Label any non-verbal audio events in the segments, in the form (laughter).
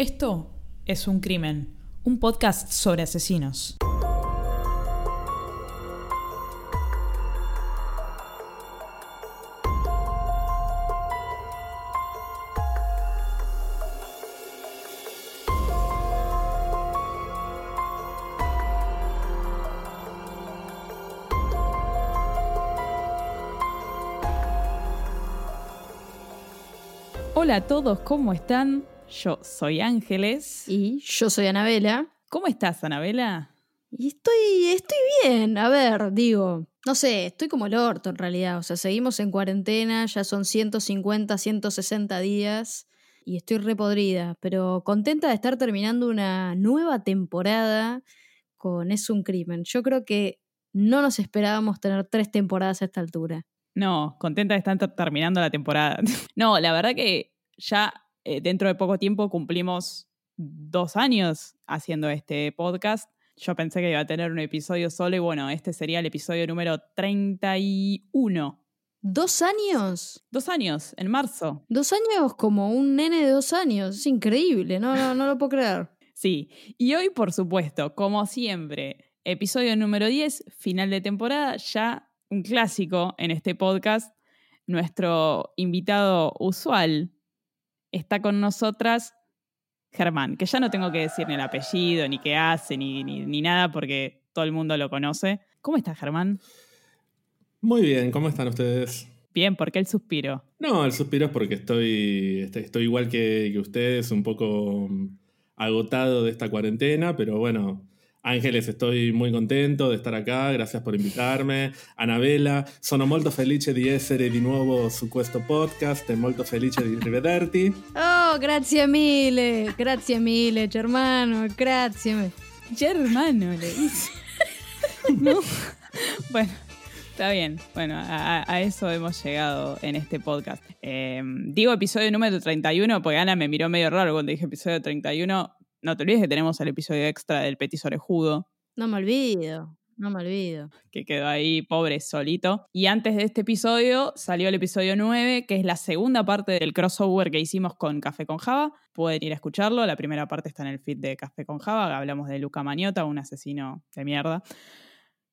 Esto es Un Crimen, un podcast sobre asesinos. Hola a todos, ¿cómo están? Yo soy Ángeles. Y yo soy Anabela. ¿Cómo estás, Anabela? Y estoy, estoy bien. A ver, digo, no sé, estoy como el orto en realidad. O sea, seguimos en cuarentena, ya son 150, 160 días y estoy repodrida, pero contenta de estar terminando una nueva temporada con Es un crimen. Yo creo que no nos esperábamos tener tres temporadas a esta altura. No, contenta de estar terminando la temporada. (laughs) No, la verdad que ya eh, dentro de poco tiempo cumplimos dos años haciendo este podcast. Yo pensé que iba a tener un episodio solo y bueno, este sería el episodio número 31. ¿Dos años? Dos años, en marzo. Dos años como un nene de dos años. Es increíble, no, no, no lo puedo creer. (laughs) Sí, y hoy por supuesto, como siempre, episodio número 10, final de temporada, ya un clásico en este podcast, nuestro invitado usual, está con nosotras Germán, que ya no tengo que decir ni el apellido, ni qué hace, ni, ni, nada, porque todo el mundo lo conoce. ¿Cómo estás, Germán? Muy bien, ¿cómo están ustedes? Bien, ¿por qué el suspiro? No, el suspiro es porque estoy, estoy igual que, que ustedes, un poco agotado de esta cuarentena, pero bueno, Ángeles, estoy muy contento de estar acá, gracias por invitarme. Anabela, sono molto felice di essere di nuovo su questo podcast e molto felice di rivederti. Oh, grazie mille, grazie mille, Germano, grazie. Germano, le dice. (laughs) no. Bueno, está bien. Bueno, a, eso hemos llegado en este podcast. Em, digo episodio número 31 porque Ana me miró medio raro cuando dije episodio 31 no te olvides que tenemos el episodio extra del Petit Orejudo. No me olvido. No me olvido. Que quedó ahí pobre solito. Y antes de este episodio salió el episodio 9, que es la segunda parte del crossover que hicimos con Café con Java. Pueden ir a escucharlo. La primera parte está en el feed de Café con Java. Hablamos de Luca Maniota, un asesino de mierda.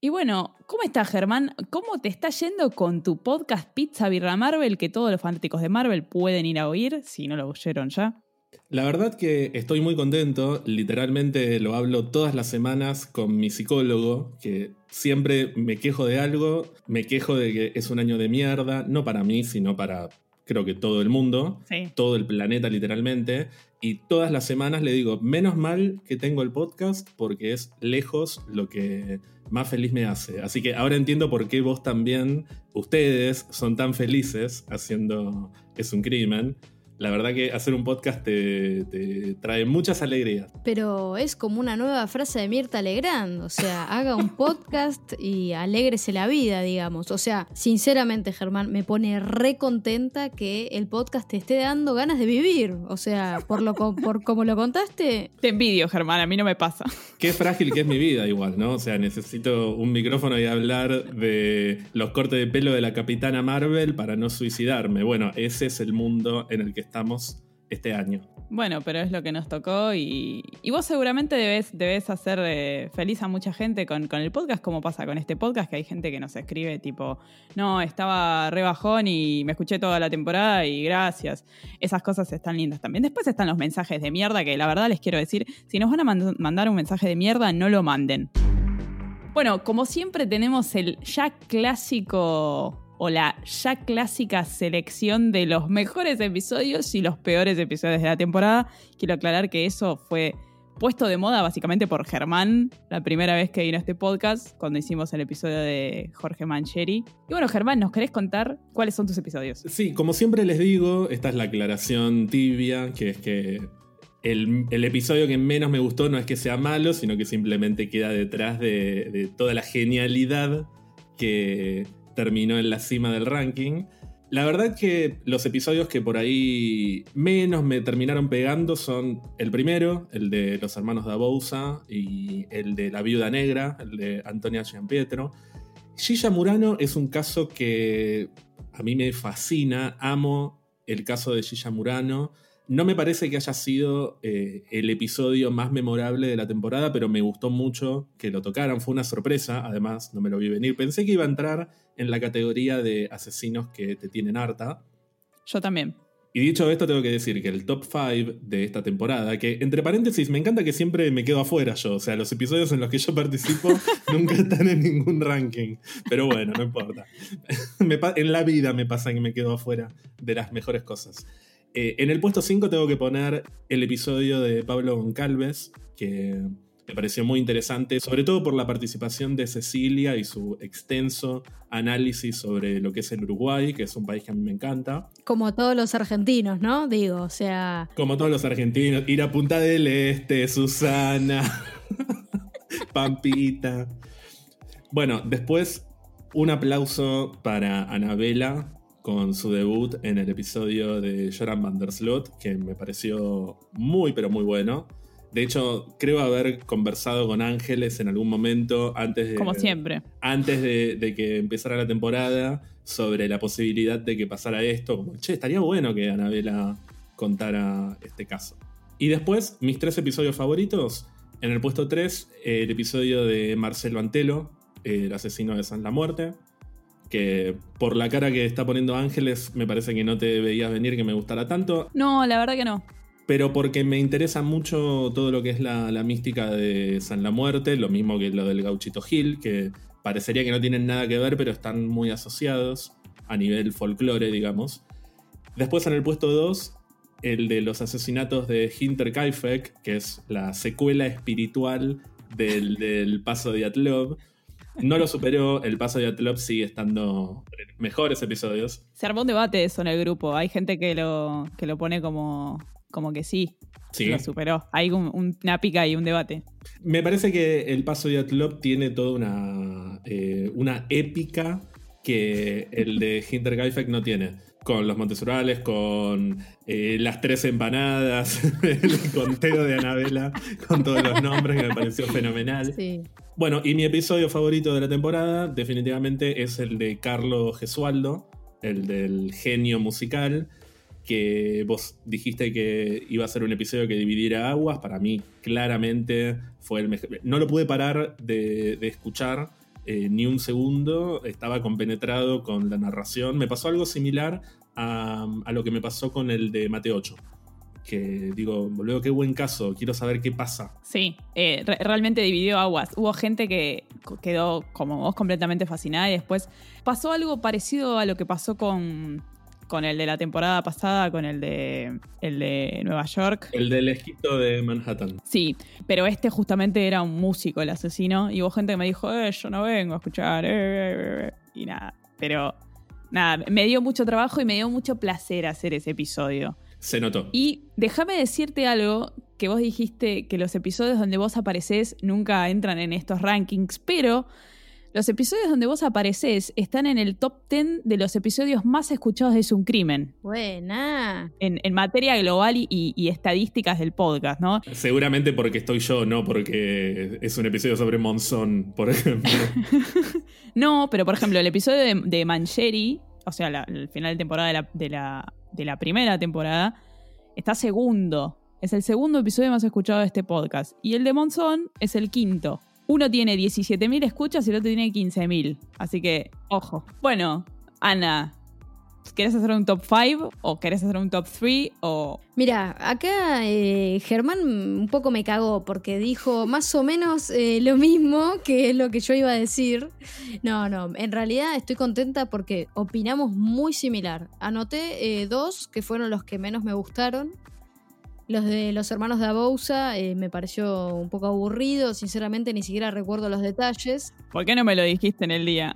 Y bueno, ¿cómo estás, Germán? ¿Cómo te está yendo con tu podcast Pizza Birra Marvel que todos los fanáticos de Marvel pueden ir a oír si no lo oyeron ya? La verdad que estoy muy contento, literalmente lo hablo todas las semanas con mi psicólogo, que siempre me quejo de algo, me quejo de que es un año de mierda, no para mí, sino para creo que todo el mundo, todo el planeta literalmente, y todas las semanas le digo, menos mal que tengo el podcast porque es lejos lo que más feliz me hace. Así que ahora entiendo por qué vos también, ustedes son tan felices haciendo Es un crimen la verdad que hacer un podcast te, trae muchas alegrías. Pero es como una nueva frase de Mirta Legrand, o sea, (laughs) haga un podcast y alégrese la vida, digamos. O sea, sinceramente, Germán, me pone re contenta que el podcast te esté dando ganas de vivir. O sea, por lo por como lo contaste. Te envidio, Germán, a mí no me pasa. Qué frágil que es mi vida igual, ¿no? O sea, necesito un micrófono y hablar de los cortes de pelo de la capitana Marvel para no suicidarme. Bueno, ese es el mundo en el que estamos este año. Bueno, pero es lo que nos tocó y, vos seguramente debes, debes hacer eh, feliz a mucha gente con, el podcast, como pasa con este podcast, que hay gente que nos escribe tipo, no, estaba re bajón y me escuché toda la temporada y gracias. Esas cosas están lindas también. Después están los mensajes de mierda, que la verdad les quiero decir, si nos van a mandar un mensaje de mierda, no lo manden. Bueno, como siempre tenemos el ya clásico o la ya clásica selección de los mejores episodios y los peores episodios de la temporada. Quiero aclarar que eso fue puesto de moda básicamente por Germán, la primera vez que vino a este podcast, cuando hicimos el episodio de Jorge Mancheri. Y bueno, Germán, ¿nos querés contar cuáles son tus episodios? Sí, como siempre les digo, esta es la aclaración tibia, que es que el, episodio que menos me gustó no es que sea malo, sino que simplemente queda detrás de, de toda la genialidad que terminó en la cima del ranking. La verdad que los episodios que por ahí menos me terminaron pegando son el primero, el de los hermanos Dabousa y el de la viuda negra, el de Antonia Gianpietro. Gilla Murano es un caso que a mí me fascina, amo el caso de Gilla Murano. No me parece que haya sido eh, el episodio más memorable de la temporada, pero me gustó mucho que lo tocaran. Fue una sorpresa, además, no me lo vi venir. Pensé que iba a entrar en la categoría de asesinos que te tienen harta. Yo también. Y dicho esto, tengo que decir que el top 5 de esta temporada, que entre paréntesis, me encanta que siempre me quedo afuera yo. O sea, los episodios en los que yo participo (laughs) nunca están en ningún ranking. Pero bueno, no importa. (laughs) en la vida me pasa que me quedo afuera de las mejores cosas. Eh, en el puesto 5 tengo que poner el episodio de Pablo Goncalves, que me pareció muy interesante, sobre todo por la participación de Cecilia y su extenso análisis sobre lo que es el Uruguay, que es un país que a mí me encanta. Como todos los argentinos, ¿no? Digo, o sea... Como todos los argentinos, ir a Punta del Este, Susana, (laughs) Pampita. Bueno, después un aplauso para Anabela con su debut en el episodio de Joran van der Slot, que me pareció muy, pero muy bueno. De hecho, creo haber conversado con Ángeles en algún momento antes de. Como siempre. Antes de, que empezara la temporada sobre la posibilidad de que pasara esto. Como, che, estaría bueno que Anabela contara este caso. Y después, mis tres episodios favoritos. En el puesto 3, el episodio de Marcelo Antelo, el asesino de San La Muerte. Que por la cara que está poniendo Ángeles, me parece que no te veías venir que me gustara tanto. No, la verdad que no pero porque me interesa mucho todo lo que es la, mística de San La Muerte, lo mismo que lo del Gauchito Gil, que parecería que no tienen nada que ver, pero están muy asociados a nivel folclore, digamos. Después en el puesto 2, el de los asesinatos de Hinterkaifeck, que es la secuela espiritual del, del Paso de Atlov. No lo superó, el Paso de Atlov sigue estando en mejores episodios. Se armó un debate eso en el grupo. Hay gente que lo, que lo pone como como que sí, lo superó. Hay una pica y un debate. Me parece que el paso de Atlop tiene toda una, eh, una épica que el de Hinterkaifeck no tiene. Con los Montes Urales, con eh, las tres empanadas, (laughs) el conteo de Anabela, con todos los nombres, que me pareció fenomenal. Bueno, y mi episodio favorito de la temporada, definitivamente, es el de Carlos Gesualdo, el del genio musical que vos dijiste que iba a ser un episodio que dividiera aguas, para mí claramente fue el mejor. No lo pude parar de, escuchar eh, ni un segundo, estaba compenetrado con la narración. Me pasó algo similar a, lo que me pasó con el de Mateo 8. Que digo, boludo, qué buen caso, quiero saber qué pasa. Sí, eh, realmente dividió aguas. Hubo gente que quedó como vos completamente fascinada y después pasó algo parecido a lo que pasó con con el de la temporada pasada, con el de, el de Nueva York. El del esquito de Manhattan. Sí, pero este justamente era un músico, el asesino, y hubo gente que me dijo, eh, yo no vengo a escuchar, eh, eh, eh, y nada. Pero nada, me dio mucho trabajo y me dio mucho placer hacer ese episodio. Se notó. Y déjame decirte algo que vos dijiste que los episodios donde vos apareces nunca entran en estos rankings, pero los episodios donde vos apareces están en el top 10 de los episodios más escuchados de Es un crimen. Buena. En, materia global y, estadísticas del podcast, ¿no? Seguramente porque estoy yo, no porque es un episodio sobre Monzón, por ejemplo. (laughs) no, pero por ejemplo, el episodio de, de Mancheri, o sea, el final de temporada de la, de, la, de la primera temporada, está segundo. Es el segundo episodio más escuchado de este podcast. Y el de Monzón es el quinto. Uno tiene 17.000 escuchas y el otro tiene 15.000. Así que, ojo. Bueno, Ana, ¿querés hacer un top 5 o querés hacer un top 3 o...? Mira, acá eh, Germán un poco me cagó porque dijo más o menos eh, lo mismo que lo que yo iba a decir. No, no, en realidad estoy contenta porque opinamos muy similar. Anoté eh, dos que fueron los que menos me gustaron. Los de los hermanos de Abousa eh, me pareció un poco aburrido, sinceramente ni siquiera recuerdo los detalles. ¿Por qué no me lo dijiste en el día?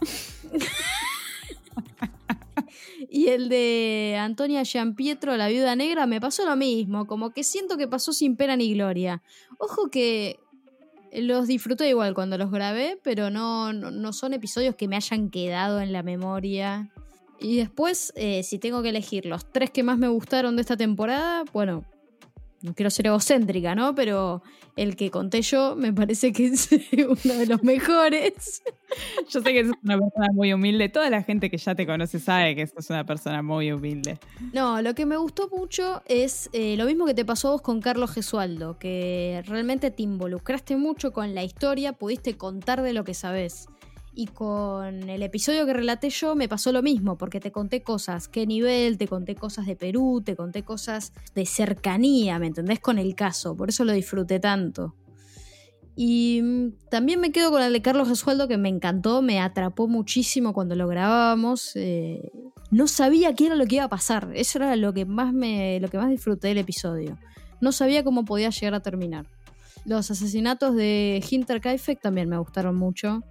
(laughs) y el de Antonia Gianpietro, la viuda negra, me pasó lo mismo, como que siento que pasó sin pena ni gloria. Ojo que los disfruté igual cuando los grabé, pero no, no, son episodios que me hayan quedado en la memoria. Y después, eh, si tengo que elegir los tres que más me gustaron de esta temporada, bueno, no quiero ser egocéntrica, ¿no? Pero el que conté yo me parece que es (laughs) uno de los mejores. Yo sé que sos una persona muy humilde. Toda la gente que ya te conoce sabe que sos una persona muy humilde. No, lo que me gustó mucho es eh, lo mismo que te pasó a vos con Carlos Gesualdo, que realmente te involucraste mucho con la historia, pudiste contar de lo que sabes. Y con el episodio que relaté yo me pasó lo mismo, porque te conté cosas, qué nivel, te conté cosas de Perú, te conté cosas de cercanía, ¿me entendés? Con el caso, por eso lo disfruté tanto. Y mm, también me quedo con el de Carlos Gesualdo, que me encantó, me atrapó muchísimo cuando lo grabábamos. eh, no sabía qué era lo que iba a pasar, eso era lo que más, me, lo que más disfruté del episodio. No sabía cómo podía llegar a terminar. Los asesinatos de Hinter Kaifek también me gustaron mucho.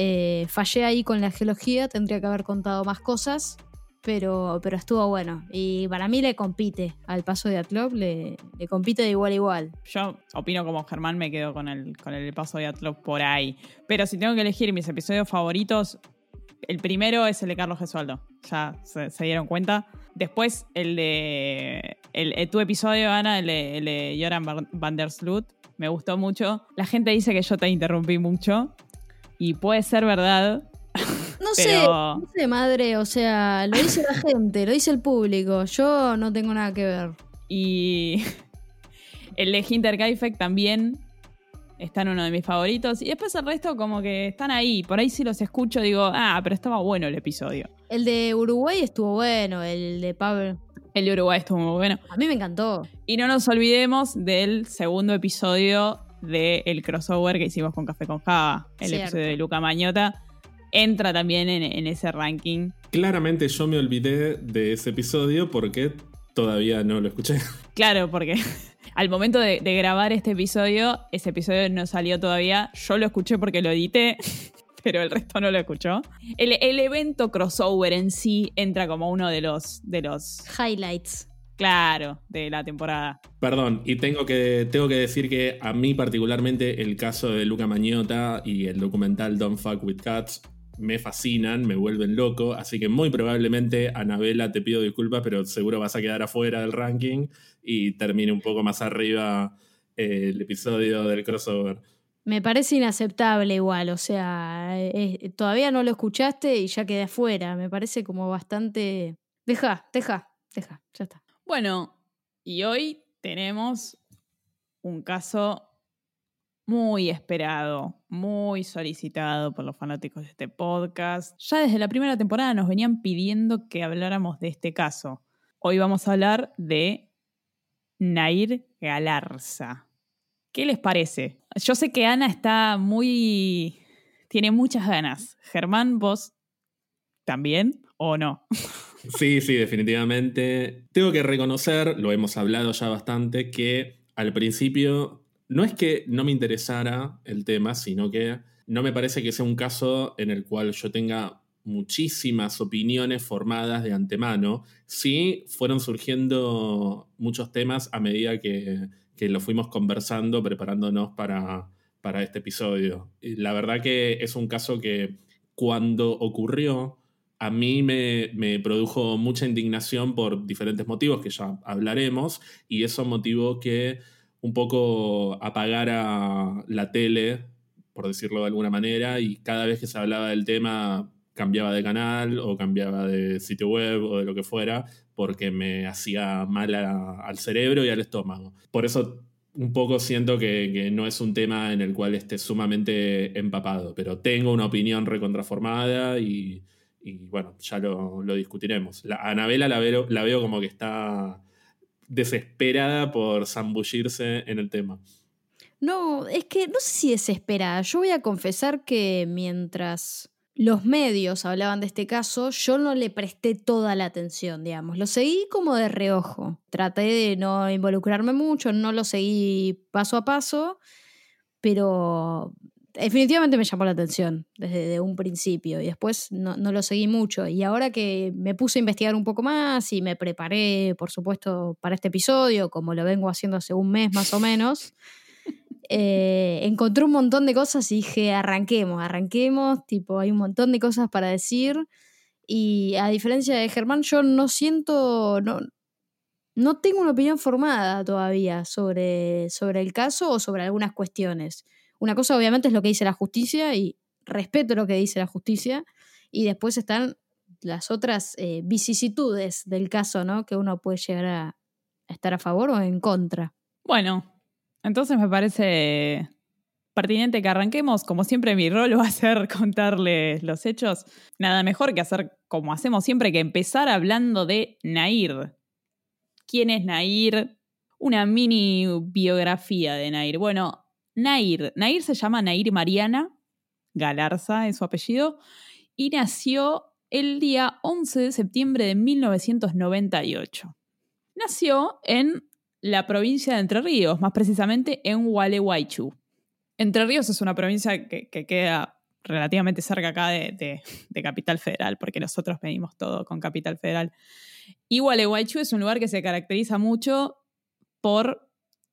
Eh, fallé ahí con la geología, tendría que haber contado más cosas, pero, pero estuvo bueno. Y para mí le compite al paso de Atlop, le, compite de igual a igual. Yo opino como Germán, me quedo con el, con el paso de Atlop por ahí. Pero si tengo que elegir mis episodios favoritos, el primero es el de Carlos Gesualdo. Ya se, dieron cuenta. Después el de. El, el- tu episodio, Ana, el de, el Joran Van- van der Sloot. Me gustó mucho. La gente dice que yo te interrumpí mucho. Y puede ser verdad. No sé, no sé, madre, o sea, lo dice la gente, lo dice el público. Yo no tengo nada que ver. Y (laughs) el de Hinterkaifeck también está en uno de mis favoritos. Y después el resto como que están ahí. Por ahí si los escucho digo, ah, pero estaba bueno el episodio. El de Uruguay estuvo bueno, el de Pablo. El de Uruguay estuvo muy bueno. A mí me encantó. Y no nos olvidemos del segundo episodio del crossover que hicimos con Café con Java. El Cierto. episodio de Luca Mañota. Entra también en, en ese ranking. Claramente yo me olvidé de ese episodio porque todavía no lo escuché. (laughs) Claro, porque (laughs) al momento de, de grabar este episodio, ese episodio no salió todavía. Yo lo escuché porque lo edité, (laughs) pero el resto no lo escuchó. El, el evento crossover en sí entra como uno de los, de los, Highlights. Claro, de la temporada. Perdón, y tengo que, tengo que decir que a mí particularmente el caso de Luca Mañota y el documental Don't Fuck With Cats me fascinan, me vuelven loco, así que muy probablemente, Anabela, te pido disculpas, pero seguro vas a quedar afuera del ranking y termine un poco más arriba eh, el episodio del crossover. Me parece inaceptable igual, o sea, eh, todavía no lo escuchaste y ya quedé afuera. Me parece como bastante... Deja, deja, deja, ya está. Bueno, y hoy tenemos un caso muy esperado, muy solicitado por los fanáticos de este podcast. Ya desde la primera temporada nos venían pidiendo que habláramos de este caso. Hoy vamos a hablar de Nair Galarza. ¿Qué les parece? Yo sé que Ana está muy... tiene muchas ganas. Germán, vos también o no? (laughs) Sí, sí, definitivamente. Tengo que reconocer, lo hemos hablado ya bastante, que al principio no es que no me interesara el tema, sino que no me parece que sea un caso en el cual yo tenga muchísimas opiniones formadas de antemano. Sí, fueron surgiendo muchos temas a medida que, que lo fuimos conversando, preparándonos para, para este episodio. La verdad que es un caso que cuando ocurrió, a mí me, produjo mucha indignación por diferentes motivos que ya hablaremos, y eso motivó que un poco apagara la tele, por decirlo de alguna manera, y cada vez que se hablaba del tema cambiaba de canal o cambiaba de sitio web o de lo que fuera, porque me hacía mal al cerebro y al estómago. Por eso un poco siento que, que no es un tema en el cual esté sumamente empapado, pero tengo una opinión recontraformada y, y bueno, ya lo, lo discutiremos. La, Anabela la veo, la veo como que está desesperada por zambullirse en el tema. No, es que no sé si desesperada. Yo voy a confesar que mientras los medios hablaban de este caso, yo no le presté toda la atención, digamos. Lo seguí como de reojo. Traté de no involucrarme mucho, no lo seguí paso a paso, pero definitivamente me llamó la atención desde de un principio y después no, no lo seguí mucho. Y ahora que me puse a investigar un poco más y me preparé, por supuesto, para este episodio, como lo vengo haciendo hace un mes más o menos, (laughs) eh, encontré un montón de cosas y dije, arranquemos, arranquemos, tipo, hay un montón de cosas para decir. Y a diferencia de Germán, yo no siento, no, No tengo una opinión formada todavía sobre, sobre el caso o sobre algunas cuestiones. Una cosa obviamente es lo que dice la justicia y respeto lo que dice la justicia y después están las otras eh, vicisitudes del caso, ¿no? Que uno puede llegar a estar a favor o en contra. Bueno, entonces me parece pertinente que arranquemos. Como siempre, mi rol (laughs) va a ser contarles los hechos. Nada mejor que hacer como hacemos siempre, que empezar hablando de Nair. ¿Quién es Nair? Una mini biografía de Nair. Bueno, Nair. Nair se llama Nair Mariana Galarza, es su apellido, y nació el día 11 de septiembre de 1998. Nació en la provincia de Entre Ríos, más precisamente en Gualeguaychú. Entre Ríos es una provincia que, queda relativamente cerca acá de, Capital Federal, porque nosotros medimos todo con Capital Federal. Y Gualeguaychú es un lugar que se caracteriza mucho por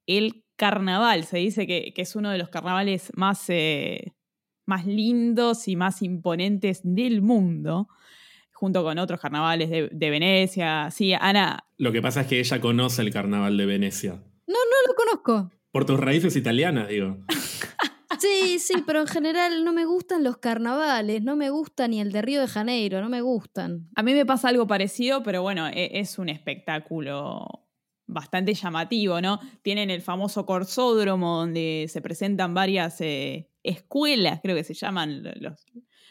el carnaval. Se dice que, es uno de los carnavales más, eh, más lindos y más imponentes del mundo junto con otros carnavales de, Venecia. Sí, Ana. Lo que pasa es que ella conoce el carnaval de Venecia. No, no lo conozco. Por tus raíces italianas, digo. (laughs) Sí, sí, pero en general no me gustan los carnavales, no me gusta ni el de Río de Janeiro, no me gustan. A mí me pasa algo parecido, pero bueno, e, es un espectáculo bastante llamativo, ¿no? Tienen el famoso corsódromo donde se presentan varias eh, escuelas, creo que se llaman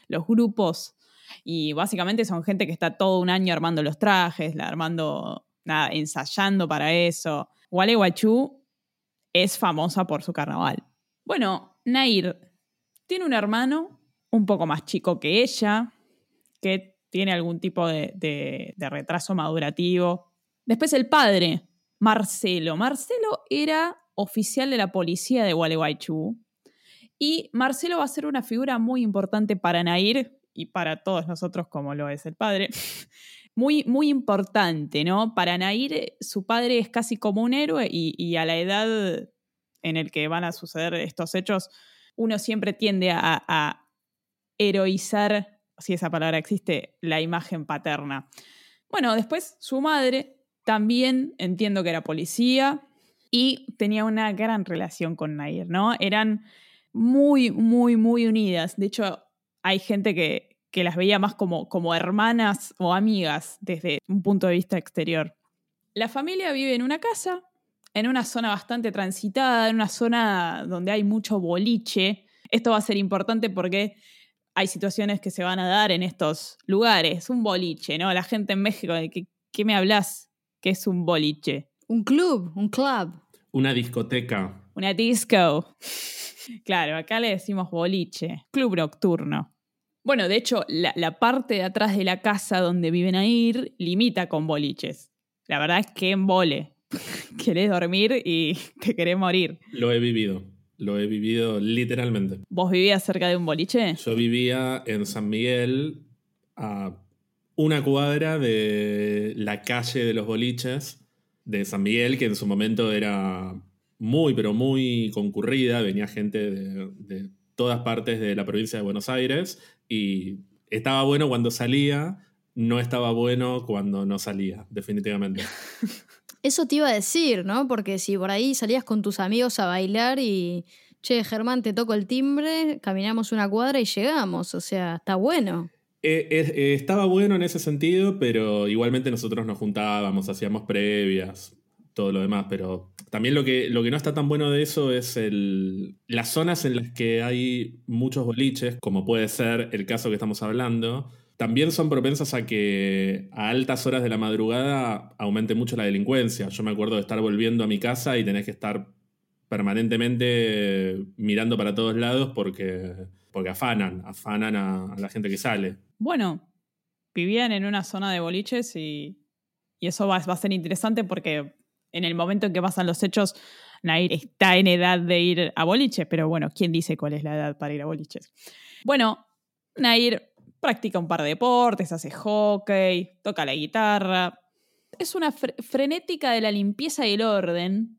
los, grupos y básicamente son gente que está todo un año armando los trajes, armando, ensayando para eso. Gualeguaychú es famosa por su carnaval. Bueno, Nair tiene un hermano un poco más chico que ella, que tiene algún tipo de retraso madurativo. Después el padre, Marcelo. Marcelo era oficial de la policía de Gualeguaychú. Y Marcelo va a ser una figura muy importante para Nair y para todos nosotros como lo es el padre, (laughs) muy, muy importante, ¿no? Para Nair, su padre es casi como un héroe y, a la edad en el que van a suceder estos hechos, uno siempre tiende a, a heroizar, si esa palabra existe, la imagen paterna. Bueno, después su madre también entiendo que era policía y tenía una gran relación con Nair, ¿no? Eran muy, muy, muy unidas. De hecho, hay gente que, que las veía más como, como hermanas o amigas desde un punto de vista exterior. La familia vive en una casa, en una zona bastante transitada, en una zona donde hay mucho boliche. Esto va a ser importante porque hay situaciones que se van a dar en estos lugares. Un boliche, ¿no? La gente en México, ¿qué, qué me hablas? ¿Qué es un boliche? Un club, un club. Una discoteca. Una disco. (laughs) Claro, acá le decimos boliche, club nocturno. Bueno, de hecho, la, parte de atrás de la casa donde viven a ir limita con boliches. La verdad es que en vole. (laughs) Querés dormir y (laughs) te querés morir. Lo he vivido. Lo he vivido literalmente. ¿Vos vivías cerca de un boliche? Yo vivía en San Miguel, a una cuadra de la calle de los boliches de San Miguel, que en su momento era muy, pero muy concurrida, venía gente de, todas partes de la provincia de Buenos Aires y estaba bueno cuando salía, no estaba bueno cuando no salía, definitivamente. (laughs) Eso te iba a decir, ¿no? Porque si por ahí salías con tus amigos a bailar y, che, Germán, te toco el timbre, caminamos una cuadra y llegamos, o sea, está bueno. Eh, eh, estaba bueno en ese sentido, pero igualmente nosotros nos juntábamos, hacíamos previas, todo lo demás, pero también lo que, lo que no está tan bueno de eso es el, las zonas en las que hay muchos boliches, como puede ser el caso que estamos hablando, también son propensas a que a altas horas de la madrugada aumente mucho la delincuencia. Yo me acuerdo de estar volviendo a mi casa y tenés que estar permanentemente mirando para todos lados porque, porque afanan, afanan a, la gente que sale. Bueno, vivían en una zona de boliches y, y eso va, a ser interesante porque en el momento en que pasan los hechos, Nair está en edad de ir a boliches, pero bueno, ¿quién dice cuál es la edad para ir a boliches? Bueno, Nair practica un par de deportes, hace hockey, toca la guitarra. Es una frenética de la limpieza y el orden.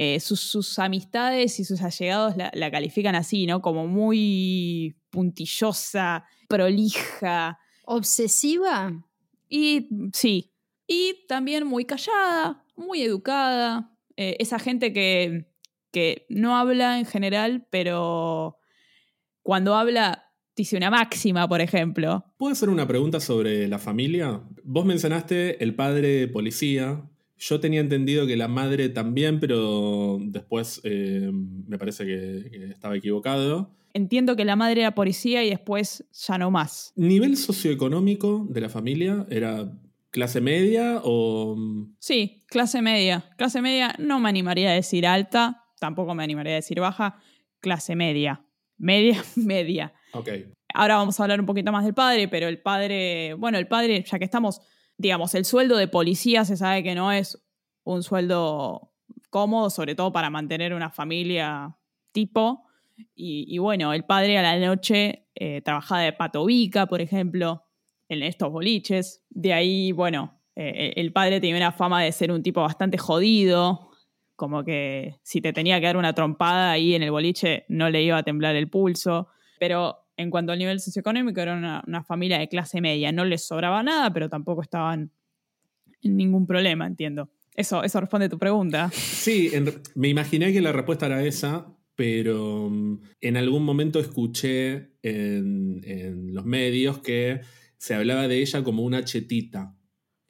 Eh, sus, amistades y sus allegados la, la califican así, ¿no? Como muy puntillosa, prolija. ¿Obsesiva? Y sí, Y también muy callada, muy educada. Eh, esa gente que, que no habla en general, pero cuando habla dice una máxima, por ejemplo. ¿Puedo hacer una pregunta sobre la familia? Vos mencionaste el padre policía. Yo tenía entendido que la madre también, pero después eh, me parece que, que estaba equivocado. Entiendo que la madre era policía y después ya no más. ¿Nivel socioeconómico de la familia era clase media o...? Sí, clase media. Clase media no me animaría a decir alta, tampoco me animaría a decir baja. Clase media. Media, (laughs) media. Ok. Ahora vamos a hablar un poquito más del padre, pero el padre, bueno, el padre, ya que estamos, digamos, el sueldo de policía se sabe que no es un sueldo cómodo, sobre todo para mantener una familia tipo. Y, bueno, el padre a la noche eh, trabajaba de patovica, por ejemplo, en estos boliches. De ahí, bueno, eh, el padre tenía una fama de ser un tipo bastante jodido, como que si te tenía que dar una trompada ahí en el boliche no le iba a temblar el pulso. Pero en cuanto al nivel socioeconómico, era una, familia de clase media. No les sobraba nada, pero tampoco estaban en ningún problema, entiendo. Eso, responde a tu pregunta. Sí, me imaginé que la respuesta era esa, pero mm, en algún momento escuché en, los medios que se hablaba de ella como una chetita.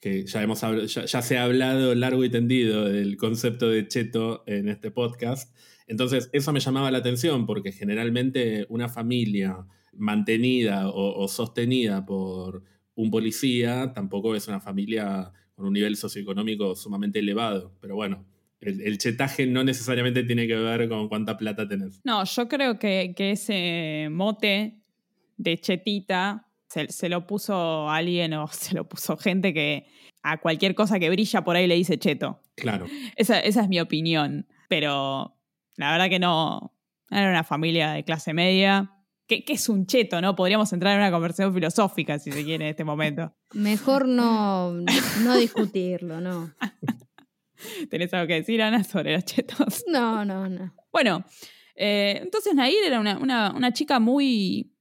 Que ya, hemos, ya se ha hablado largo y tendido del concepto de cheto en este podcast. Entonces, eso me llamaba la atención porque generalmente una familia mantenida o, o sostenida por un policía tampoco es una familia con un nivel socioeconómico sumamente elevado. Pero bueno, el, el chetaje no necesariamente tiene que ver con cuánta plata tenés. No, yo creo que, que ese mote de chetita se, se lo puso alguien o (laughs) se lo puso gente que a cualquier cosa que brilla por ahí le dice cheto. Claro. Esa, esa es mi opinión. Pero la verdad que no. Era una familia de clase media. ¿Qué, qué es un cheto, no? Podríamos entrar en una conversación filosófica, si se quiere, en este momento. (laughs) Mejor no, no discutirlo, no. (laughs) ¿Tenés algo que decir, Ana, sobre los chetos? (laughs) No, no, no. Bueno, eh, entonces Nair era una, una- una chica muy,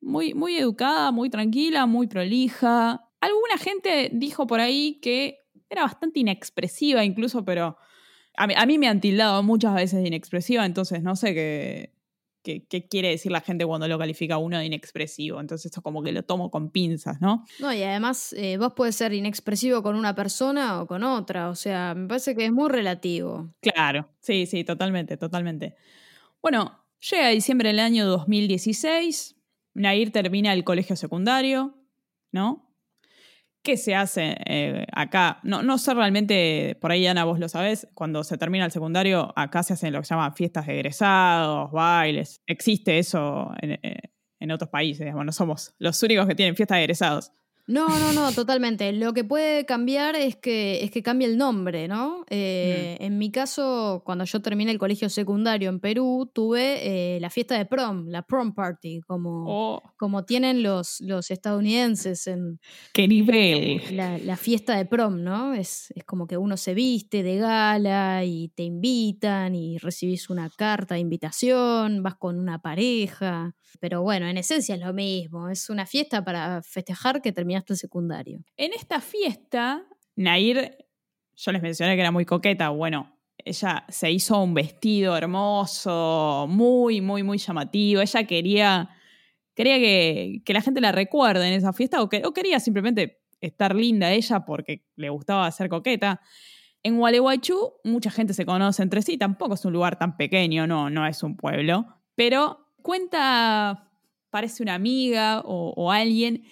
muy, muy educada, muy tranquila, muy prolija. Alguna gente dijo por ahí que era bastante inexpresiva incluso, pero a mí, a mí me han tildado muchas veces de inexpresiva, entonces no sé qué, qué, qué quiere decir la gente cuando lo califica a uno de inexpresivo. Entonces esto como que lo tomo con pinzas, ¿no? No, y además eh, vos puedes ser inexpresivo con una persona o con otra. O sea, me parece que es muy relativo. Claro, sí, sí, totalmente, totalmente. Bueno, llega diciembre del año 2016, Nair termina el colegio secundario, ¿no? ¿Qué se hace eh, acá? No, no sé realmente, por ahí Ana, vos lo sabés, cuando se termina el secundario, acá se hacen lo que se llaman fiestas de egresados, bailes. Existe eso en, eh, en otros países, digamos, no somos los únicos que tienen fiestas de egresados. No, no, no, totalmente. Lo que puede cambiar es que, es que cambie el nombre, ¿no? Eh, En mi caso, cuando yo terminé el colegio secundario en Perú, tuve eh, la fiesta de prom, la prom party, como, Oh, como tienen los, los estadounidenses en ¡Qué nivel! la, la fiesta de prom, ¿no? Es, es como que uno se viste de gala y te invitan y recibís una carta de invitación, vas con una pareja. Pero bueno, en esencia es lo mismo, es una fiesta para festejar que terminaste el secundario. En esta fiesta, Nair, yo les mencioné que era muy coqueta, bueno, ella se hizo un vestido hermoso, muy, muy, muy llamativo. Ella quería, quería que, que la gente la recuerde en esa fiesta o, que, o quería simplemente estar linda ella porque le gustaba ser coqueta. En Gualeguaychú mucha gente se conoce entre sí, tampoco es un lugar tan pequeño, no, no es un pueblo, pero cuenta, parece una amiga o, o alguien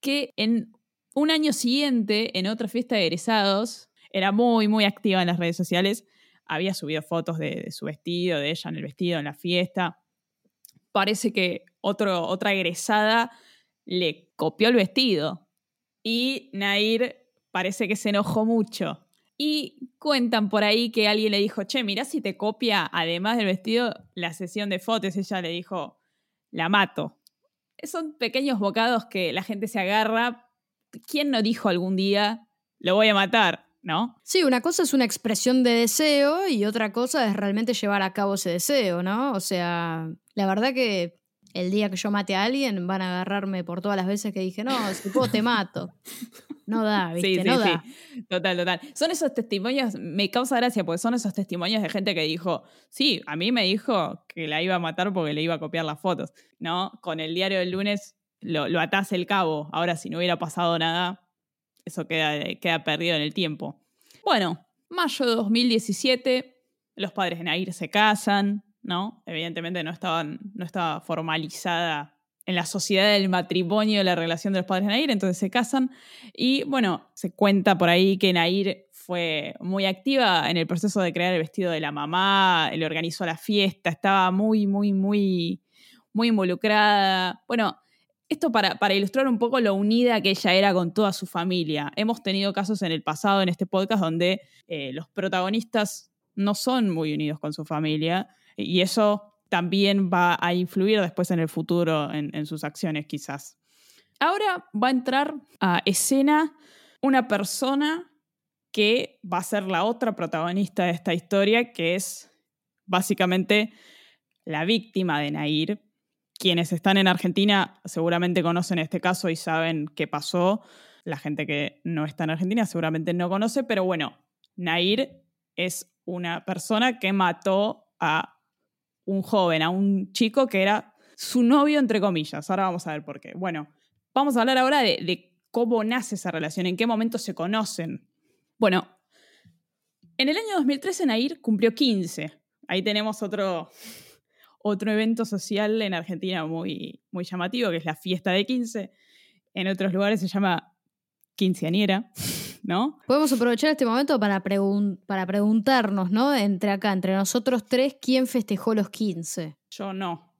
que en un año siguiente, en otra fiesta de egresados, era muy, muy activa en las redes sociales. Había subido fotos de, su vestido, de ella en el vestido, en la fiesta. Parece que otro, otra egresada le copió el vestido. Y Nair parece que se enojó mucho. Y cuentan por ahí que alguien le dijo, che, mirá si te copia, además del vestido, la sesión de fotos. Ella le dijo, la mato. Son pequeños bocados que la gente se agarra. ¿Quién no dijo algún día, lo voy a matar? ¿No? Sí, una cosa es una expresión de deseo y otra cosa es realmente llevar a cabo ese deseo, ¿no? O sea, la verdad que el día que yo mate a alguien van a agarrarme por todas las veces que dije, no, si puedo te mato. (laughs) No da, ¿viste? Sí, sí, no sí. da. Total, total. Son esos testimonios, me causa gracia porque son esos testimonios de gente que dijo, sí, a mí me dijo que la iba a matar porque le iba a copiar las fotos, ¿no? Con el diario del lunes lo, lo atás el cabo. Ahora, si no hubiera pasado nada, eso queda, queda perdido en el tiempo. Bueno, mayo de 2017, los padres de Nair se casan, ¿no? Evidentemente no, estaban, no estaba formalizada en la sociedad del matrimonio la relación de los padres de Nair, entonces se casan y bueno, se cuenta por ahí que Nair fue muy activa en el proceso de crear el vestido de la mamá, le organizó la fiesta, estaba muy, muy, muy, muy involucrada. Bueno, esto para, ilustrar un poco lo unida que ella era con toda su familia. Hemos tenido casos en el pasado en este podcast donde eh, los protagonistas no son muy unidos con su familia y eso también va a influir después en el futuro en, sus acciones quizás. Ahora va a entrar a escena una persona que va a ser la otra protagonista de esta historia, que es básicamente la víctima de Nair. Quienes están en Argentina seguramente conocen este caso y saben qué pasó. La gente que no está en Argentina seguramente no conoce, pero bueno, Nair es una persona que mató a un joven, a un chico que era su novio, entre comillas. Ahora vamos a ver por qué. Bueno, vamos a hablar ahora de, cómo nace esa relación, en qué momento se conocen. Bueno, en el año 2013 Nair cumplió 15. Ahí tenemos otro, otro evento social en Argentina muy, muy llamativo, que es la fiesta de 15. En otros lugares se llama quinceañera, ¿no? Podemos aprovechar este momento para, pregun para preguntarnos, ¿no? Entre acá, entre nosotros tres, ¿quién festejó los 15? Yo no.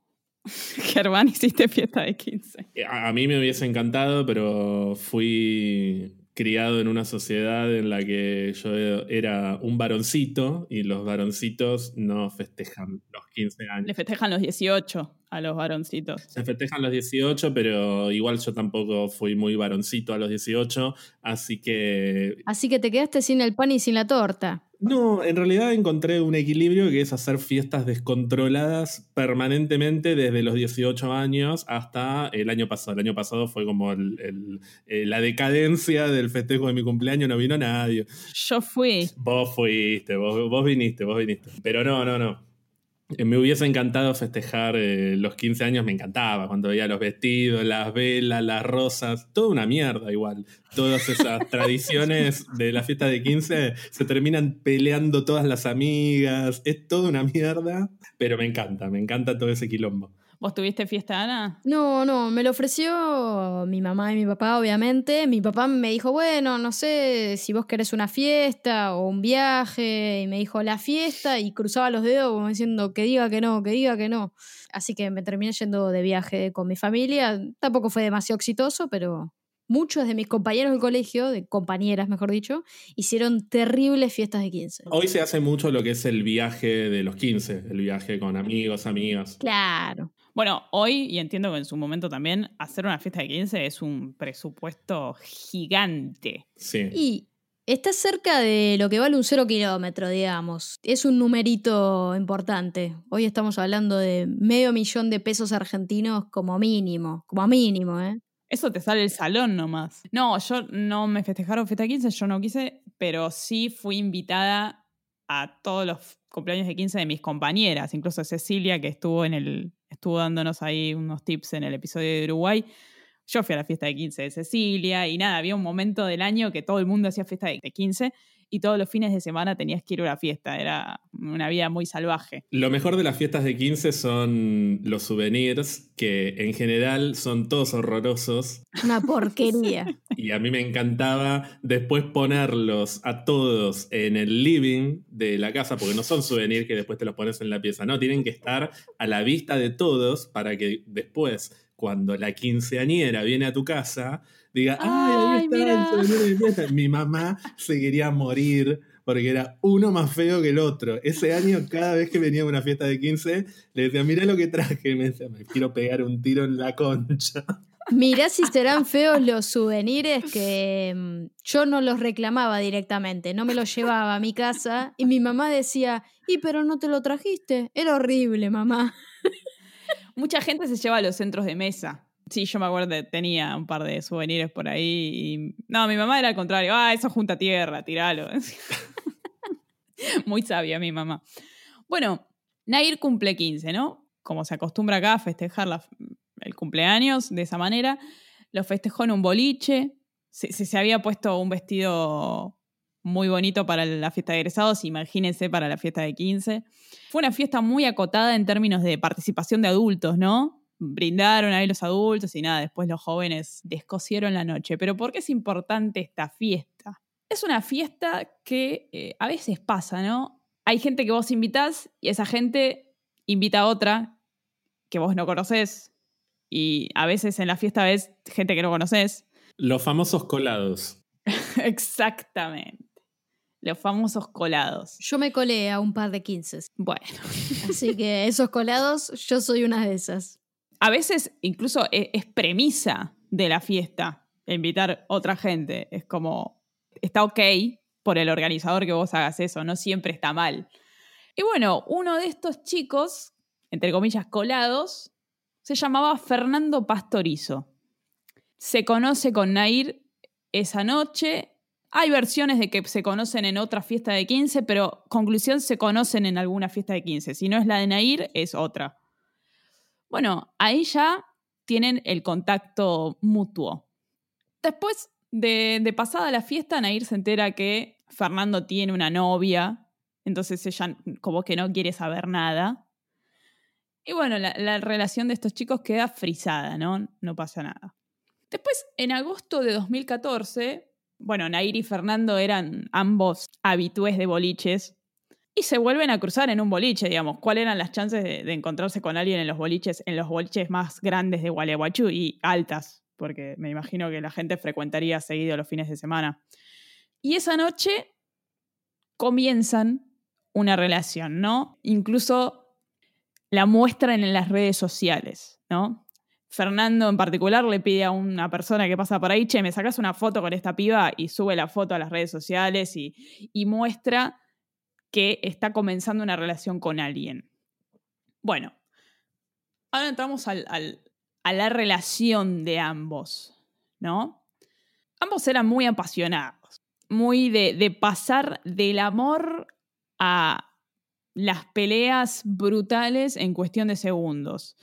(laughs) Germán, hiciste fiesta de 15. A, a mí me hubiese encantado, pero fui criado en una sociedad en la que yo era un varoncito y los varoncitos no festejan los 15 años. Le festejan los 18 a los varoncitos. Se festejan los 18, pero igual yo tampoco fui muy varoncito a los 18, así que... Así que te quedaste sin el pan y sin la torta. No, en realidad encontré un equilibrio que es hacer fiestas descontroladas permanentemente desde los 18 años hasta el año pasado. El año pasado fue como el, el, el, la decadencia del festejo de mi cumpleaños, no vino nadie. Yo fui. Vos fuiste, vos, vos viniste, vos viniste. Pero no, no, no. Me hubiese encantado festejar eh, los 15 años, me encantaba cuando veía los vestidos, las velas, las rosas, toda una mierda igual. Todas esas (laughs) tradiciones de la fiesta de 15 se terminan peleando todas las amigas, es toda una mierda, pero me encanta, me encanta todo ese quilombo. ¿Vos tuviste fiesta, Ana? No, no, me lo ofreció mi mamá y mi papá, obviamente. Mi papá me dijo, bueno, no sé si vos querés una fiesta o un viaje. Y me dijo, la fiesta, y cruzaba los dedos como diciendo, que diga que no, que diga que no. Así que me terminé yendo de viaje con mi familia. Tampoco fue demasiado exitoso, pero muchos de mis compañeros del colegio, de compañeras mejor dicho, hicieron terribles fiestas de 15. Hoy se hace mucho lo que es el viaje de los 15, el viaje con amigos, amigas. Claro. Bueno, hoy, y entiendo que en su momento también, hacer una fiesta de 15 es un presupuesto gigante. Sí. Y está cerca de lo que vale un cero kilómetro, digamos. Es un numerito importante. Hoy estamos hablando de medio millón de pesos argentinos como mínimo, como mínimo, ¿eh? Eso te sale el salón nomás. No, yo no me festejaron fiesta de 15, yo no quise, pero sí fui invitada a todos los cumpleaños de 15 de mis compañeras, incluso Cecilia, que estuvo en el, estuvo dándonos ahí unos tips en el episodio de Uruguay. Yo fui a la fiesta de 15 de Cecilia y nada, había un momento del año que todo el mundo hacía fiesta de 15 y todos los fines de semana tenías que ir a una fiesta. Era una vida muy salvaje. Lo mejor de las fiestas de 15 son los souvenirs, que en general son todos horrorosos. Una porquería. (laughs) y a mí me encantaba después ponerlos a todos en el living de la casa, porque no son souvenirs que después te los pones en la pieza, no, tienen que estar a la vista de todos para que después, cuando la quinceañera viene a tu casa, diga, ay, ahí está el souvenir de mi fiesta. Mi mamá se quería morir porque era uno más feo que el otro. Ese año, cada vez que venía a una fiesta de 15, le decía, mirá lo que traje. Y me decía, me quiero pegar un tiro en la concha. Mirá si serán feos los souvenirs que mm, yo no los reclamaba directamente, no me los llevaba a mi casa y mi mamá decía, y pero no te lo trajiste, era horrible, mamá. Mucha gente se lleva a los centros de mesa Sí, yo me acuerdo que tenía un par de souvenirs por ahí. No, mi mamá era al contrario. Ah, eso junta tierra, tiralo. (laughs) Muy sabia mi mamá. Bueno, Nair cumple 15, ¿no? Como se acostumbra acá a festejar el cumpleaños de esa manera. Lo festejó en un boliche. Se, se, había puesto un vestido muy bonito para la fiesta de egresados, imagínense para la fiesta de 15. Fue una fiesta muy acotada en términos de participación de adultos, ¿no? Brindaron ahí los adultos y nada, después los jóvenes descosieron la noche. Pero ¿por qué es importante esta fiesta? Es una fiesta que eh, a veces pasa, ¿no? hay gente que vos invitás y esa gente invita a otra que vos no conocés. Y a veces en la fiesta ves gente que no conoces. Los famosos colados. (laughs) Exactamente. Los famosos colados. Yo me colé a un par de quince. Bueno. Así que esos colados, yo soy una de esas. A veces incluso e-, es premisa de la fiesta invitar otra gente. Es como, está ok, por el organizador que vos hagas eso, no siempre está mal. Y bueno, uno de estos chicos, entre comillas colados, se llamaba Fernando Pastorizo. Se conoce con Nair esa noche. Hay versiones de que se conocen en otra fiesta de 15, pero conclusión se conocen en alguna fiesta de 15. Si no es la de Nair, es otra. Bueno, ahí ya tienen el contacto mutuo. Después de, pasada la fiesta, Nair se entera que Fernando tiene una novia, entonces ella como que no quiere saber nada. Y bueno, la, relación de estos chicos queda frisada, ¿no? No pasa nada. Después, en agosto de 2014, bueno, Nair y Fernando eran ambos habitués de boliches y se vuelven a cruzar en un boliche, digamos. ¿Cuáles eran las chances de, encontrarse con alguien en los boliches, en los boliches más grandes de Gualeguaychú y altas? Porque me imagino que la gente frecuentaría seguido los fines de semana. Y esa noche comienzan una relación, ¿no? Incluso la muestran en las redes sociales, ¿no? Fernando en particular le pide a una persona que pasa por ahí, che, me sacas una foto con esta piba y sube la foto a las redes sociales y, muestra que está comenzando una relación con alguien. Bueno, ahora entramos a la relación de ambos, ¿no? Ambos eran muy apasionados muy de, pasar del amor a las peleas brutales en cuestión de segundos.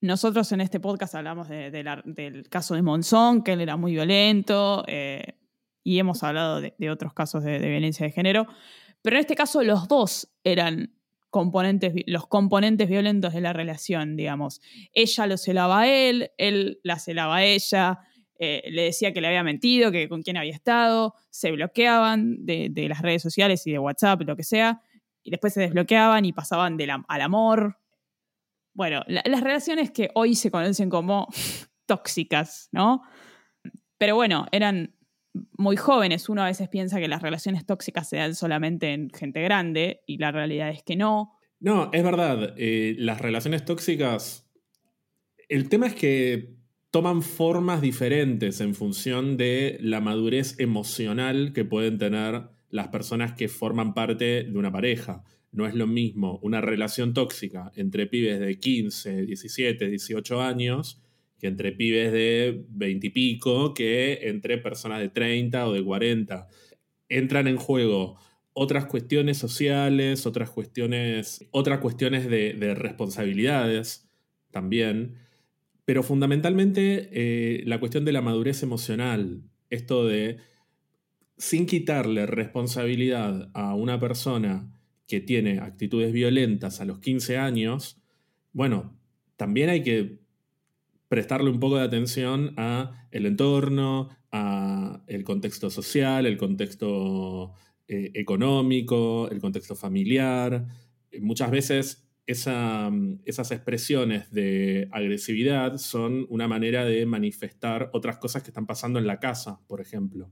Nosotros en este podcast hablamos del caso de Monzón, que él era muy violento, eh, y hemos hablado de, otros casos de, violencia de género, pero en este caso los dos eran componentes, los componentes violentos de la relación, digamos. Ella lo celaba a él, él la celaba a ella, eh, le decía que le había mentido, que con quién había estado, se bloqueaban de, las redes sociales y de WhatsApp, lo que sea, y después se desbloqueaban y pasaban al amor. Bueno, las relaciones que hoy se conocen como (laughs) tóxicas, ¿no? Pero bueno, eran muy jóvenes. Uno a veces piensa que las relaciones tóxicas se dan solamente en gente grande y la realidad es que no. No, es verdad. Eh, las relaciones tóxicas. El tema es que toman formas diferentes en función de la madurez emocional que pueden tener las personas que forman parte de una pareja. No es lo mismo una relación tóxica entre pibes de 15, 17, 18 años que entre pibes de 20 y pico que entre personas de 30 o de 40. Entran en juego otras cuestiones sociales, otras cuestiones, otras cuestiones de, de responsabilidades también pero fundamentalmente eh, la cuestión de la madurez emocional, esto de, sin quitarle responsabilidad a una persona que tiene actitudes violentas a los 15 años, bueno, también hay que prestarle un poco de atención a el entorno, a el contexto social, el contexto eh, económico, el contexto familiar. Muchas veces esas expresiones de agresividad son una manera de manifestar otras cosas que están pasando en la casa, por ejemplo.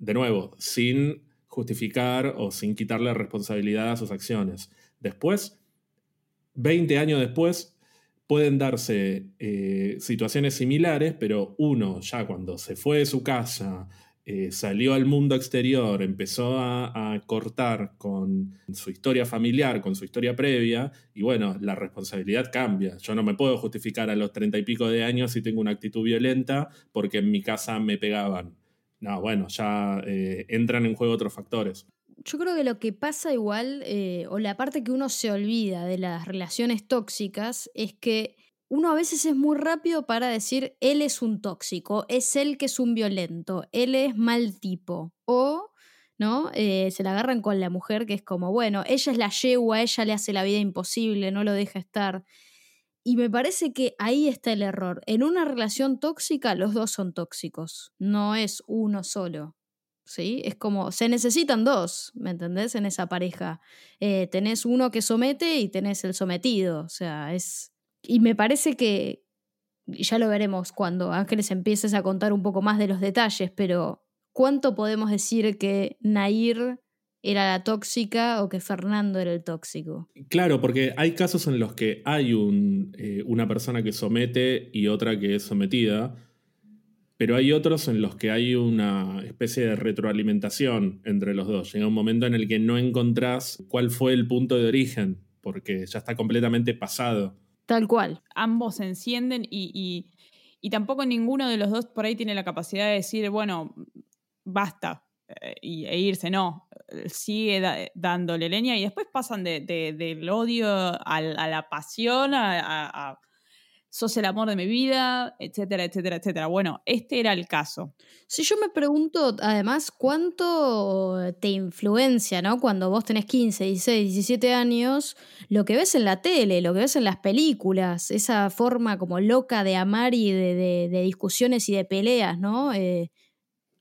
De nuevo, sin justificar o sin quitarle responsabilidad a sus acciones. Después, 20 años después, pueden darse eh, situaciones similares, pero uno ya cuando se fue de su casa, eh, salió al mundo exterior, empezó a, cortar con su historia familiar, con su historia previa, y bueno, la responsabilidad cambia. Yo no me puedo justificar a los treinta y pico de años si tengo una actitud violenta porque en mi casa me pegaban. No, bueno, ya eh, entran en juego otros factores. Yo creo que lo que pasa igual, eh, o la parte que uno se olvida de las relaciones tóxicas, es que uno a veces es muy rápido para decir, él es un tóxico, es él que es un violento, él es mal tipo. O, ¿no? Eh, se la agarran con la mujer que es como, bueno, ella es la yegua, ella le hace la vida imposible, no lo deja estar. Y me parece que ahí está el error. En una relación tóxica, los dos son tóxicos, no es uno solo. ¿Sí? Es como, se necesitan dos, ¿me entendés? En esa pareja. Eh, tenés uno que somete y tenés el sometido. O sea, es, y me parece que, ya lo veremos cuando Ángeles empieces a contar un poco más de los detalles, pero ¿cuánto podemos decir que Nair era la tóxica o que Fernando era el tóxico? Claro, porque hay casos en los que hay un, eh, una persona que somete y otra que es sometida, pero hay otros en los que hay una especie de retroalimentación entre los dos. Llega un momento en el que no encontrás cuál fue el punto de origen, porque ya está completamente pasado. Tal cual. Ambos se encienden y, y, tampoco ninguno de los dos por ahí tiene la capacidad de decir, bueno, basta, eh, e irse, no, sigue dándole leña y después pasan de, del odio a, la pasión, a, sos el amor de mi vida, etcétera, etcétera, etcétera. Bueno, este era el caso. Si yo me pregunto, además, ¿cuánto te influencia, ¿no? Cuando vos tenés 15, 16, 17 años, lo que ves en la tele, lo que ves en las películas, esa forma como loca de amar y de, discusiones y de peleas, ¿no? Eh,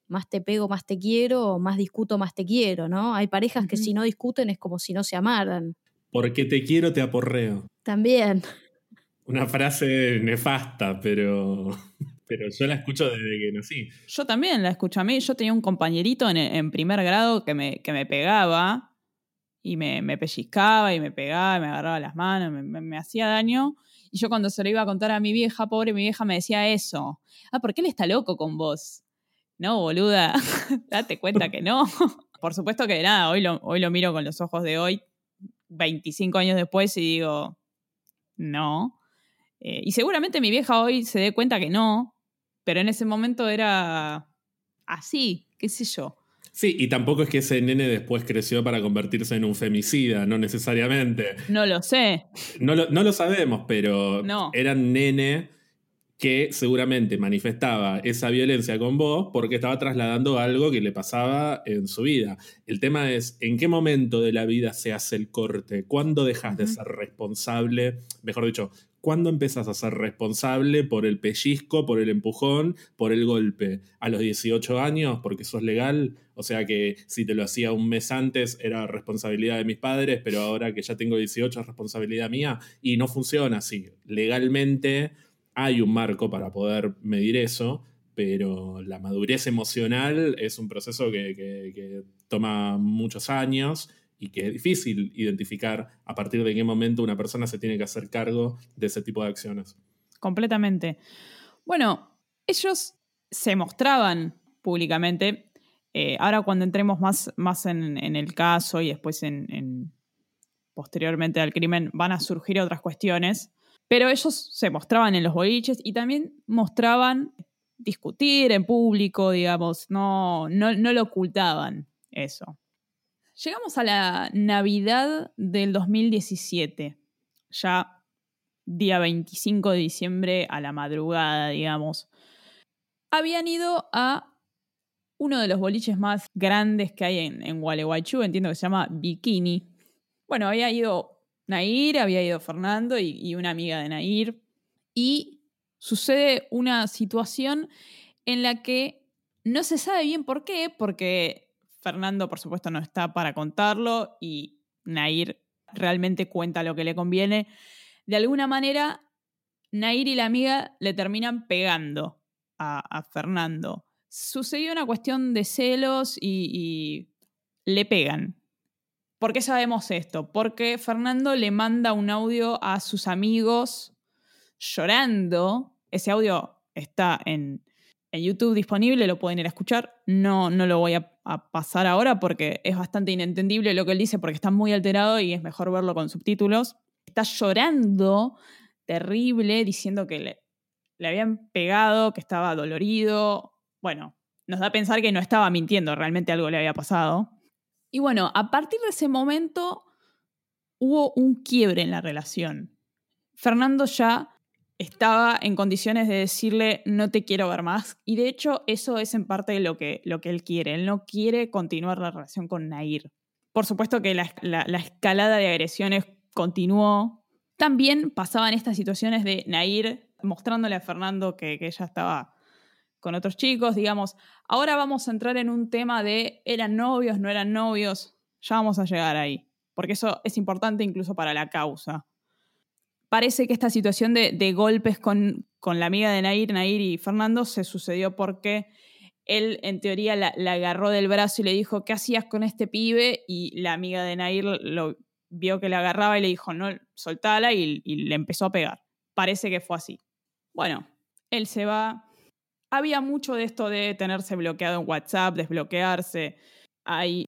más te pego, más te quiero, o más discuto, más te quiero, ¿no? Hay parejas que si no discuten es como si no se amaran. Porque te quiero, te aporreo. También. Una frase nefasta, pero, (laughs) pero yo la escucho desde que nací. Yo también la escucho a mí. Yo tenía un compañerito en, primer grado que me, que me pegaba y me, me, pellizcaba y me pegaba, me agarraba las manos, me, me, hacía daño. Y yo cuando se lo iba a contar a mi vieja, pobre mi vieja, me decía eso. Ah, ¿por qué él está loco con vos? No, boluda, (laughs) date cuenta que no. (laughs) Por supuesto que nada, hoy lo, hoy lo miro con los ojos de hoy, 25 años después, y digo, no. Eh, y seguramente mi vieja hoy se dé cuenta que no, pero en ese momento era así, qué sé yo. Sí, y tampoco es que ese nene después creció para convertirse en un femicida, no necesariamente. No lo sé. No lo, no lo sabemos, pero no. era nene que seguramente manifestaba esa violencia con vos porque estaba trasladando algo que le pasaba en su vida. El tema es, ¿en qué momento de la vida se hace el corte? ¿Cuándo dejas de ser responsable? Mejor dicho, ¿cuándo empezás a ser responsable por el pellizco, por el empujón, por el golpe? ¿A los 18 años? Porque sos legal. O sea que si te lo hacía un mes antes era responsabilidad de mis padres, pero ahora que ya tengo 18 es responsabilidad mía. Y no funciona así. Legalmente hay un marco para poder medir eso, pero la madurez emocional es un proceso que, toma muchos años y que es difícil identificar a partir de qué momento una persona se tiene que hacer cargo de ese tipo de acciones. Completamente. Bueno, ellos se mostraban públicamente. Eh, ahora cuando entremos más, más en, el caso y después en, posteriormente al crimen van a surgir otras cuestiones. Pero ellos se mostraban en los boliches y también mostraban discutir en público, digamos, no, no, no lo ocultaban eso. Llegamos a la Navidad del 2017, ya día 25 de diciembre a la madrugada, digamos. Habían ido a uno de los boliches más grandes que hay en, Gualeguaychú, entiendo que se llama Bikini. Bueno, había ido Nair, había ido Fernando y, una amiga de Nair. Y sucede una situación en la que no se sabe bien por qué, porque Fernando, por supuesto, no está para contarlo y Nair realmente cuenta lo que le conviene. De alguna manera, Nair y la amiga le terminan pegando a, Fernando. Sucedió una cuestión de celos y le pegan. ¿Por qué sabemos esto? Porque Fernando le manda un audio a sus amigos llorando. Ese audio está en, en YouTube disponible, lo pueden ir a escuchar. No, no lo voy a, pasar ahora porque es bastante inentendible lo que él dice porque está muy alterado y es mejor verlo con subtítulos. Está llorando terrible diciendo que le, le habían pegado, que estaba dolorido. Bueno, nos da a pensar que no estaba mintiendo, realmente algo le había pasado. Y bueno, a partir de ese momento hubo un quiebre en la relación. Fernando ya estaba en condiciones de decirle no te quiero ver más. Y de hecho eso es en parte lo que, lo que él quiere. Él no quiere continuar la relación con Nair. Por supuesto que la, la, la escalada de agresiones continuó. También pasaban estas situaciones de Nair mostrándole a Fernando que, que ella estaba con otros chicos, digamos. Ahora vamos a entrar en un tema de eran novios, no eran novios. Ya vamos a llegar ahí. Porque eso es importante incluso para la causa parece que esta situación de, golpes con, con, la amiga de Nair, Nair y Fernando, se sucedió porque él en teoría la, la, agarró del brazo y le dijo, ¿qué hacías con este pibe? Y la amiga de Nair lo vio que le agarraba y le dijo, no, soltala y, y le empezó a pegar. Parece que fue así. Bueno, él se va. Había mucho de esto de tenerse bloqueado en WhatsApp, desbloquearse. Hay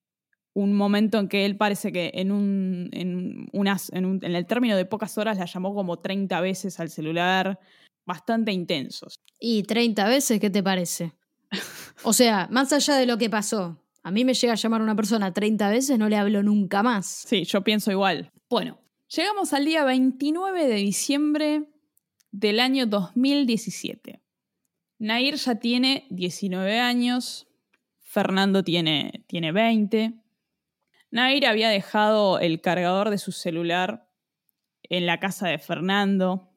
un momento en que él parece que en, un, en, unas, en, un, en, el término de pocas horas la llamó como 30 veces al celular, bastante intensos. ¿Y 30 veces qué te parece? o sea, más allá de lo que pasó, a mí me llega a llamar una persona 30 veces, no le hablo nunca más. Sí, yo pienso igual. Bueno, llegamos al día 29 de diciembre del año 2017. Nair ya tiene 19 años, Fernando tiene, tiene 20. Nair había dejado el cargador de su celular en la casa de Fernando.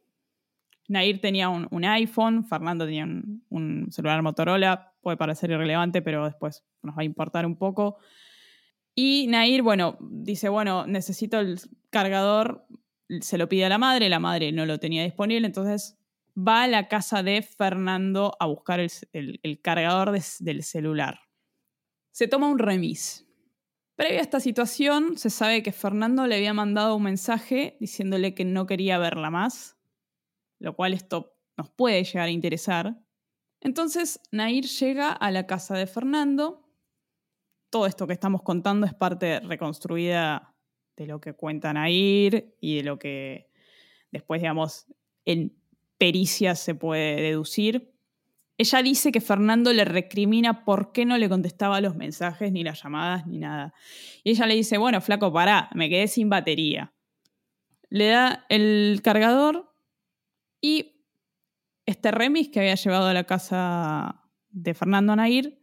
Nair tenía un, iPhone, Fernando tenía un, celular Motorola, puede parecer irrelevante, pero después nos va a importar un poco. Y Nair, bueno, dice, bueno, necesito el cargador, se lo pide a la madre, la madre no lo tenía disponible, entonces va a la casa de Fernando a buscar el, cargador de, del celular. Se toma un remis Previo a esta situación, se sabe que Fernando le había mandado un mensaje diciéndole que no quería verla más, lo cual esto nos puede llegar a interesar. Entonces, Nair llega a la casa de Fernando. Todo esto que estamos contando es parte reconstruida de lo que cuenta Nair y de lo que después, digamos, en pericia se puede deducir. Ella dice que Fernando le recrimina por qué no le contestaba los mensajes, ni las llamadas, ni nada. Y ella le dice, bueno, flaco, pará, me quedé sin batería. Le da el cargador y este remis que había llevado a la casa de Fernando Nair,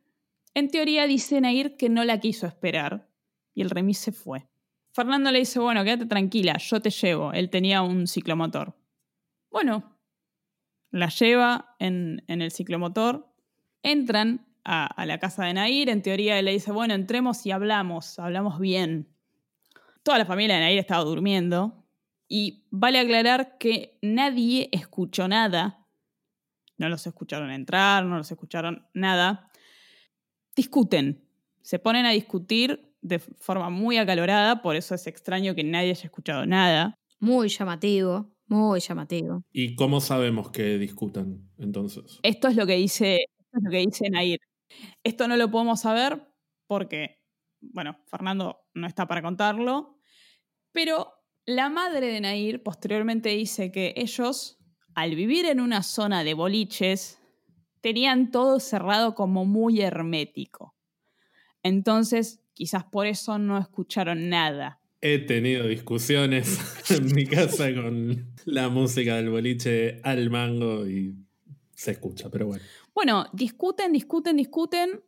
en teoría dice Nair que no la quiso esperar y el remis se fue. Fernando le dice, bueno, quédate tranquila, yo te llevo. Él tenía un ciclomotor. Bueno, la lleva en, el ciclomotor, entran a, a, la casa de Nair, en teoría él le dice, bueno, entremos y hablamos, hablamos bien. Toda la familia de Nair estaba durmiendo y vale aclarar que nadie escuchó nada, no los escucharon entrar, no los escucharon nada, discuten, se ponen a discutir de forma muy acalorada, por eso es extraño que nadie haya escuchado nada. Muy llamativo. Muy llamativo. ¿Y cómo sabemos que discutan entonces? Esto es lo que dice, esto es lo que dice Nair. Esto no lo podemos saber porque, bueno, Fernando no está para contarlo, pero la madre de Nair posteriormente dice que ellos, al vivir en una zona de boliches, tenían todo cerrado como muy hermético. Entonces, quizás por eso no escucharon nada. He tenido discusiones (laughs) en mi casa con la música del boliche al mango y se escucha, pero bueno. Bueno, discuten, discuten, discuten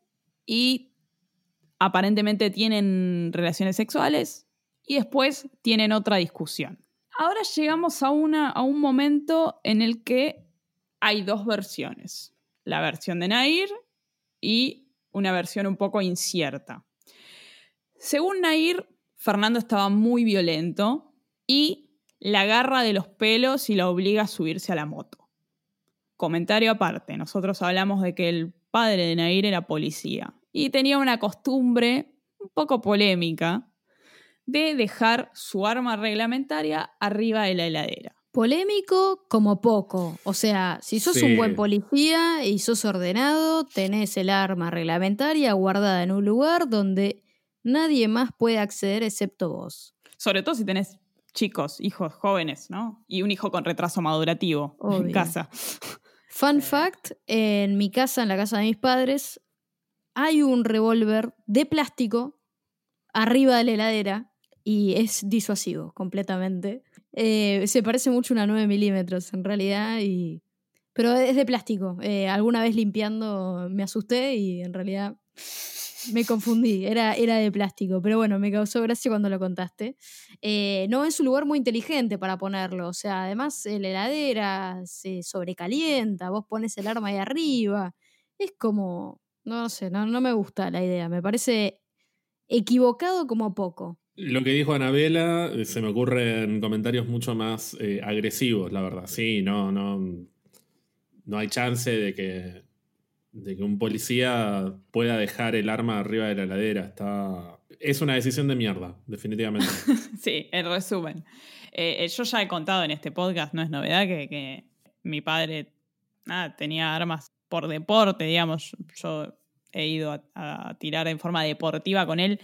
y aparentemente tienen relaciones sexuales y después tienen otra discusión. Ahora llegamos a, una, a un momento en el que hay dos versiones. La versión de Nair y una versión un poco incierta. Según Nair, Fernando estaba muy violento y la agarra de los pelos y la obliga a subirse a la moto. Comentario aparte, nosotros hablamos de que el padre de Nair era policía y tenía una costumbre un poco polémica de dejar su arma reglamentaria arriba de la heladera. Polémico como poco. O sea, si sos Sí. un buen policía y sos ordenado, tenés el arma reglamentaria guardada en un lugar donde nadie más puede acceder excepto vos. Sobre todo si tenés chicos, hijos jóvenes, ¿no? Y un hijo con retraso madurativo en casa. Fun (laughs) fact, en mi casa, en la casa de mis padres, hay un revólver de plástico arriba de la heladera y es disuasivo completamente. Eh, se parece mucho a una 9 milímetros en realidad, y... pero es de plástico. Eh, alguna vez limpiando me asusté y en realidad me confundí, era, era de plástico, pero bueno, me causó gracia cuando lo contaste. Eh, no es un lugar muy inteligente para ponerlo, o sea, además eh, la heladera se sobrecalienta, vos pones el arma ahí arriba, es como, no sé, no, no me gusta la idea, me parece equivocado como poco. Lo que dijo Anabela, eh, se me ocurren comentarios mucho más agresivos, la verdad. Sí, no, no. No hay chance de que, de que un policía pueda dejar el arma arriba de la heladera. Está. Es una decisión de mierda, definitivamente. (laughs) Sí, en resumen. Eh, eh, yo ya he contado en este podcast, no es novedad, que, que mi padre tenía armas por deporte, digamos. Yo he ido a, tirar en forma deportiva con él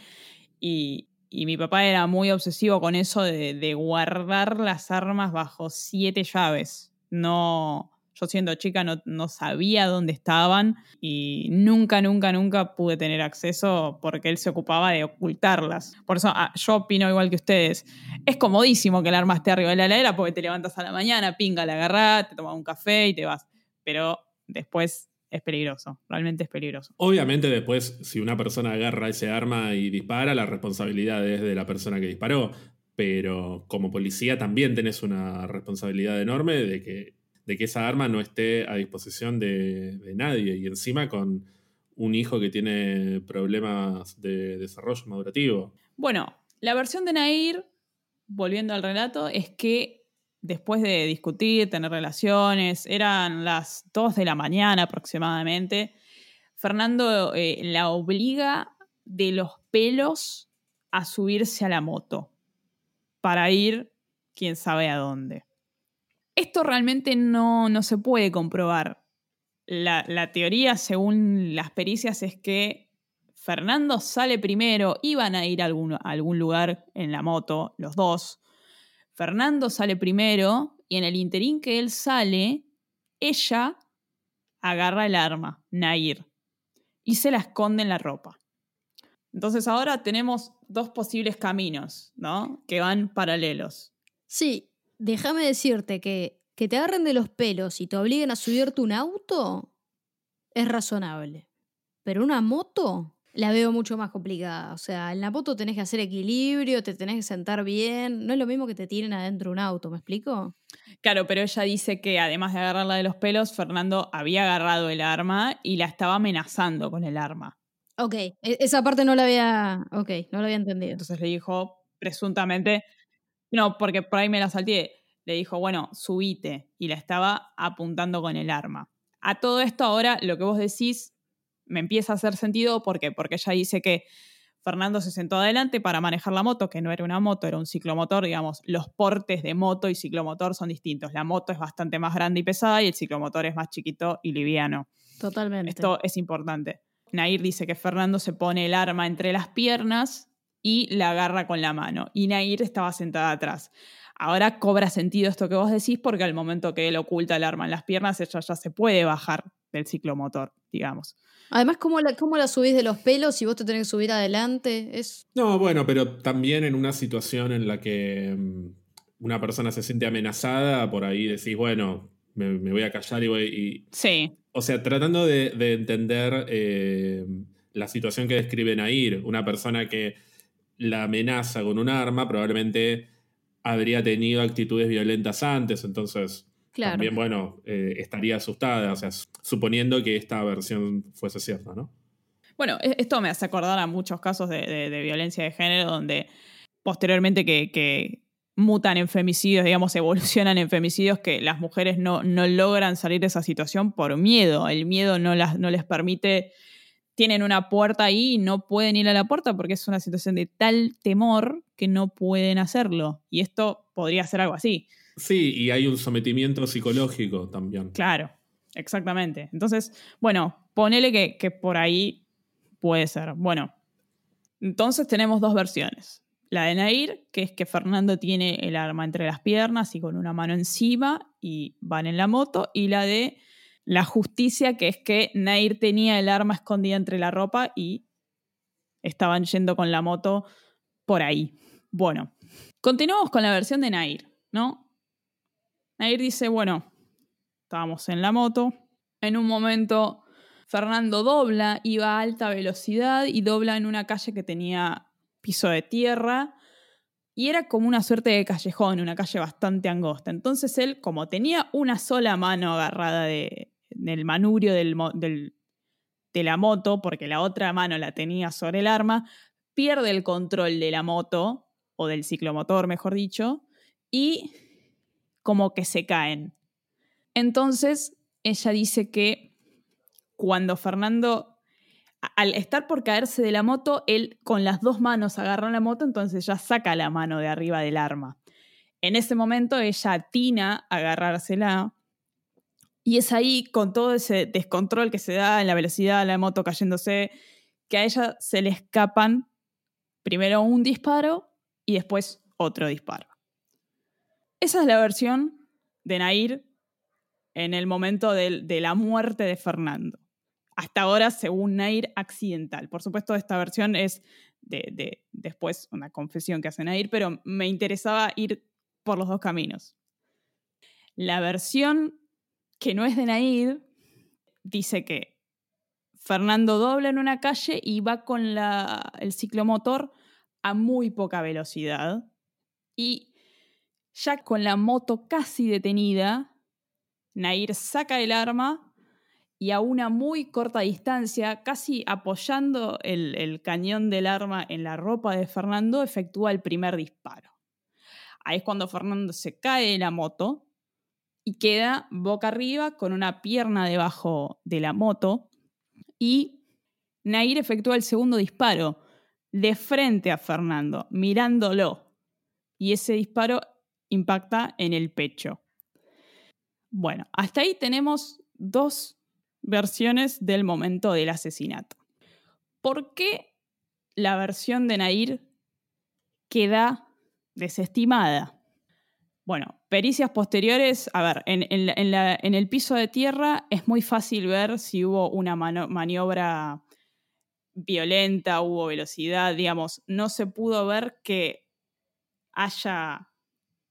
y, y mi papá era muy obsesivo con eso de guardar las armas bajo siete llaves. No, yo siendo chica no, sabía dónde estaban y nunca, nunca, nunca pude tener acceso porque él se ocupaba de ocultarlas. Por eso ah, yo opino igual que ustedes. Es comodísimo que el arma esté arriba de la heladera porque te levantas a la mañana, pinga, la agarrás, te tomas un café y te vas. Pero después es peligroso, realmente es peligroso. Obviamente, después, si una persona agarra ese arma y dispara, la responsabilidad es de la persona que disparó. Pero como policía también tenés una responsabilidad enorme de que, de que esa arma no esté a disposición de, nadie. Y encima con un hijo que tiene problemas de desarrollo madurativo. Bueno, la versión de Nair, volviendo al relato, es que después de discutir, tener relaciones, eran las 2 de la mañana aproximadamente, Fernando eh, la obliga de los pelos a subirse a la moto para ir quién sabe a dónde. Esto realmente no, no se puede comprobar. La, la teoría, según las pericias, es que Fernando sale primero, iban a ir a algún, a algún lugar en la moto, los dos. Fernando sale primero y en el interín que él sale, ella agarra el arma, Nair, y se la esconde en la ropa. Entonces ahora tenemos dos posibles caminos, ¿no? Que van paralelos. Sí, déjame decirte que que te agarren de los pelos y te obliguen a subirte un auto es razonable. Pero una moto la veo mucho más complicada. O sea, en la moto tenés que hacer equilibrio, te tenés que sentar bien. No es lo mismo que te tiren adentro de un auto, ¿me explico? Claro, pero ella dice que además de agarrarla de los pelos, Fernando había agarrado el arma y la estaba amenazando con el arma. Ok, e- esa parte no la había. Ok, no la había entendido. Entonces le dijo, presuntamente, no, porque por ahí me la salté. Le dijo, bueno, subite. Y la estaba apuntando con el arma. A todo esto ahora lo que vos decís me empieza a hacer sentido. ¿Por qué? Porque ella dice que Fernando se sentó adelante para manejar la moto, que no era una moto, era un ciclomotor. Digamos, los portes de moto y ciclomotor son distintos. La moto es bastante más grande y pesada y el ciclomotor es más chiquito y liviano. Totalmente. Esto es importante. Nair dice que Fernando se pone el arma entre las piernas y la agarra con la mano. Y Nair estaba sentada atrás. Ahora cobra sentido esto que vos decís porque al momento que él oculta el arma en las piernas, ella ya se puede bajar del ciclomotor, digamos. Además, ¿cómo la, ¿cómo la subís de los pelos si vos te tenés que subir adelante? Es. No, bueno, pero también en una situación en la que mm, una persona se siente amenazada, por ahí decís, bueno, me, me voy a callar y voy. Y, Sí, o sea, tratando de, de entender eh, la situación que describe Nair, una persona que la amenaza con un arma, probablemente habría tenido actitudes violentas antes, entonces Claro. también, bueno, eh, estaría asustada, o sea, suponiendo que esta versión fuese cierta, ¿no? Bueno, e- esto me hace acordar a muchos casos de, de- de violencia de género donde posteriormente que, que mutan en femicidios, digamos, evolucionan en femicidios que las mujeres no, no logran salir de esa situación por miedo. El miedo no, las, no les permite tienen una puerta ahí y no pueden ir a la puerta porque es una situación de tal temor que no pueden hacerlo. Y esto podría ser algo así. Sí, y hay un sometimiento psicológico también. Claro, exactamente. Entonces, bueno, ponele que, que por ahí puede ser. Bueno, entonces tenemos dos versiones. La de Nair, que es que Fernando tiene el arma entre las piernas y con una mano encima y van en la moto, y la de la justicia, que es que Nair tenía el arma escondida entre la ropa y estaban yendo con la moto por ahí. Bueno, continuamos con la versión de Nair, ¿no? Nair dice, bueno, estábamos en la moto, en un momento Fernando dobla, iba a alta velocidad y dobla en una calle que tenía piso de tierra y era como una suerte de callejón, una calle bastante angosta. Entonces él, como tenía una sola mano agarrada de, del manurio del, de la moto, porque la otra mano la tenía sobre el arma, pierde el control de la moto, o del ciclomotor, mejor dicho, y como que se caen. Entonces ella dice que cuando Fernando al estar por caerse de la moto, él con las dos manos agarra la moto, entonces ya saca la mano de arriba del arma. En ese momento ella atina a agarrársela y es ahí con todo ese descontrol que se da en la velocidad de la moto cayéndose, que a ella se le escapan primero un disparo y después otro disparo. Esa es la versión de Nair en el momento de, de la muerte de Fernando hasta ahora, según Nair, accidental. Por supuesto, esta versión es de, después una confesión que hace Nair, pero me interesaba ir por los dos caminos. La versión que no es de Nair dice que Fernando dobla en una calle y va con la, el ciclomotor a muy poca velocidad y ya con la moto casi detenida, Nair saca el arma y a una muy corta distancia, casi apoyando el, cañón del arma en la ropa de Fernando, efectúa el primer disparo. Ahí es cuando Fernando se cae de la moto queda boca arriba con una pierna debajo de la moto y Nair efectúa el segundo disparo de frente a Fernando, mirándolo. Y ese disparo impacta en el pecho. Bueno, hasta ahí tenemos dos versiones del momento del asesinato. ¿Por qué la versión de Nair queda desestimada? Bueno, pericias posteriores, a ver, en, el piso de tierra es muy fácil ver si hubo una maniobra violenta, hubo velocidad, digamos, no se pudo ver que haya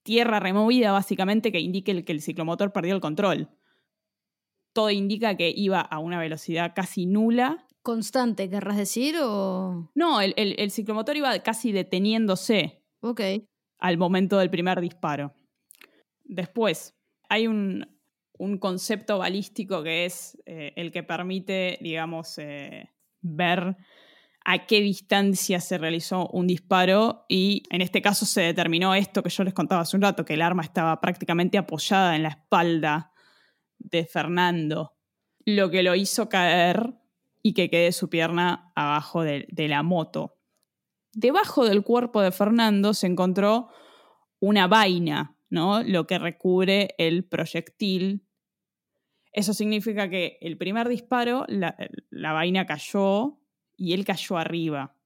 tierra removida básicamente que indique que el ciclomotor perdió el control todo indica que iba a una velocidad casi nula. ¿Constante, querrás decir? O... No, el, ciclomotor iba casi deteniéndose. Ok. Al momento del primer disparo. Después, hay un, concepto balístico que es eh, el que permite, digamos, eh, ver a qué distancia se realizó un disparo y en este caso se determinó esto que yo les contaba hace un rato, que el arma estaba prácticamente apoyada en la espalda de Fernando, lo que lo hizo caer y que quede su pierna abajo de, la moto. Debajo del cuerpo de Fernando se encontró una vaina, ¿no? Lo que recubre el proyectil. Eso significa que el primer disparo, la, la vaina cayó y él cayó arriba.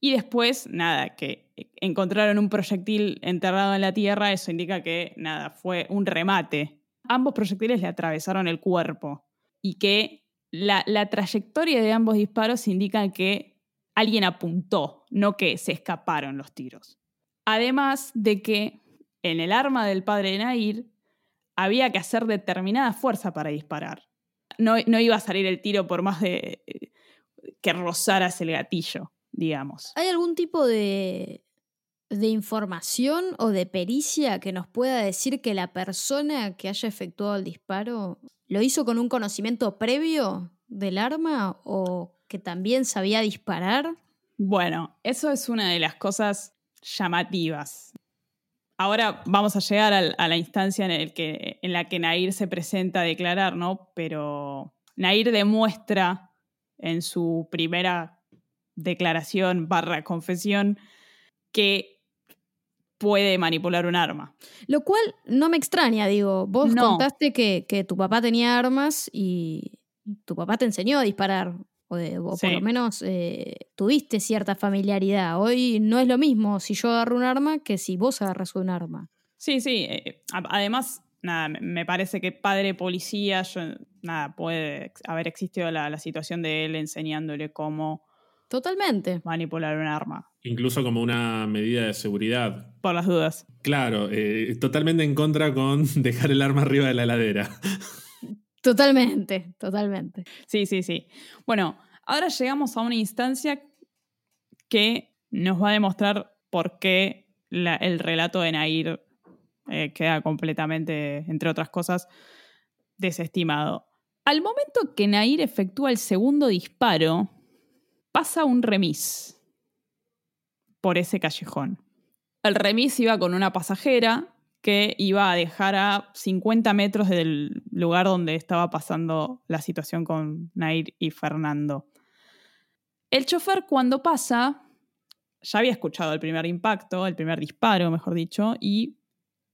Y después, nada, que encontraron un proyectil enterrado en la tierra, eso indica que, nada, fue un remate ambos proyectiles le atravesaron el cuerpo y que la, trayectoria de ambos disparos indica que alguien apuntó, no que se escaparon los tiros. Además de que en el arma del padre de Nair había que hacer determinada fuerza para disparar. No, no iba a salir el tiro por más de que rozaras el gatillo, digamos. ¿Hay algún tipo de de información o de pericia que nos pueda decir que la persona que haya efectuado el disparo lo hizo con un conocimiento previo del arma o que también sabía disparar? Bueno, eso es una de las cosas llamativas. Ahora vamos a llegar a la instancia en, el que, en la que Nair se presenta a declarar, ¿no? Pero Nair demuestra en su primera declaración barra confesión que puede manipular un arma. Lo cual no me extraña, digo. Vos No. contaste que, que tu papá tenía armas y tu papá te enseñó a disparar. O, de- o Sí. por lo menos eh, tuviste cierta familiaridad. Hoy no es lo mismo si yo agarro un arma que si vos agarras un arma. Sí, sí. eh, a- además, nada, me- parece que padre policía, yo, nada, puede haber existido la, la situación de él enseñándole cómo Totalmente. manipular un arma. Incluso como una medida de seguridad. Por las dudas. Claro, eh, totalmente en contra con (laughs) dejar el arma arriba de la heladera. Totalmente, totalmente. Sí, sí, sí. Bueno, ahora llegamos a una instancia que nos va a demostrar por qué el relato de Nair eh, queda completamente, entre otras cosas, desestimado. Al momento que Nair efectúa el segundo disparo, pasa un remis por ese callejón. El remis iba con una pasajera que iba a dejar a 50 metros del lugar donde estaba pasando la situación con Nair y Fernando. El chofer cuando pasa ya había escuchado el primer impacto, el primer disparo, mejor dicho, y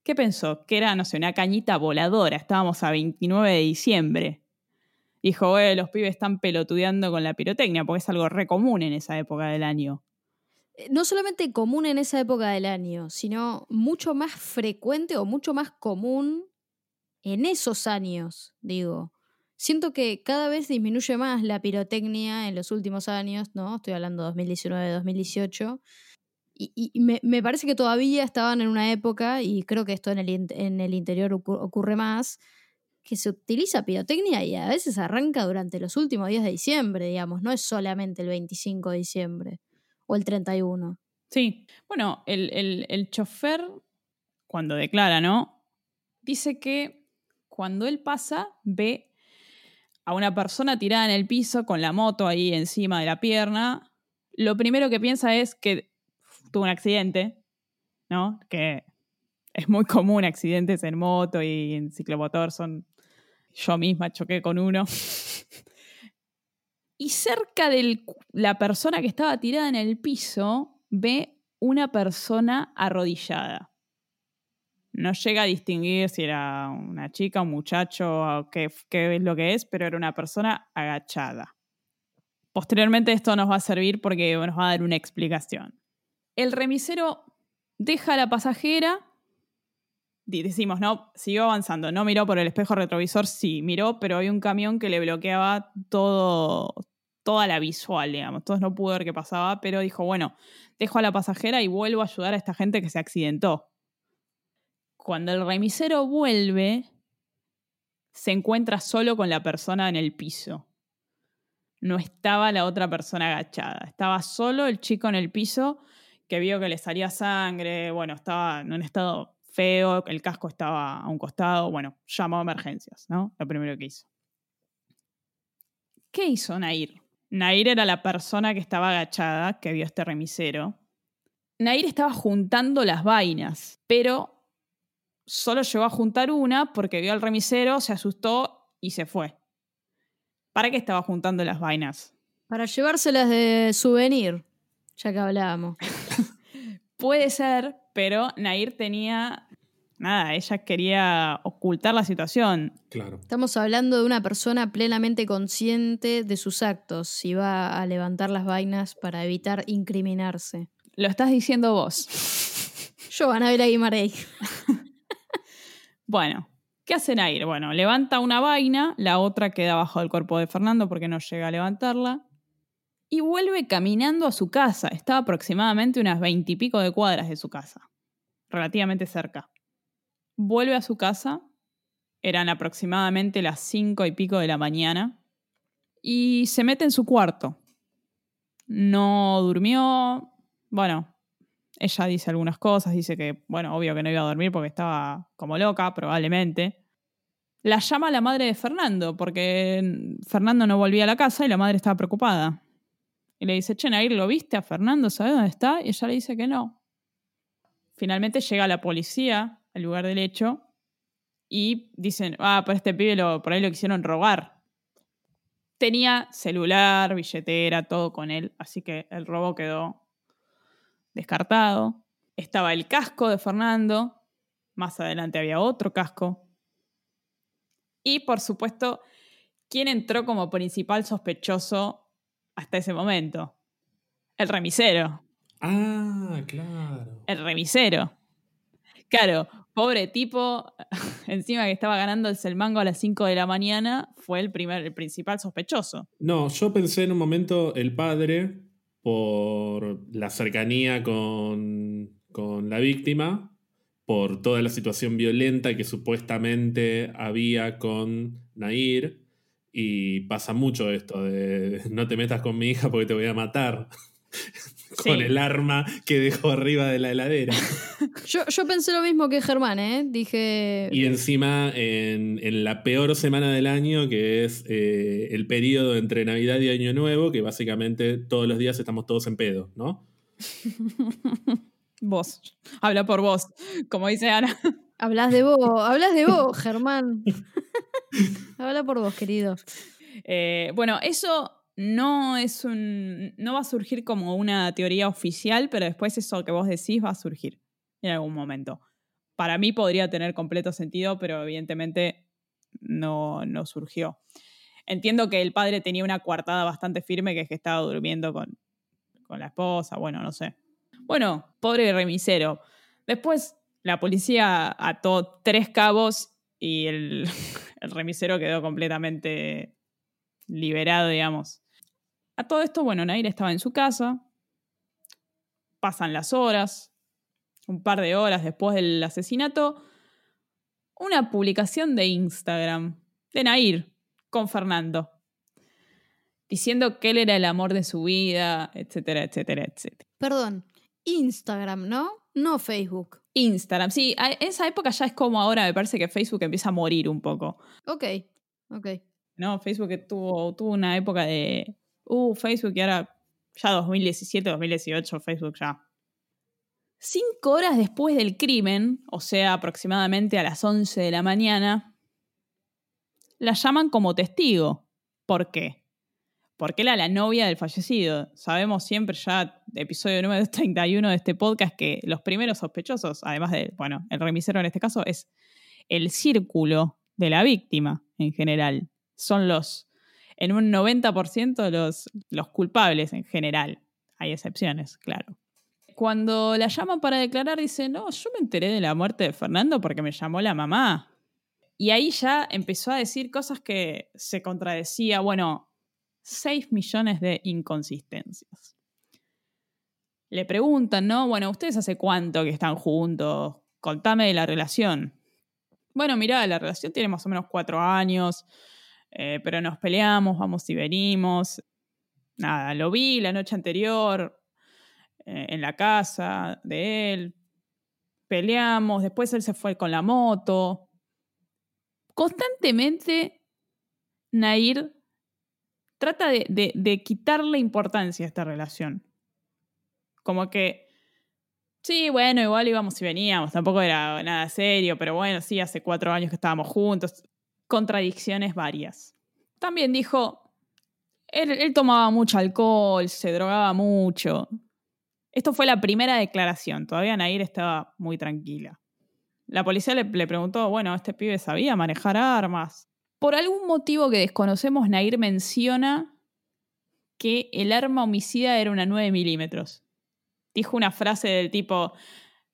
¿qué pensó? Que era, no sé, una cañita voladora. Estábamos a 29 de diciembre. Dijo, eh, los pibes están pelotudeando con la pirotecnia, porque es algo re común en esa época del año. Eh, No solamente común en esa época del año, sino mucho más frecuente o mucho más común en esos años, digo. Siento que cada vez disminuye más la pirotecnia en los últimos años, ¿no? Estoy hablando 2019-2018. Y, y- y me, me parece que todavía estaban en una época, y creo que esto en el, en el interior ocu- ocurre más, que se utiliza pirotecnia y a veces arranca durante los últimos días de diciembre, digamos, no es solamente el 25 de diciembre o el 31. Sí, bueno, el, el, el chofer, cuando declara, ¿no? Dice que cuando él pasa, ve a una persona tirada en el piso con la moto ahí encima de la pierna. Lo primero que piensa es que tuvo un accidente, ¿no? Que es muy común accidentes en moto y en ciclomotor, son... Yo misma choqué con uno. (laughs) Y cerca de la persona que estaba tirada en el piso, ve una persona arrodillada. No llega a distinguir si era una chica, un muchacho, o qué, qué es lo que es, pero era una persona agachada. Posteriormente esto nos va a servir porque nos va a dar una explicación. El remisero deja a la pasajera, decimos, no, siguió avanzando, no miró por el espejo retrovisor, sí, miró, pero había un camión que le bloqueaba todo, toda la visual, digamos, entonces no pudo ver qué pasaba, pero dijo, bueno, dejo a la pasajera y vuelvo a ayudar a esta gente que se accidentó. Cuando el remisero vuelve, se encuentra solo con la persona en el piso. No estaba la otra persona agachada. Estaba solo el chico en el piso que vio que le salía sangre. Bueno, estaba en un estado feo, el casco estaba a un costado. Bueno, llamó a emergencias, ¿no? Lo primero que hizo. ¿Qué hizo Nair? Nair era la persona que estaba agachada, que vio este remisero. Nair estaba juntando las vainas, pero solo llegó a juntar una porque vio al remisero, se asustó y se fue. ¿Para qué estaba juntando las vainas? Para llevárselas de souvenir, ya que hablábamos. Puede ser, pero Nair tenía. Nada, ella quería ocultar la situación. Claro. Estamos hablando de una persona plenamente consciente de sus actos y va a levantar las vainas para evitar incriminarse. Lo estás diciendo vos. (laughs) Yo, Anabela Guimarães. (laughs) Bueno, ¿qué hace Nair? Bueno, levanta una vaina, la otra queda bajo el cuerpo de Fernando porque no llega a levantarla. Y vuelve caminando a su casa. Estaba aproximadamente unas veintipico de cuadras de su casa. Relativamente cerca. Vuelve a su casa. Eran aproximadamente las cinco y pico de la mañana. Y se mete en su cuarto. No durmió. Bueno, ella dice algunas cosas, dice que, bueno, obvio que no iba a dormir porque estaba como loca, probablemente. La llama la madre de Fernando, porque Fernando no volvía a la casa y la madre estaba preocupada. Y le dice, che, Nair, ¿lo viste a Fernando? ¿Sabes dónde está? Y ella le dice que no. Finalmente llega la policía al lugar del hecho y dicen, ah, por este pibe por ahí lo quisieron robar. Tenía celular, billetera, todo con él, así que el robo quedó descartado. Estaba el casco de Fernando, más adelante había otro casco. Y por supuesto, ¿quién entró como principal sospechoso hasta ese momento? El remisero. Ah, claro. El remisero. Claro, pobre tipo, (laughs) encima que estaba ganando el Selmango a las 5 de la mañana, fue el primer, el principal sospechoso. No, yo pensé en un momento el padre por la cercanía con, con la víctima, por toda la situación violenta que supuestamente había con Nair. Y pasa mucho esto de (laughs) no te metas con mi hija porque te voy a matar. (laughs) con el arma que dejó arriba de la heladera. (laughs) Yo, yo pensé lo mismo que Germán, ¿eh? Dije. Y encima en, en la peor semana del año, que es eh, el periodo entre Navidad y Año Nuevo, que básicamente todos los días estamos todos en pedo, ¿no? Vos, habla por vos, como dice Ana. Hablas de vos, hablas de vos, Germán. (laughs) Habla por vos, querido. Eh, bueno, eso no es un. no va a surgir como una teoría oficial, pero después eso que vos decís va a surgir en algún momento. Para mí podría tener completo sentido, pero evidentemente no, no surgió. Entiendo que el padre tenía una coartada bastante firme, que es que estaba durmiendo con, con la esposa, bueno, no sé. Bueno, pobre remisero. Después la policía ató tres cabos y (laughs) el, remisero quedó completamente liberado, digamos. A todo esto, bueno, Nair estaba en su casa. Pasan las horas, un par de horas después del asesinato, una publicación de Instagram de Nair con Fernando, diciendo que él era el amor de su vida, etcétera, etcétera, etcétera. Perdón, Instagram, ¿no? No Facebook. Instagram, sí, a esa época ya es como ahora, me parece que Facebook empieza a morir un poco. Ok, ok. ¿no? Facebook tuvo, tuvo una época de, uh, Facebook y ahora ya 2017, 2018, Facebook ya. Cinco horas después del crimen, o sea, aproximadamente a las 11 de la mañana, la llaman como testigo. ¿Por qué? Porque era la novia del fallecido. Sabemos siempre ya, episodio número (laughs) 31 de este podcast, que los primeros sospechosos, además de, bueno, el remisero en este caso, es el círculo de la víctima en general. Son los, en un 90% los, los culpables en general. Hay excepciones, claro. Cuando la llaman para declarar, dice, no, yo me enteré de la muerte de Fernando porque me llamó la mamá. Y ahí ya empezó a decir cosas que se contradecía, bueno, 6 millones de inconsistencias. Le preguntan, ¿no? Bueno, ¿ustedes hace cuánto que están juntos? Contame de la relación. Bueno, mirá, la relación tiene más o menos cuatro años, eh, pero nos peleamos, vamos y venimos. Nada, lo vi la noche anterior eh, en la casa de él. Peleamos, después él se fue con la moto. Constantemente, Nair trata de, de, de quitarle importancia a esta relación. Como que, sí, bueno, igual íbamos y veníamos, tampoco era nada serio, pero bueno, sí, hace cuatro años que estábamos juntos. Contradicciones varias. También dijo, él, tomaba mucho alcohol, se drogaba mucho. Esto fue la primera declaración, todavía Nair estaba muy tranquila. La policía le, le preguntó, bueno, ¿este pibe sabía manejar armas? Por algún motivo que desconocemos, Nair menciona que el arma homicida era una 9 milímetros. Dijo una frase del tipo,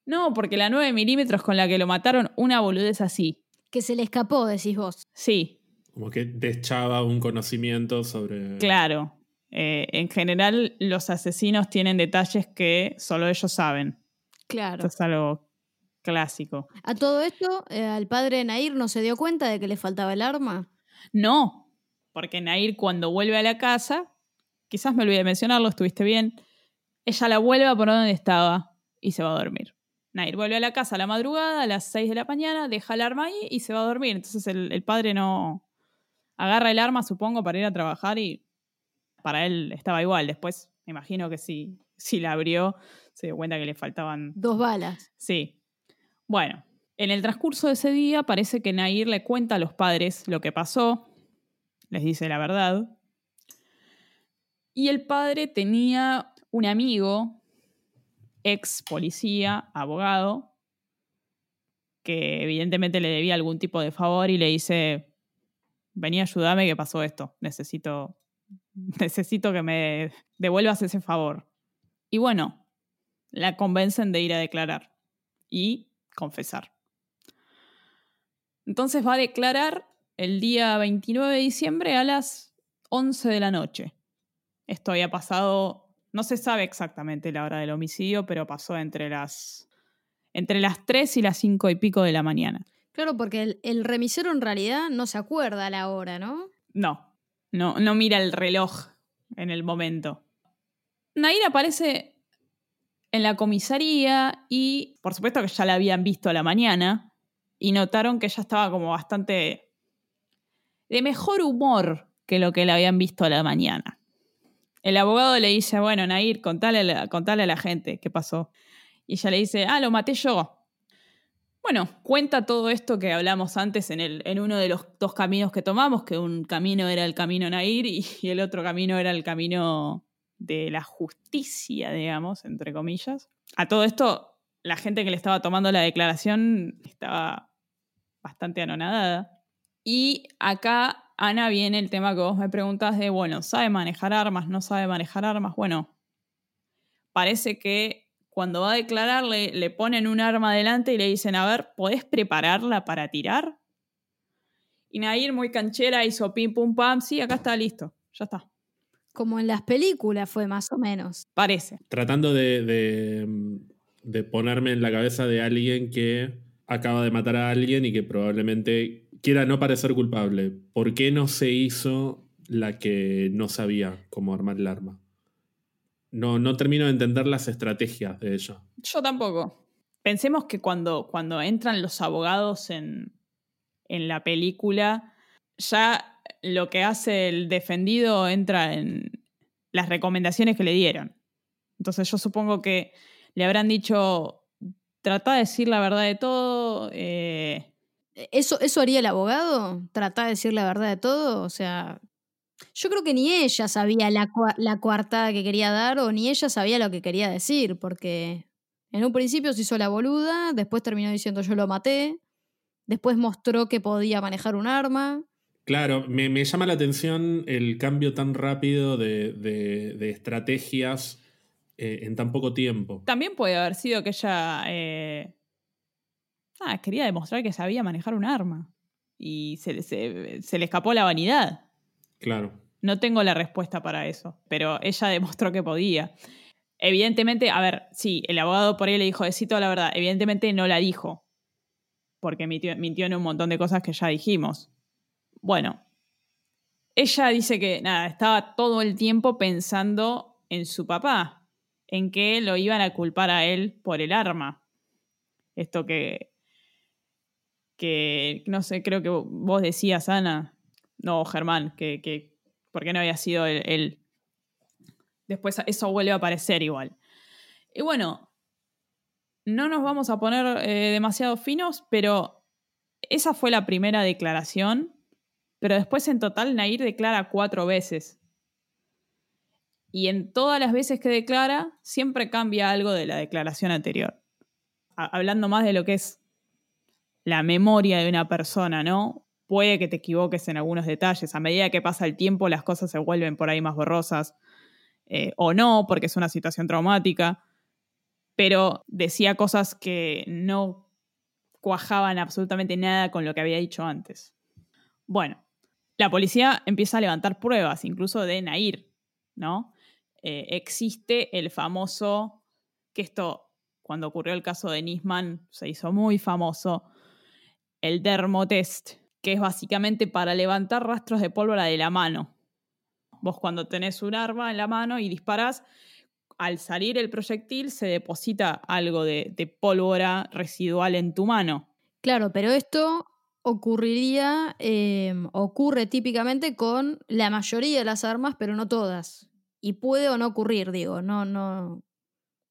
no, porque la 9 milímetros con la que lo mataron, una boludez así. Que se le escapó, decís vos. Sí, Como que deschaba un conocimiento sobre. claro. Eh, en general, los asesinos tienen detalles que solo ellos saben. Claro. Esto es algo clásico. A todo esto, eh, al padre Nair no se dio cuenta de que le faltaba el arma. No, porque Nair cuando vuelve a la casa, quizás me olvidé de mencionarlo, estuviste bien, ella la vuelve a poner donde estaba y se va a dormir. Nair vuelve a la casa a la madrugada, a las 6 de la mañana, deja el arma ahí y se va a dormir. Entonces el, el padre no agarra el arma, supongo, para ir a trabajar y para él estaba igual. Después me imagino que si, si la abrió, se dio cuenta que le faltaban Dos balas. Sí. Bueno, en el transcurso de ese día parece que Nair le cuenta a los padres lo que pasó, les dice la verdad, Y el padre tenía un amigo, ex policía, abogado, que evidentemente le debía algún tipo de favor y le dice, vení, ayúdame que pasó esto, necesito, (laughs) necesito que me devuelvas ese favor. Y bueno, la convencen de ir a declarar. Y confesar. Entonces va a declarar el día 29 de diciembre a las 11 de la noche. Esto había pasado, no se sabe exactamente la hora del homicidio, pero pasó entre las, entre las 3 y las 5 y pico de la mañana. Claro, porque el, el remisero en realidad no se acuerda a la hora, ¿no? No, no, no mira el reloj en el momento. Nair aparece en la comisaría y por supuesto que ya la habían visto a la mañana y notaron que ella estaba como bastante de mejor humor que lo que la habían visto a la mañana. El abogado le dice, bueno, Nair, contale, contale a la gente qué pasó. Y ella le dice, ah, lo maté yo. Bueno, cuenta todo esto que hablamos antes en, el, en uno de los dos caminos que tomamos, que un camino era el camino Nair y el otro camino era el camino de la justicia, digamos, entre comillas. A todo esto, la gente que le estaba tomando la declaración estaba bastante anonadada. Y acá, Ana, viene el tema que vos me preguntas de, bueno, ¿sabe manejar armas? ¿No sabe manejar armas? Bueno, parece que cuando va a declarar le, le ponen un arma adelante y le dicen, a ver, ¿podés prepararla para tirar? Y Nair, muy canchera, hizo pim pum pam, sí, acá está listo, ya está. Como en las películas fue más o menos. Parece. Tratando de, de, de ponerme en la cabeza de alguien que acaba de matar a alguien y que probablemente quiera no parecer culpable. ¿Por qué no se hizo la que no sabía cómo armar el arma? No, no termino de entender las estrategias de ella. Yo tampoco. Pensemos que cuando, cuando entran los abogados en, en la película, ya lo que hace el defendido entra en las recomendaciones que le dieron. Entonces yo supongo que le habrán dicho, trata de decir la verdad de todo. Eh, ¿Eso, ¿Eso haría el abogado? ¿Tratar de decir la verdad de todo? O sea, yo creo que ni ella sabía la, la coartada que quería dar o ni ella sabía lo que quería decir, porque en un principio se hizo la boluda, después terminó diciendo yo lo maté, después mostró que podía manejar un arma. Claro, me, me llama la atención el cambio tan rápido de, de, de estrategias eh, en tan poco tiempo. También puede haber sido que ella eh, ah, quería demostrar que sabía manejar un arma y se, se, se le escapó la vanidad. Claro. No tengo la respuesta para eso, pero ella (laughs) demostró que podía. Evidentemente, a ver, sí, el abogado por ahí le dijo, decir toda la verdad. Evidentemente no la dijo, porque mintió, mintió en un montón de cosas que ya dijimos. Bueno, ella dice que, nada, estaba todo el tiempo pensando en su papá, en que lo iban a culpar a él por el arma. Esto que, que no sé, creo que vos decías, Ana, no, Germán, que, que ¿por qué no había sido él, él? Después eso vuelve a aparecer igual. Y bueno, no nos vamos a poner eh, demasiado finos, pero esa fue la primera declaración. Pero después en total Nair declara cuatro veces. Y en todas las veces que declara, siempre cambia algo de la declaración anterior. Hablando más de lo que es la memoria de una persona, ¿no? Puede que te equivoques en algunos detalles. A medida que pasa el tiempo, las cosas se vuelven por ahí más borrosas. Eh, o no, porque es una situación traumática. Pero decía cosas que no cuajaban absolutamente nada con lo que había dicho antes. Bueno, la policía empieza a levantar pruebas, incluso de Nair, ¿no? Eh, existe el famoso, que esto, cuando ocurrió el caso de Nisman, se hizo muy famoso, el dermotest, que es básicamente para levantar rastros de pólvora de la mano. Vos cuando tenés un arma en la mano y disparás, al salir el proyectil se deposita algo de, de pólvora residual en tu mano. Claro, pero esto ocurriría, eh, ocurre típicamente con la mayoría de las armas, pero no todas. Y puede o no ocurrir, digo, no, no,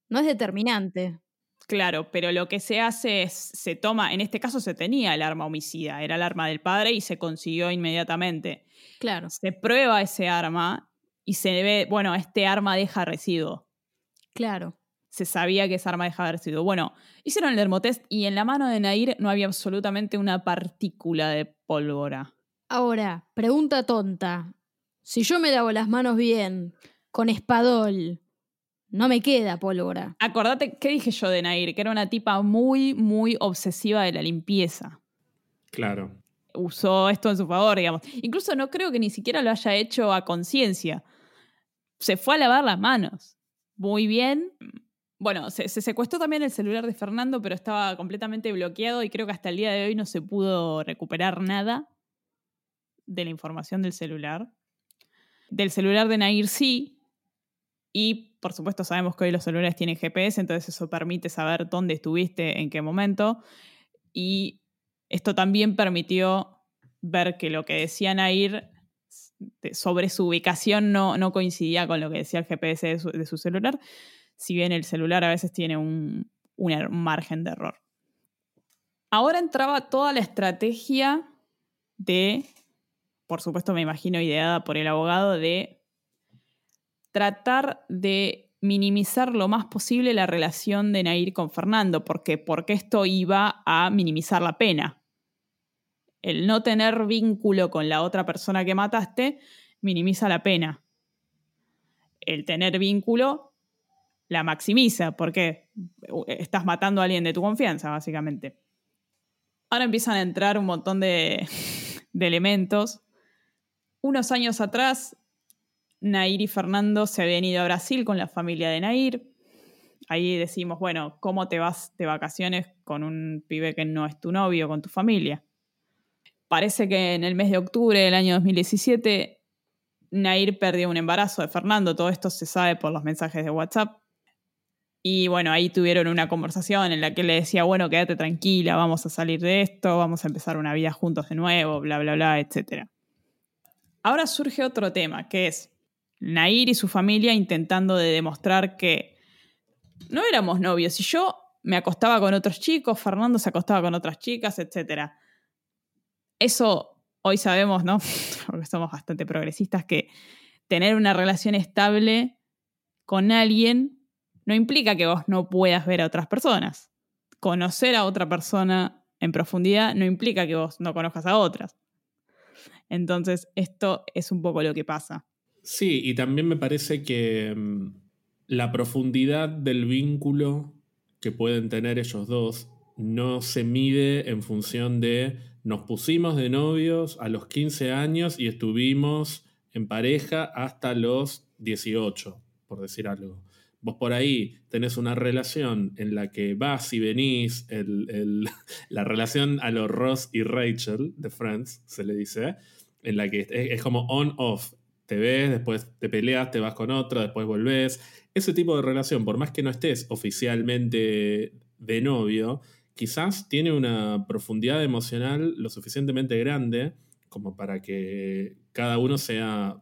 no es determinante. Claro, pero lo que se hace es, se toma, en este caso se tenía el arma homicida, era el arma del padre y se consiguió inmediatamente. Claro. Se prueba ese arma y se ve, bueno, este arma deja residuo. Claro. Se sabía que esa arma dejaba residuo. Bueno, hicieron el dermotest y en la mano de Nair no había absolutamente una partícula de pólvora. Ahora, pregunta tonta. Si yo me lavo las manos bien, con espadol, no me queda pólvora. Acordate, ¿qué dije yo de Nair? Que era una tipa muy, muy obsesiva de la limpieza. Claro. Usó esto en su favor, digamos. Incluso no creo que ni siquiera lo haya hecho a conciencia. Se fue a lavar las manos. Muy bien. Bueno, se, se, secuestró también el celular de Fernando, pero estaba completamente bloqueado y creo que hasta el día de hoy no se pudo recuperar nada de la información del celular. Del celular de Nair sí. Y por supuesto sabemos que hoy los celulares tienen GPS, entonces eso permite saber dónde estuviste, en qué momento. Y esto también permitió ver que lo que decía Nair sobre su ubicación no, no coincidía con lo que decía el GPS de su, celular, si bien el celular a veces tiene un, un er, margen de error. Ahora entraba toda la estrategia de, por supuesto me imagino ideada por el abogado, de tratar de minimizar lo más posible la relación de Nair con Fernando, porque, porque esto iba a minimizar la pena. El no tener vínculo con la otra persona que mataste minimiza la pena. El tener vínculo la maximiza, porque estás matando a alguien de tu confianza, básicamente. Ahora empiezan a entrar un montón de, (laughs) de elementos. Unos años atrás, Nair y Fernando se habían ido a Brasil con la familia de Nair. Ahí decimos, bueno, ¿cómo te vas de vacaciones con un pibe que no es tu novio, con tu familia? Parece que en el mes de octubre del año 2017, Nair perdió un embarazo de Fernando. Todo esto se sabe por los mensajes de WhatsApp. Y bueno, ahí tuvieron una conversación en la que le decía, bueno, quédate tranquila, vamos a salir de esto, vamos a empezar una vida juntos de nuevo, bla, bla, bla, etc. Ahora surge otro tema, que es Nair y su familia intentando de demostrar que no éramos novios y yo me acostaba con otros chicos, Fernando se acostaba con otras chicas, etc. Eso hoy sabemos, ¿no? (laughs) Porque somos bastante progresistas, que tener una relación estable con alguien no implica que vos no puedas ver a otras personas. Conocer a otra persona en profundidad no implica que vos no conozcas a otras. Entonces, esto es un poco lo que pasa. Sí, y también me parece que um, la profundidad del vínculo que pueden tener ellos dos no se mide en función de nos pusimos de novios a los 15 años y estuvimos en pareja hasta los 18, por decir algo. Vos por ahí tenés una relación en la que vas y venís, el, el, (laughs) la relación a los Ross y Rachel de Friends, se le dice, en la que es, es como on-off. Te ves, después te peleas, te vas con otro, después volvés. Ese tipo de relación, por más que no estés oficialmente de novio, quizás tiene una profundidad emocional lo suficientemente grande como para que cada uno sea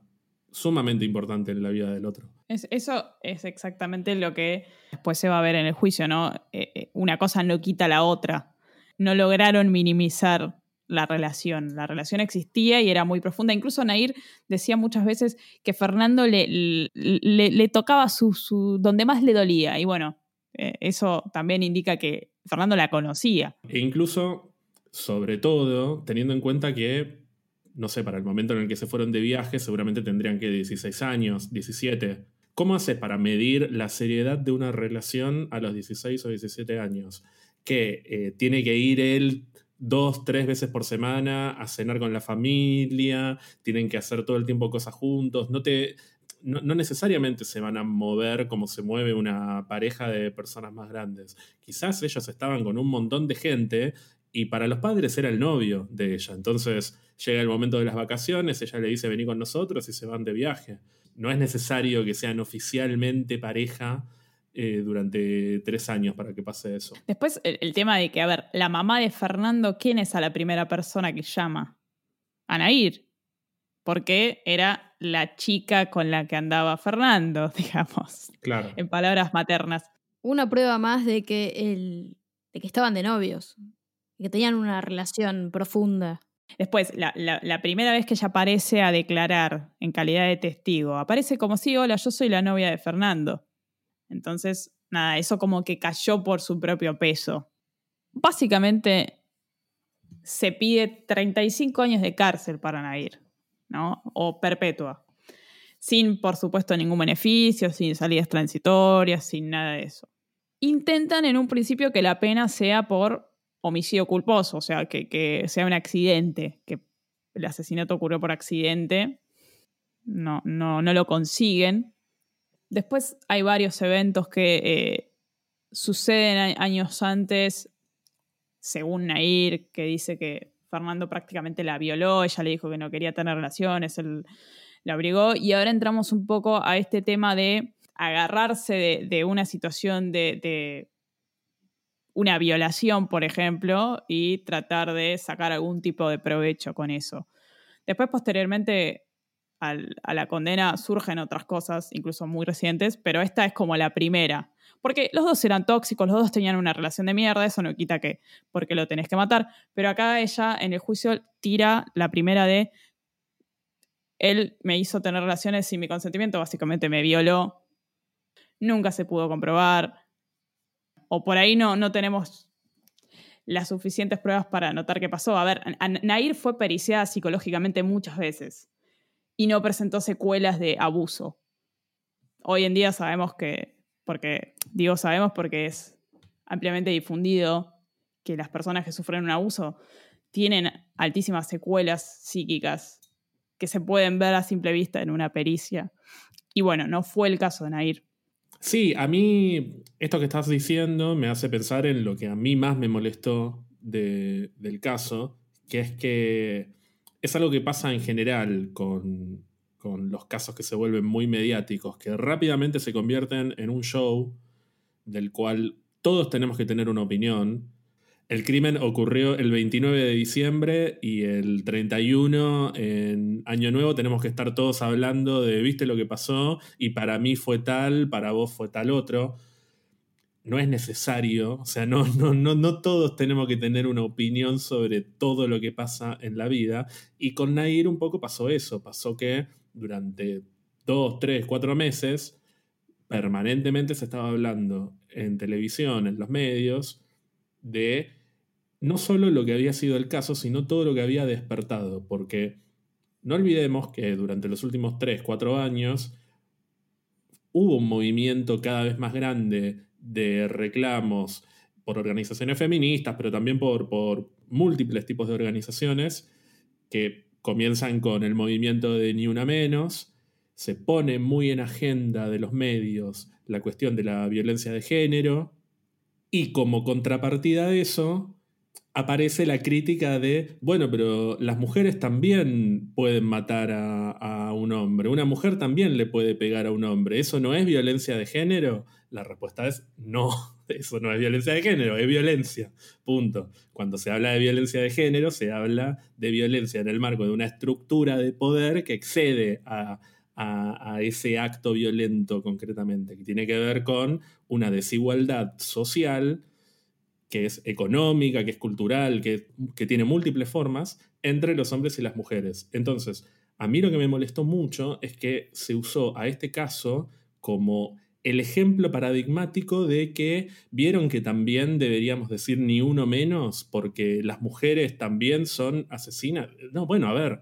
sumamente importante en la vida del otro. Es, eso es exactamente lo que después se va a ver en el juicio, ¿no? Eh, eh, una cosa no quita la otra. No lograron minimizar la relación. La relación existía y era muy profunda. Incluso Nair decía muchas veces que Fernando le, le, tocaba su, su, donde más le dolía. Y bueno, eh, eso también indica que Fernando la conocía. E incluso, sobre todo, teniendo en cuenta que, no sé, para el momento en el que se fueron de viaje, seguramente tendrían que 16 años, 17. ¿Cómo haces para medir la seriedad de una relación a los 16 o 17 años? Que eh, tiene que ir él dos, tres veces por semana a cenar con la familia, tienen que hacer todo el tiempo cosas juntos, no te... No, no, necesariamente se van a mover como se mueve una pareja de personas más grandes. Quizás ellos estaban con un montón de gente y para los padres era el novio de ella. Entonces llega el momento de las vacaciones, ella le dice vení con nosotros y se van de viaje no es necesario que sean oficialmente pareja eh, durante tres años para que pase eso. Después el, el, tema de que, a ver, la mamá de Fernando, ¿quién es a la primera persona que llama? Anair. Porque era la chica con la que andaba Fernando, (laughs) digamos. Claro. En palabras maternas. Una prueba más de que, el, de que estaban de novios. Que tenían una relación profunda. Después, la, primera vez que ella aparece a declarar en calidad de testigo, aparece como si, hola, yo soy la novia de Fernando. Entonces, nada, eso como que cayó por su propio peso. Básicamente, se pide 35 años de cárcel para Nair, ¿no? O perpetua. Sin, por supuesto, ningún beneficio, sin salidas transitorias, sin nada de eso. Intentan en un principio que la pena sea por homicidio culposo, o sea, que, sea un accidente, que el asesinato ocurrió por accidente. No, no, no lo consiguen. Después hay varios eventos que eh, suceden años antes, según Nair, que dice que Fernando prácticamente la violó, ella le dijo que no quería tener relaciones, él la abrigó, y ahora entramos un poco a este tema de agarrarse de, una situación de, una violación, por ejemplo, y tratar de sacar algún tipo de provecho con eso. Después, posteriormente, a la condena surgen otras cosas, incluso muy recientes, pero esta es como la primera. Porque los dos eran tóxicos, los dos tenían una relación de mierda, eso no quita que porque lo tenés que matar. Pero acá ella en el juicio tira la primera de él me hizo tener relaciones sin mi consentimiento, básicamente me violó. Nunca se pudo comprobar o por ahí no, no tenemos las suficientes pruebas para notar qué pasó. A ver, Nair fue periciada psicológicamente muchas veces y no presentó secuelas de abuso. Hoy en día sabemos que, porque digo sabemos porque es ampliamente difundido que las personas que sufren un abuso tienen altísimas secuelas psíquicas que se pueden ver a simple vista en una pericia. Y bueno, no fue el caso de Nair. Sí, a mí esto que estás diciendo me hace pensar en lo que a mí más me molestó del caso, que es que es algo que pasa en general con, con, los casos que se vuelven muy mediáticos, que rápidamente se convierten en un show del cual todos tenemos que tener una opinión el crimen ocurrió el 29 de diciembre y el 31 en Año Nuevo tenemos que estar todos hablando de, viste lo que pasó y para mí fue tal, para vos fue tal otro. No es necesario, o sea, no, no, no, no todos tenemos que tener una opinión sobre todo lo que pasa en la vida. Y con Nair un poco pasó eso, pasó que durante dos, tres, cuatro meses permanentemente se estaba hablando en televisión, en los medios, de no solo lo que había sido el caso, sino todo lo que había despertado, porque no olvidemos que durante los últimos 3, 4 años hubo un movimiento cada vez más grande de reclamos por organizaciones feministas, pero también por, por múltiples tipos de organizaciones que comienzan con el movimiento de Ni Una Menos, se pone muy en agenda de los medios la cuestión de la violencia de género, y como contrapartida de eso, aparece la crítica de, bueno, pero las mujeres también pueden matar a, un hombre, una mujer también le puede pegar a un hombre, ¿eso no es violencia de género? La respuesta es no, (laughs) eso no es violencia de género, es violencia, punto. Cuando se habla de violencia de género, se habla de violencia en el marco de una estructura de poder que excede a, ese acto violento concretamente, que tiene que ver con una desigualdad social que es económica, que es cultural, que, tiene múltiples formas, entre los hombres y las mujeres. Entonces, a mí lo que me molestó mucho es que se usó a este caso como el ejemplo paradigmático de que vieron que también deberíamos decir ni uno menos porque las mujeres también son asesinas. No, bueno, a ver,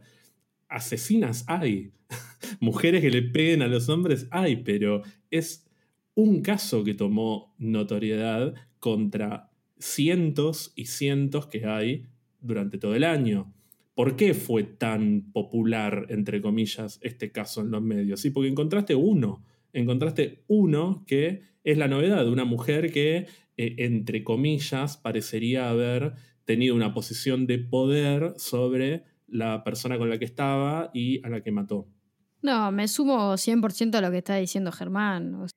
asesinas hay. (laughs) Mujeres que le peguen a los hombres hay, pero es un caso que tomó notoriedad contra cientos y cientos que hay durante todo el año. ¿Por qué fue tan popular, entre comillas, este caso en los medios? Sí, porque encontraste uno, encontraste uno que es la novedad de una mujer que, eh, entre comillas, parecería haber tenido una posición de poder sobre la persona con la que estaba y a la que mató. No, me sumo 100% a lo que está diciendo Germán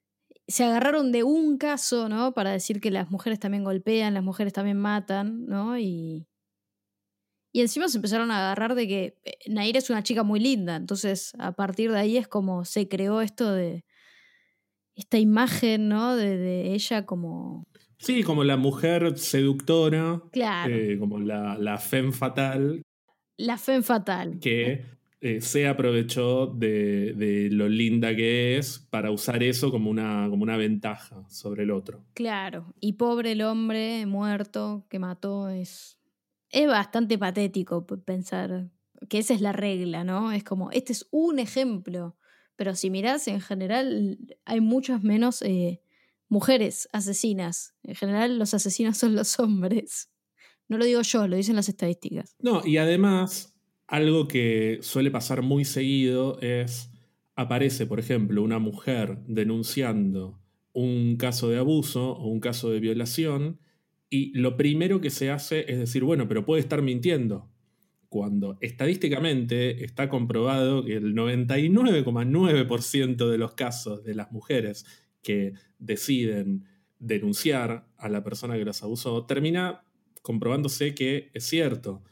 se agarraron de un caso, ¿no? Para decir que las mujeres también golpean, las mujeres también matan, ¿no? Y, y encima se empezaron a agarrar de que eh, Nair es una chica muy linda, entonces a partir de ahí es como se creó esto de esta imagen, ¿no? De, ella como... Sí, como la mujer seductora, claro. Eh, como la, la femme fatal. La fe fatal. Que eh, se aprovechó de, de, lo linda que es para usar eso como una, como una ventaja sobre el otro. Claro, y pobre el hombre muerto que mató es, es bastante patético pensar que esa es la regla, ¿no? Es como, este es un ejemplo, pero si mirás en general hay muchas menos eh, mujeres asesinas. En general los asesinos son los hombres. No lo digo yo, lo dicen las estadísticas. No, y además algo que suele pasar muy seguido es, aparece, por ejemplo, una mujer denunciando un caso de abuso o un caso de violación y lo primero que se hace es decir, bueno, pero puede estar mintiendo. Cuando estadísticamente está comprobado que el 99,9% de los casos de las mujeres que deciden denunciar a la persona que las abusó termina comprobándose que es cierto.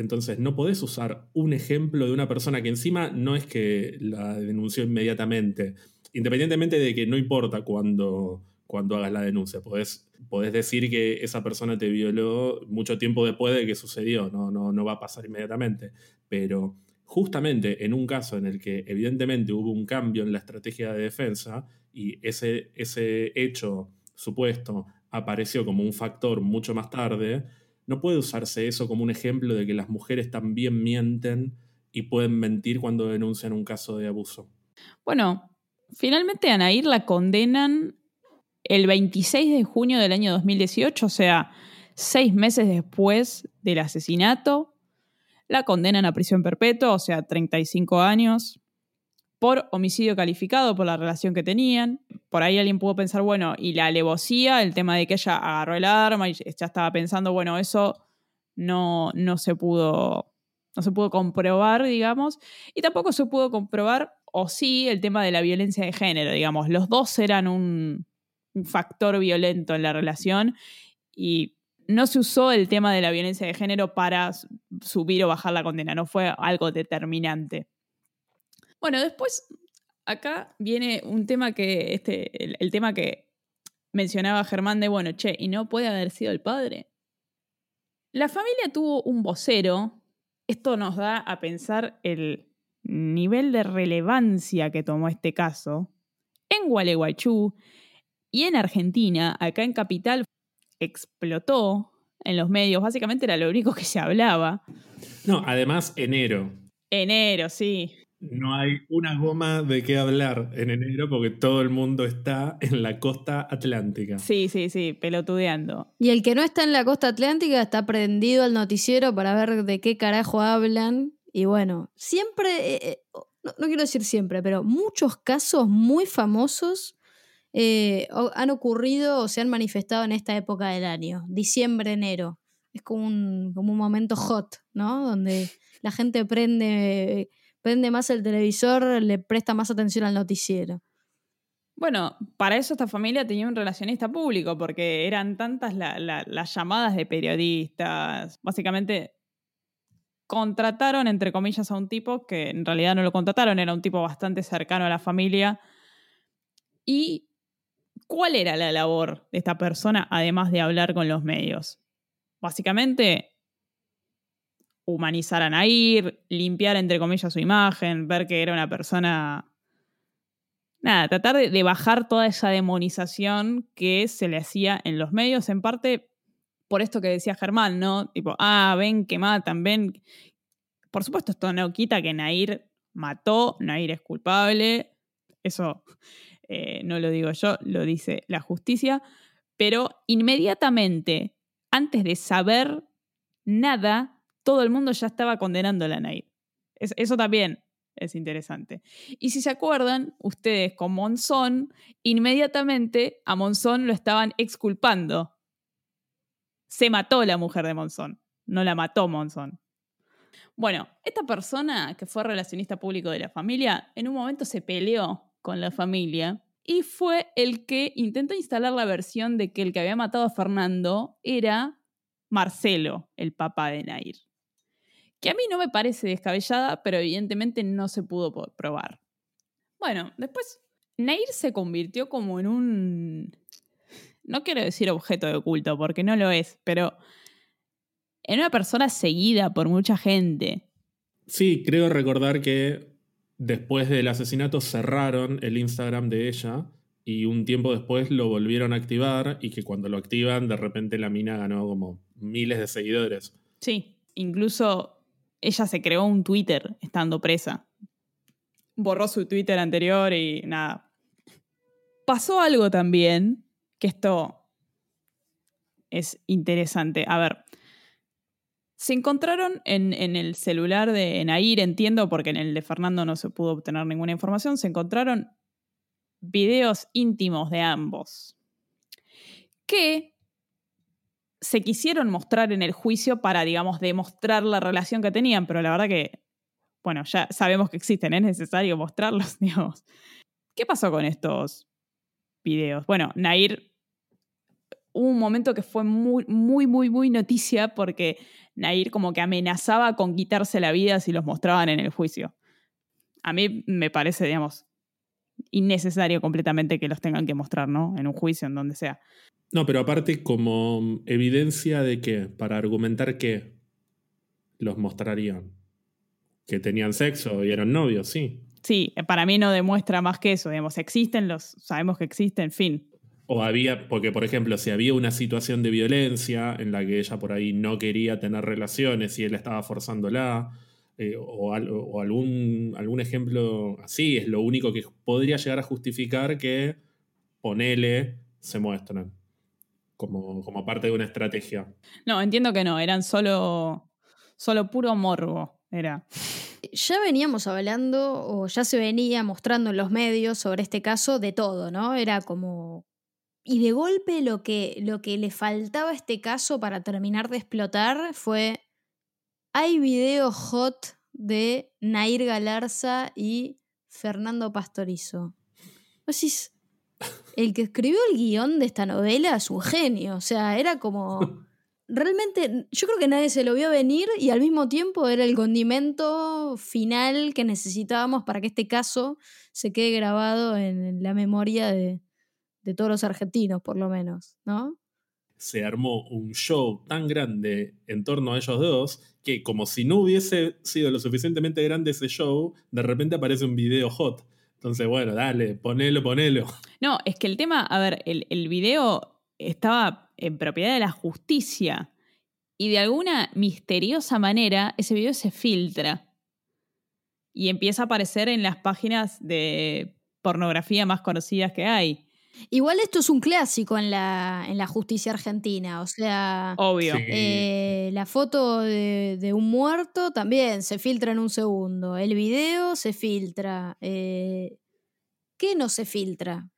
Entonces, no podés usar un ejemplo de una persona que encima no es que la denunció inmediatamente, independientemente de que no importa cuando, cuando hagas la denuncia, podés, podés, decir que esa persona te violó mucho tiempo después de que sucedió, no, no, no va a pasar inmediatamente, pero justamente en un caso en el que evidentemente hubo un cambio en la estrategia de defensa y ese, ese hecho supuesto apareció como un factor mucho más tarde, no puede usarse eso como un ejemplo de que las mujeres también mienten y pueden mentir cuando denuncian un caso de abuso. Bueno, finalmente a la condenan el 26 de junio del año 2018, o sea, seis meses después del asesinato. La condenan a prisión perpetua, o sea, 35 años por homicidio calificado, por la relación que tenían. Por ahí alguien pudo pensar, bueno, y la alevosía, el tema de que ella agarró el arma y ya estaba pensando, bueno, eso no, no se pudo no se pudo comprobar, digamos, y tampoco se pudo comprobar, o sí, el tema de la violencia de género, digamos. Los dos eran un, un factor violento en la relación y no se usó el tema de la violencia de género para subir o bajar la condena, no fue algo determinante. Bueno, después acá viene un tema que, este, el, tema que mencionaba Germán de, bueno, che, ¿y no puede haber sido el padre? La familia tuvo un vocero. Esto nos da a pensar el nivel de relevancia que tomó este caso. En Gualeguaychú y en Argentina, acá en Capital, explotó en los medios. Básicamente era lo único que se hablaba. No, además enero. Enero, sí. No hay una goma de qué hablar en enero porque todo el mundo está en la costa atlántica. Sí, sí, sí, pelotudeando. Y el que no está en la costa atlántica está prendido al noticiero para ver de qué carajo hablan. Y bueno, siempre, eh, eh, no, quiero decir siempre, pero muchos casos muy famosos eh, han ocurrido o se han manifestado en esta época del año, diciembre, enero. Es como un, como un momento hot, ¿no? Donde la gente prende prende más el televisor, le presta más atención al noticiero. Bueno, para eso esta familia tenía un relacionista público, porque eran tantas las llamadas de periodistas. Básicamente contrataron, entre comillas, a un tipo que en realidad no lo contrataron, era un tipo bastante cercano a la familia. ¿Y cuál era la labor de esta persona, además de hablar con los medios? Básicamente humanizar a Nair, limpiar entre comillas su imagen, ver que era una persona... Nada, tratar de, bajar toda esa demonización que se le hacía en los medios, en parte por esto que decía Germán, ¿no? Tipo, ah, ven que matan, ven. Por supuesto, esto no quita que Nair mató, Nair es culpable, eso eh, no lo digo yo, lo dice la justicia, pero inmediatamente, antes de saber nada, todo el mundo ya estaba condenando a Nair. eso también es interesante. Y si se acuerdan, ustedes con Monzón, inmediatamente a Monzón lo estaban exculpando. Se mató la mujer de Monzón, no la mató Monzón. Bueno, esta persona que fue relacionista público de la familia, en un momento se peleó con la familia y fue el que intentó instalar la versión de que el que había matado a Fernando era Marcelo, el papá de Nair que a mí no me parece descabellada, pero evidentemente no se pudo probar. Bueno, después Nair se convirtió como en un... No quiero decir objeto de culto, porque no lo es, pero en una persona seguida por mucha gente. Sí, creo recordar que después del asesinato cerraron el Instagram de ella y un tiempo después lo volvieron a activar y que cuando lo activan de repente la mina ganó como miles de seguidores. Sí, incluso ella se creó un Twitter estando presa. Borró su Twitter anterior y nada. Pasó algo también, que esto es interesante. A ver, se encontraron en, el celular de Nair, entiendo, porque en el de Fernando no se pudo obtener ninguna información, se encontraron videos íntimos de ambos que se quisieron mostrar en el juicio para, digamos, demostrar la relación que tenían, pero la verdad que, bueno, ya sabemos que existen, es necesario mostrarlos, (laughs) digamos. ¿Qué pasó con estos videos? Bueno, Nair, hubo un momento que fue muy, muy, muy, muy noticia porque Nair como que amenazaba con quitarse la vida si los mostraban en el juicio. A mí me parece, digamos, innecesario completamente que los tengan que mostrar, ¿no? En un juicio, en donde sea. No, pero aparte como evidencia de que, para argumentar que los mostrarían. Que tenían sexo y eran novios, sí. Sí, para mí no demuestra más que eso, digamos, existen los, sabemos que existen, fin. O había, porque por ejemplo, si había una situación de violencia en la que ella por ahí no quería tener relaciones y él estaba forzándola, eh, o, algún, algún ejemplo así, es lo único que podría llegar a justificar que ponele se muestran como, como parte de una estrategia. No, entiendo que no, eran solo, solo puro morbo, era. Ya veníamos hablando, o ya se venía mostrando en los medios sobre este caso de todo, ¿no? Era como y de golpe lo que, lo que le faltaba a este caso para terminar de explotar fue, hay video hot de Nair Galarza y Fernando Pastorizo. Decís, el que escribió el guion de esta novela es un genio, o sea, era como... (laughs) Realmente, yo creo que nadie se lo vio venir y al mismo tiempo era el condimento final que necesitábamos para que este caso se quede grabado en la memoria de, de todos los argentinos, por lo menos, ¿no? Se armó un show tan grande en torno a ellos dos que como si no hubiese sido lo suficientemente grande ese show, de repente aparece un video hot. Entonces, bueno, dale, ponelo, ponelo. No, es que el tema, a ver, el, el video estaba en propiedad de la justicia y de alguna misteriosa manera ese video se filtra y empieza a aparecer en las páginas de pornografía más conocidas que hay. Igual esto es un clásico en la, en la justicia argentina, o sea... Obvio. Eh, la foto de, un muerto también se filtra en un segundo. El video se filtra. Eh, ¿Qué no se filtra?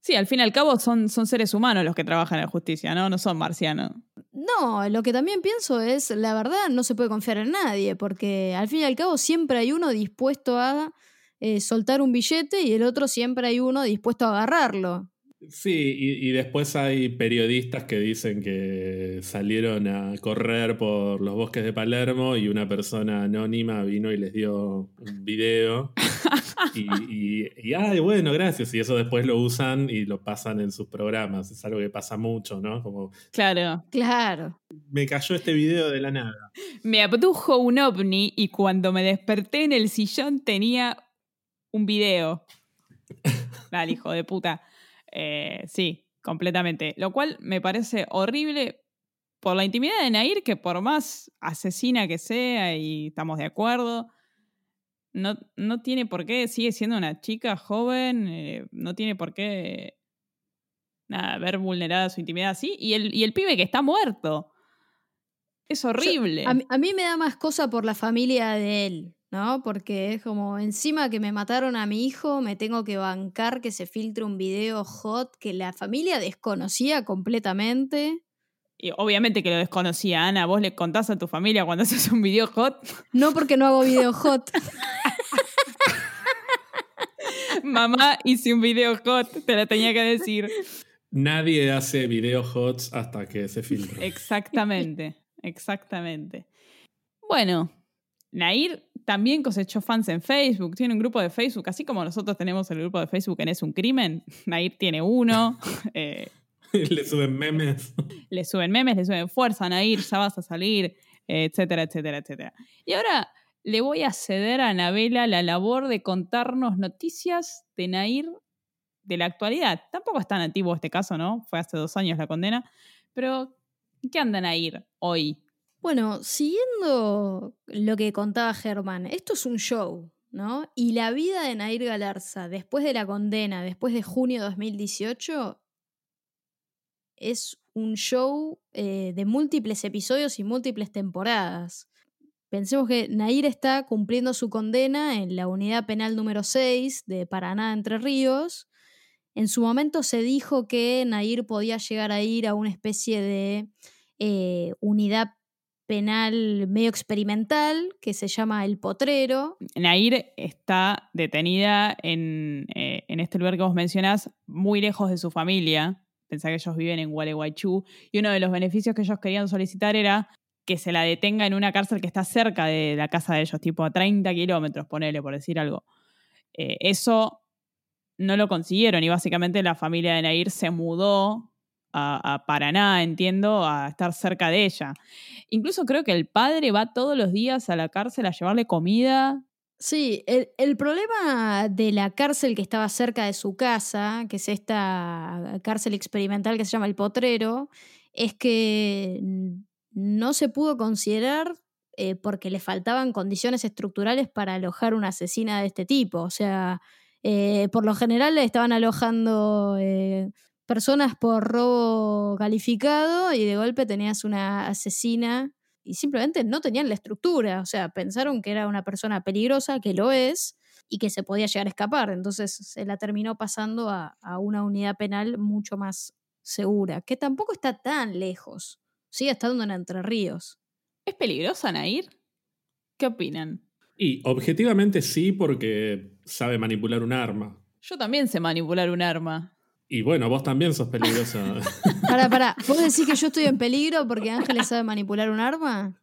Sí, al fin y al cabo son, son seres humanos los que trabajan en la justicia, ¿no? No son marcianos. No, lo que también pienso es, la verdad, no se puede confiar en nadie, porque al fin y al cabo siempre hay uno dispuesto a eh, soltar un billete y el otro siempre hay uno dispuesto a agarrarlo. Sí, y, después hay periodistas que dicen que salieron a correr por los bosques de Palermo y una persona anónima vino y les dio un video. (laughs) y, y, ay, bueno, gracias. Y eso después lo usan y lo pasan en sus programas. Es algo que pasa mucho, ¿no? Como, claro. Claro. Me cayó este video de la nada. Me abdujo un ovni y cuando me desperté en el sillón tenía un video. Dale, hijo de puta. Eh, sí, completamente. Lo cual me parece horrible por la intimidad de Nair, que por más asesina que sea, y estamos de acuerdo, no, no tiene por qué, sigue siendo una chica joven, eh, no tiene por qué nada, ver vulnerada su intimidad así. Y el, y el pibe que está muerto. Es horrible. a, mí, me da más cosa por la familia de él. ¿No? Porque es como, encima que me mataron a mi hijo, me tengo que bancar que se filtre un video hot que la familia desconocía completamente. Y obviamente que lo desconocía, Ana. ¿Vos le contás a tu familia cuando (laughs) haces un video hot? No, porque no hago video hot. Mamá, hice un video hot, te lo tenía que decir. Nadie hace video hots hasta que se filtre. Exactamente, exactamente. Bueno, Nair también cosechó fans en Facebook, tiene un grupo de Facebook, así como nosotros tenemos el grupo de Facebook en Es un Crimen, Nair tiene uno. (laughs) Eh, le suben memes. Le suben memes, le suben fuerza, Nair, ya vas a salir, etcétera, etcétera, etcétera. Y ahora le voy a ceder a Anabela la labor de contarnos noticias de Nair de la actualidad. Tampoco es tan antiguo este caso, ¿no? Fue hace dos años la condena. Pero, ¿qué andan a ir hoy? Bueno, siguiendo lo que contaba Germán, esto es un show, ¿no? Y la vida de Nair Galarza, después de la condena, después de junio de 2018, es un show eh, de múltiples episodios y múltiples temporadas. Pensemos que Nair está cumpliendo su condena en la unidad penal número 6 de Paraná, Entre Ríos. En su momento se dijo que Nair podía llegar a ir a una especie de eh, unidad penal medio experimental que se llama El Potrero. Nair está detenida en, eh, en este lugar que vos mencionás, muy lejos de su familia. Pensá que ellos viven en Gualeguaychú. Y uno de los beneficios que ellos querían solicitar era que se la detenga en una cárcel que está cerca de la casa de ellos, tipo a 30 kilómetros, ponele, por decir algo. Eh, eso no lo consiguieron y básicamente la familia de Nair se mudó a, Paraná, entiendo, a estar cerca de ella. Incluso creo que el padre va todos los días a la cárcel a llevarle comida. Sí, el, el problema de la cárcel que estaba cerca de su casa, que es esta cárcel experimental que se llama El Potrero, es que no se pudo considerar eh, porque le faltaban condiciones estructurales para alojar una asesina de este tipo. O sea, eh, por lo general le estaban alojando eh, personas por robo calificado y de golpe tenías una asesina y simplemente no tenían la estructura. O sea, pensaron que era una persona peligrosa, que lo es, y que se podía llegar a escapar. Entonces se la terminó pasando a, a una unidad penal mucho más segura, que tampoco está tan lejos sigue estando en Entre Ríos. ¿Es peligrosa Nair? ¿Qué opinan? Y objetivamente sí, porque sabe manipular un arma. Yo también sé manipular un arma. Y bueno, vos también sos peligrosa. (laughs) Para, para, ¿vos decís que yo estoy en peligro porque Ángeles sabe manipular un arma?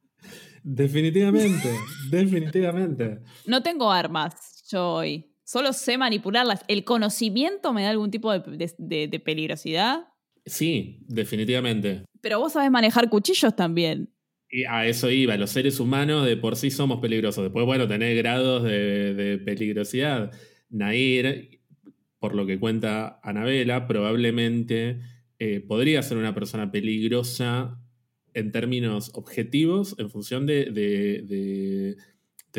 Definitivamente, definitivamente. No tengo armas yo hoy. Solo sé manipularlas. ¿El conocimiento me da algún tipo de peligrosidad? Sí, definitivamente. Pero vos sabés manejar cuchillos también. Y a eso iba, los seres humanos de por sí somos peligrosos. Después, bueno, tener grados de, peligrosidad. Nair, por lo que cuenta Anabela, probablemente eh, podría ser una persona peligrosa en términos objetivos, en función de, de,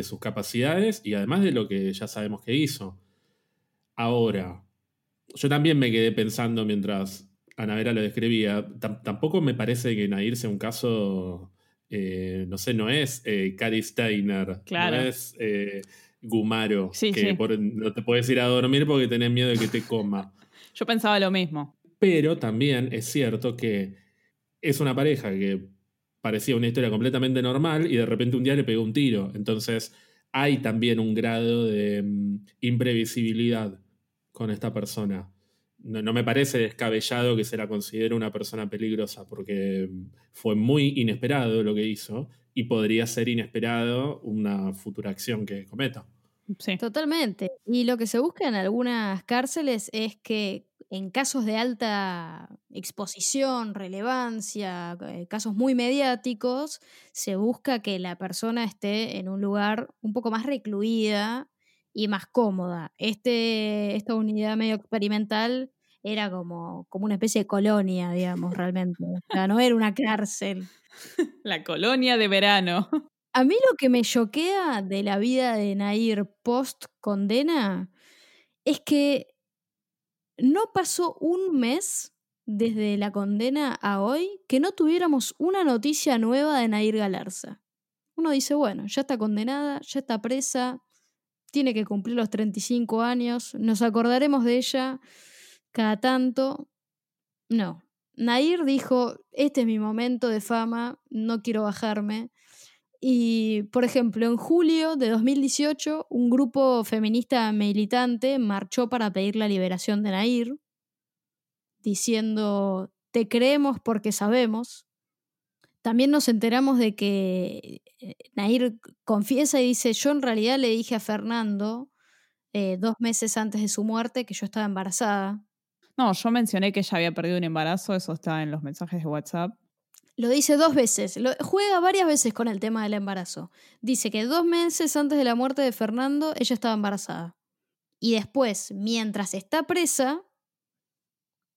sus capacidades y además de lo que ya sabemos que hizo. Ahora, yo también me quedé pensando mientras Anabela lo describía, tampoco me parece que Nair sea un caso, eh, no sé, no es eh, Steiner, no es Gumaro, que no te puedes ir a dormir porque tenés miedo de que te coma. (laughs) Yo pensaba lo mismo. Pero también es cierto que es una pareja que parecía una historia completamente normal y de repente un día le pegó un tiro. Entonces hay también un grado de mm, imprevisibilidad con esta persona no, me parece descabellado que se la considere una persona peligrosa, porque fue muy inesperado lo que hizo y podría ser inesperado una futura acción que cometa. Sí. Totalmente. Y lo que se busca en algunas cárceles es que en casos de alta exposición, relevancia, eh, casos muy mediáticos, se busca que la persona esté en un lugar un poco más recluida y más cómoda. Este, esta unidad medio experimental era como, como una especie de colonia, digamos, realmente. O sea, no era una cárcel. (laughs) La colonia de verano. (laughs) A mí lo que me choquea de la vida de Nair post condena es que no pasó un mes desde la condena a hoy que no tuviéramos una noticia nueva de Nair Galarza. Uno dice, bueno, ya está condenada, ya está presa, tiene que cumplir los 35 años, nos acordaremos de ella cada tanto. No. Nair dijo, este es mi momento de fama, no quiero bajarme. Y, por ejemplo, en julio de 2018, un grupo feminista militante marchó para pedir la liberación de Nair, diciendo, te creemos porque sabemos. También nos enteramos de que eh, Nair confiesa y dice, yo en realidad le dije a Fernando eh, dos meses antes de su muerte que yo estaba embarazada. No, yo mencioné que ella había perdido un embarazo, eso está en los mensajes de WhatsApp. Lo dice dos veces, lo, juega varias veces con el tema del embarazo. Dice que dos meses antes de la muerte de Fernando ella estaba embarazada. Y después, mientras está presa,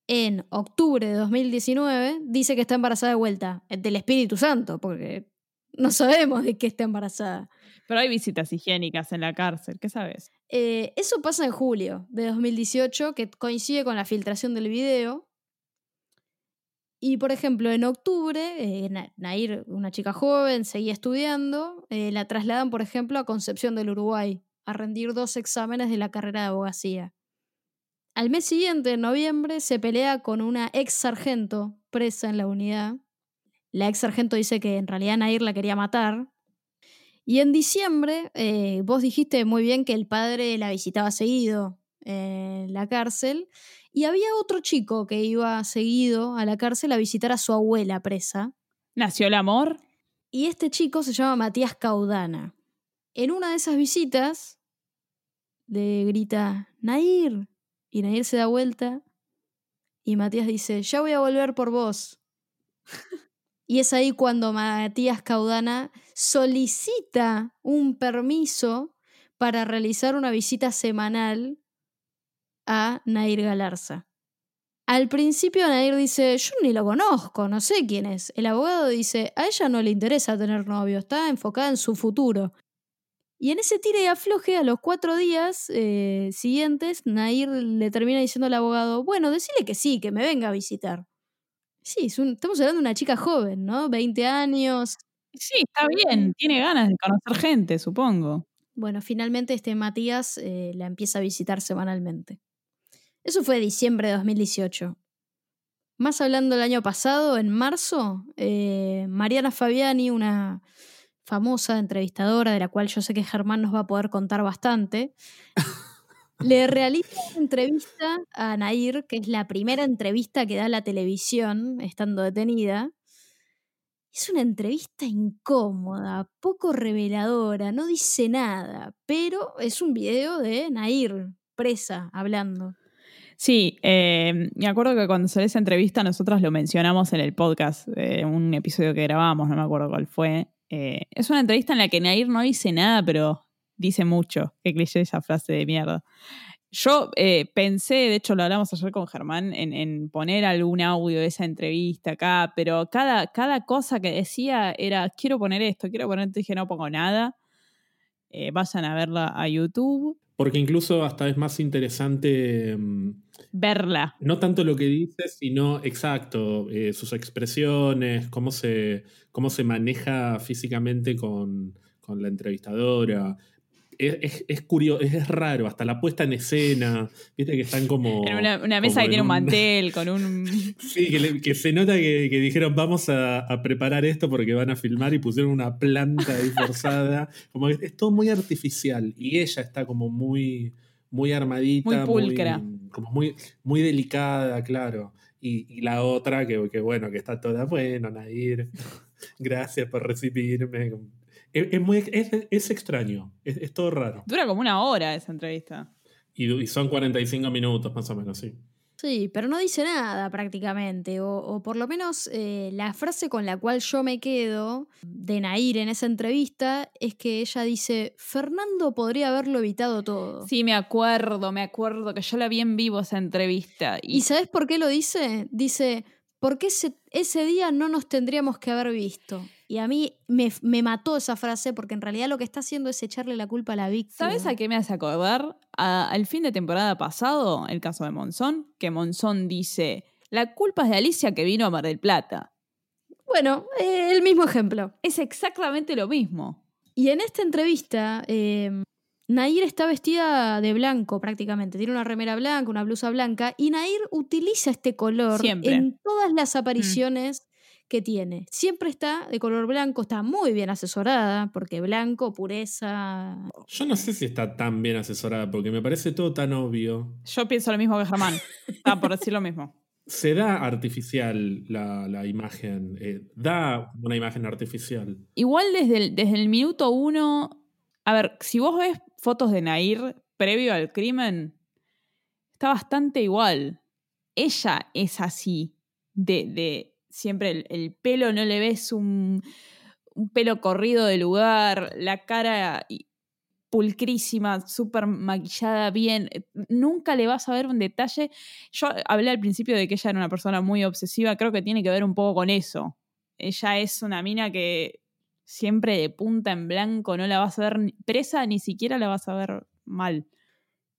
en octubre de 2019, dice que está embarazada de vuelta, eh, del Espíritu Santo, porque no sabemos de qué está embarazada. Pero hay visitas higiénicas en la cárcel, ¿qué sabes? Eh, eso pasa en julio de 2018, que coincide con la filtración del video. Y por ejemplo, en octubre, eh, Nair, una chica joven, seguía estudiando, la trasladan, por ejemplo, a Concepción del Uruguay, a rendir dos exámenes de la carrera de abogacía. Al mes siguiente, en noviembre, se pelea con una ex sargento presa en la unidad. La ex sargento dice que en realidad Nair la quería matar. Y en diciembre, eh, vos dijiste muy bien que el padre la visitaba seguido en la cárcel. Y había otro chico que iba seguido a la cárcel a visitar a su abuela presa. ¿Nació el amor? Y este chico se llama Matías Caudana. En una de esas visitas, le grita, Nair, y Nair se da vuelta y Matías dice, ya voy a volver por vos. (laughs) y es ahí cuando Matías Caudana solicita un permiso para realizar una visita semanal a Nair Galarza. Al principio Nair dice, yo ni lo conozco, no sé quién es. El abogado dice, a ella no le interesa tener novio, está enfocada en su futuro. Y en ese tire y afloje, a los cuatro días eh, siguientes, Nair le termina diciendo al abogado, bueno, decile que sí, que me venga a visitar. Sí, estamos hablando de una chica joven, ¿no? 20 años. Sí, está bien, tiene ganas de conocer gente, supongo. Bueno, finalmente este Matías eh, la empieza a visitar semanalmente. Eso fue diciembre de 2018. Más hablando del año pasado, en marzo, eh, Mariana Fabiani, una famosa entrevistadora, de la cual yo sé que Germán nos va a poder contar bastante, le realiza una entrevista a Nair, que es la primera entrevista que da la televisión estando detenida. Es una entrevista incómoda, poco reveladora, no dice nada, pero es un video de Nair presa hablando. Sí, eh, me acuerdo que cuando salió esa entrevista nosotros lo mencionamos en el podcast, eh, un episodio que grabamos, no me acuerdo cuál fue, eh, es una entrevista en la que Nair no dice nada, pero dice mucho. Qué cliché esa frase de mierda. Yo eh, pensé, de hecho lo hablamos ayer con Germán, en, poner algún audio de esa entrevista acá, pero cada, cada cosa que decía era, quiero poner esto, quiero poner esto, dije, no pongo nada. Eh, vayan a verla a YouTube. Porque incluso hasta es más interesante mm, verla. No tanto lo que dice, sino exacto, eh, sus expresiones, cómo se, cómo se maneja físicamente con, con la entrevistadora, es, curioso, es raro, hasta la puesta en escena, viste que están como... En una, mesa que tiene un mantel, con un... (laughs) Sí, que, se nota que, dijeron vamos a, preparar esto porque van a filmar y pusieron una planta ahí forzada, como que es todo muy artificial y ella está como muy, muy armadita. Muy pulcra. como muy, muy delicada, claro. Y, la otra que, que, bueno, que está toda, bueno, Nadir, (laughs) gracias por recibirme es, muy, es, extraño, es, todo raro. Dura como una hora esa entrevista. Y, son 45 minutos más o menos, sí. Sí, pero no dice nada prácticamente, o, por lo menos eh, la frase con la cual yo me quedo de Nair en esa entrevista es que ella dice, Fernando podría haberlo evitado todo. Sí, me acuerdo, me acuerdo que yo la vi en vivo esa entrevista. ¿Y, ¿Y sabes por qué lo dice? Dice, porque ese, ese día no nos tendríamos que haber visto. Y a mí me, mató esa frase porque en realidad lo que está haciendo es echarle la culpa a la víctima. ¿Sabes a qué me hace acordar? al fin de temporada pasado, el caso de Monzón, que Monzón dice, la culpa es de Alicia que vino a Mar del Plata. Bueno, eh, el mismo ejemplo. Es exactamente lo mismo. Y en esta entrevista, eh, Nair está vestida de blanco prácticamente. Tiene una remera blanca, una blusa blanca. Y Nair utiliza este color en todas las mm. Que tiene. Siempre está de color blanco, está muy bien asesorada, porque blanco, pureza. Yo no sé si está tan bien asesorada, porque me parece todo tan obvio. Yo pienso lo mismo que Germán. Está (laughs) por decir lo mismo. Se da artificial la, imagen, eh, da una imagen artificial. Igual desde el, desde el minuto uno, a ver, si vos ves fotos de Nair previo al crimen, está bastante igual. ella es así, de, de siempre el, el pelo no le ves un, un pelo corrido de lugar, la cara pulcrísima, súper maquillada, bien. eh, Nunca le vas a ver un detalle. Yo hablé al principio de que ella era una persona muy obsesiva, creo que tiene que ver un poco con eso. Ella es una mina que siempre de punta en blanco, no la vas a ver presa, ni siquiera la vas a ver mal.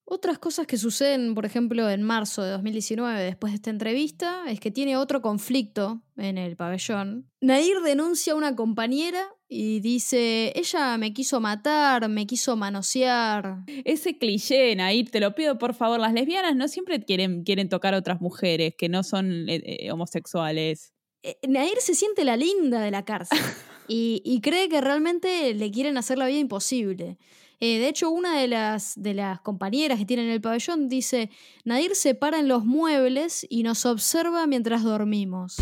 Otras cosas que suceden, por ejemplo, en marzo de 2019, después de esta entrevista, es que tiene otro conflicto en el pabellón. Nair denuncia a una compañera y dice, ella me quiso matar, me quiso manosear. Ese cliché, Nair, te lo pido por favor, las lesbianas no siempre quieren, quieren tocar a otras mujeres que no son eh, eh, homosexuales. Eh, Nair se siente la linda de la cárcel (laughs) y, y cree que realmente le quieren hacer la vida imposible. Eh, de hecho, una de las, de las compañeras que tiene en el pabellón dice, Nair se para en los muebles y nos observa mientras dormimos.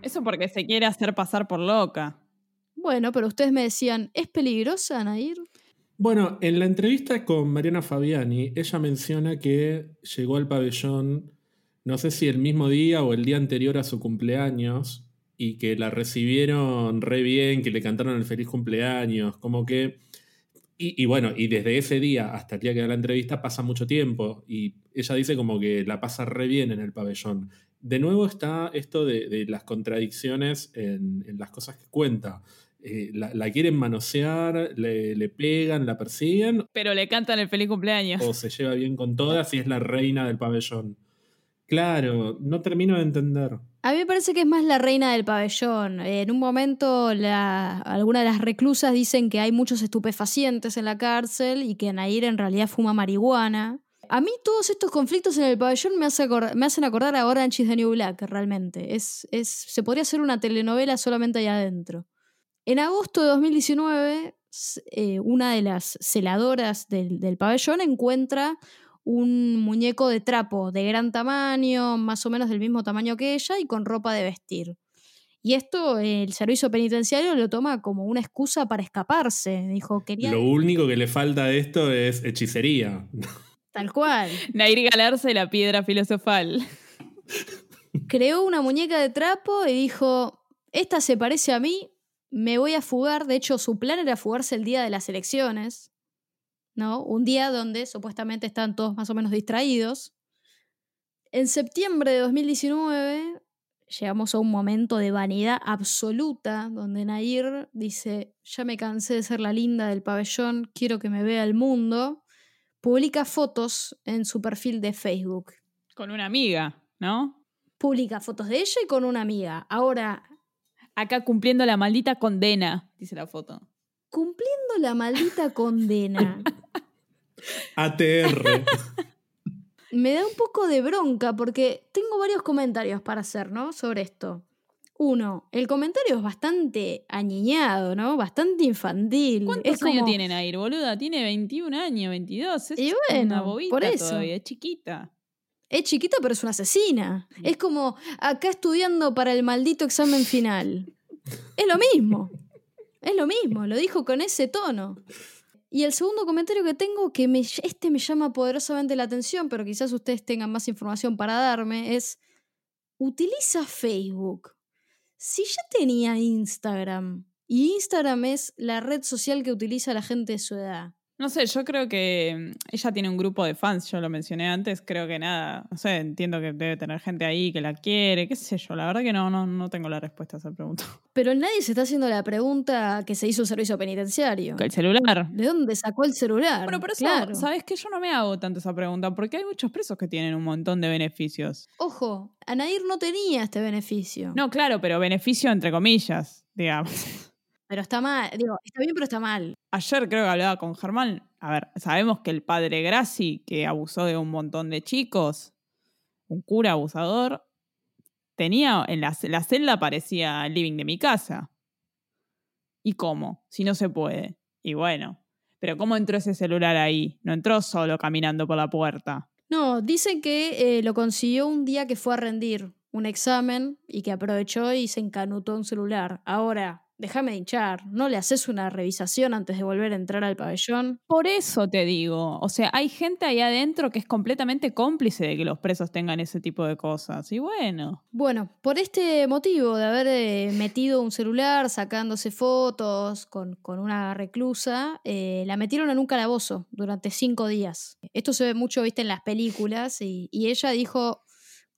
Eso porque se quiere hacer pasar por loca. Bueno, pero ustedes me decían, ¿es peligrosa, Nair? Bueno, en la entrevista con Mariana Fabiani, ella menciona que llegó al pabellón, no sé si el mismo día o el día anterior a su cumpleaños, y que la recibieron re bien, que le cantaron el feliz cumpleaños, como que... Y, y bueno, y desde ese día hasta el día que da la entrevista pasa mucho tiempo, y ella dice como que la pasa re bien en el pabellón. De nuevo está esto de, de las contradicciones en, en las cosas que cuenta. Eh, la, la quieren manosear, le, le pegan, la persiguen, Pero le cantan el feliz cumpleaños. o se lleva bien con todas y es la reina del pabellón. Claro, no termino de entender. A mí me parece que es más la reina del pabellón. En un momento, la, de las reclusas dicen que hay muchos estupefacientes en la cárcel y que Nair en realidad fuma marihuana. A mí todos estos conflictos en el pabellón me, hacen acordar a Orange is the New Black, realmente. Es, es, se podría hacer una telenovela solamente ahí adentro. En agosto de 2019, s- eh, una de las celadoras del, del pabellón encuentra un muñeco de trapo de gran tamaño, más o menos del mismo tamaño que ella y con ropa de vestir. Y esto el servicio penitenciario lo toma como una excusa para escaparse. Dijo, quería Lo único que le falta a esto es hechicería. tal cual. Nair Galarse, la piedra filosofal. Creó una muñeca de trapo y dijo, esta se parece a mí, me voy a fugar. De hecho, su plan era fugarse el día de las elecciones. ¿No? Un día donde supuestamente están todos más o menos distraídos. En septiembre de 2019 llegamos a un momento de vanidad absoluta donde Nair dice, ya me cansé de ser la linda del pabellón, quiero que me vea el mundo. Publica fotos en su perfil de Facebook. Con una amiga, ¿no? Publica fotos de ella y con una amiga. Ahora, Acá cumpliendo la maldita condena, dice la foto. Cumpliendo la maldita condena, (laughs) ATR. (laughs) me da un poco de bronca porque tengo varios comentarios para hacer, ¿no? Sobre esto. Uno, el comentario es bastante añiñado, ¿no? Bastante infantil. ¿Cuántos es como, años tiene Nair, boluda? Tiene 21 años, 22. Es Y una bobita por eso. todavía, es chiquita. Es chiquita, pero es una asesina. Es como acá estudiando para el maldito examen final. Es lo mismo. Es lo mismo, lo dijo con ese tono. Y el segundo comentario que tengo, que este me llama poderosamente la atención, pero quizás ustedes tengan más información para darme, es, utiliza Facebook. Si ya tenía Instagram, y Instagram es la red social que utiliza la gente de su edad, No sé, yo creo que mm, ella tiene un grupo de fans, yo lo mencioné antes, creo que nada, no sé, entiendo que debe tener gente ahí que la quiere, qué sé yo, la verdad que no, no, no tengo la respuesta a esa pregunta. (laughs) pero nadie se está haciendo la pregunta que se hizo el servicio penitenciario. El celular. ¿De dónde sacó el celular? Bueno, pero eso, claro. ¿sabes qué? Yo no me hago tanto esa pregunta, porque hay muchos presos que tienen un montón de beneficios. Ojo, Anair no tenía este beneficio. No, claro, pero beneficio entre comillas, digamos. (laughs) Pero está mal. Digo, está bien, pero está mal. Ayer creo que hablaba con Germán. A ver, sabemos que el padre Graci, que abusó de un montón de chicos, un cura abusador, tenía en la, la celda parecía el living de mi casa. ¿Y cómo? Si no se puede. Y bueno, pero ¿cómo entró ese celular ahí? No entró solo caminando por la puerta. No, dicen que eh, lo consiguió un día que fue a rendir un examen y que aprovechó y se encanutó un celular. Ahora, déjame hinchar, ¿no le haces una revisación antes de volver a entrar al pabellón? Por eso te digo, o sea, hay gente ahí adentro que es completamente cómplice de que los presos tengan ese tipo de cosas. Y bueno. Bueno, por este motivo de haber eh, metido un celular sacándose fotos con, una reclusa, eh, la metieron en un calabozo durante cinco días. Esto se ve mucho, viste, en las películas y, y ella dijo,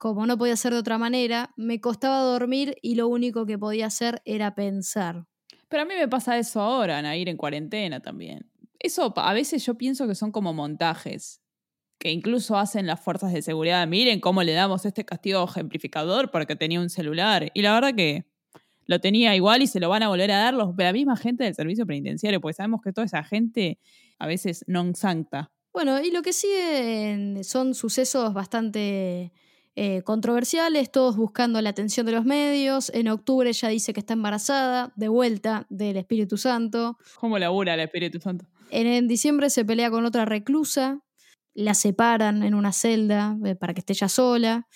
como no podía ser de otra manera, me costaba dormir y lo único que podía hacer era pensar. Pero a mí me pasa eso ahora, ir en cuarentena también. Eso a veces yo pienso que son como montajes, que incluso hacen las fuerzas de seguridad. Miren cómo le damos este castigo ejemplificador porque tenía un celular. Y la verdad que lo tenía igual y se lo van a volver a dar los, la misma gente del servicio penitenciario, porque sabemos que toda esa gente a veces non sancta. Bueno, y lo que sigue son sucesos bastante eh, controversiales, todos buscando la atención de los medios. En octubre ella dice que está embarazada, de vuelta del Espíritu Santo. ¿Cómo labura el Espíritu Santo? En, diciembre se pelea con otra reclusa, la separan en una celda eh, para que esté ella sola.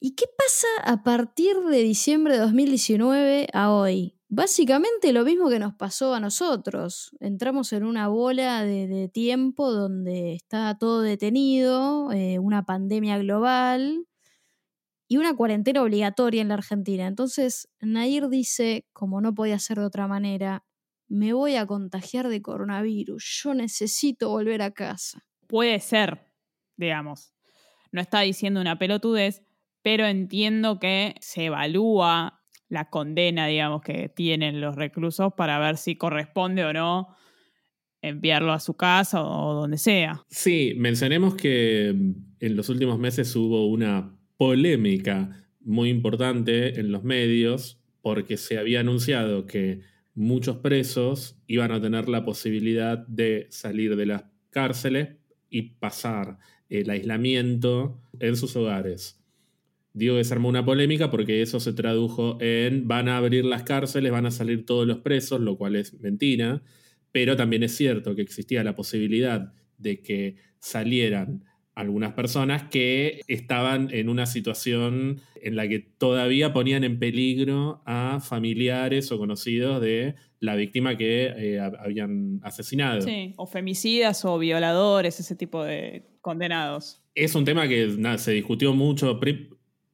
¿Y qué pasa a partir de diciembre de 2019 a hoy? Básicamente lo mismo que nos pasó a nosotros. Entramos en una bola de, tiempo donde está todo detenido, eh, una pandemia global y una cuarentena obligatoria en la Argentina. Entonces, Nair dice, como no podía ser de otra manera, me voy a contagiar de coronavirus, yo necesito volver a casa. Puede ser, digamos. No está diciendo una pelotudez, pero entiendo que se evalúa la condena, digamos, que tienen los reclusos para ver si corresponde o no enviarlo a su casa o donde sea. Sí, mencionemos que mm, en los últimos meses hubo una polémica muy importante en los medios porque se había anunciado que muchos presos iban a tener la posibilidad de salir de las cárceles y pasar el aislamiento en sus hogares. Digo que se armó una polémica porque eso se tradujo en van a abrir las cárceles, van a salir todos los presos, lo cual es mentira, pero también es cierto que existía la posibilidad de que salieran algunas personas que estaban en una situación en la que todavía ponían en peligro a familiares o conocidos de la víctima que eh, habían asesinado. Sí, o femicidas o violadores, ese tipo de condenados. Es un tema que se discutió mucho.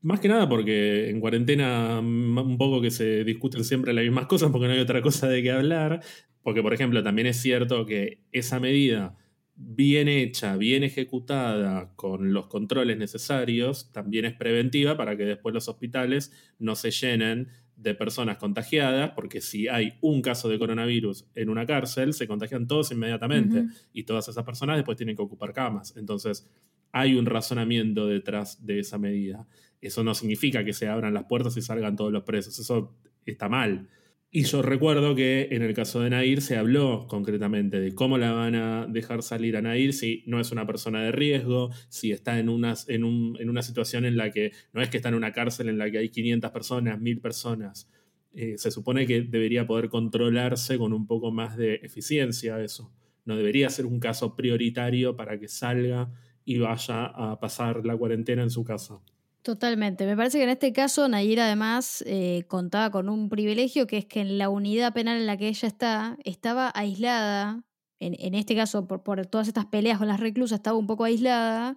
Más que nada porque en cuarentena un poco que se discuten siempre las mismas cosas porque no hay otra cosa de qué hablar. Porque, por ejemplo, también es cierto que esa medida bien hecha, bien ejecutada, con los controles necesarios, también es preventiva para que después los hospitales no se llenen de personas contagiadas, porque si hay un caso de coronavirus en una cárcel, se contagian todos inmediatamente y todas esas personas después tienen que ocupar camas. Entonces, hay un razonamiento detrás de esa medida. Eso no significa que se abran las puertas y salgan todos los presos. Eso está mal. Y yo recuerdo que en el caso de Nair se habló concretamente de cómo la van a dejar salir a Nair si no es una persona de riesgo, si está en, en, una situación en la que no es que está en una cárcel en la que hay 500 personas, 1000 personas. Eh, se supone que debería poder controlarse con un poco más de eficiencia eso. No debería ser un caso prioritario para que salga y vaya a pasar la cuarentena en su casa. Totalmente. Me parece que en este caso Nayir además eh, contaba con un privilegio que es que en la unidad penal en la que ella está estaba aislada, en, este caso por, por, todas estas peleas con las reclusas estaba un poco aislada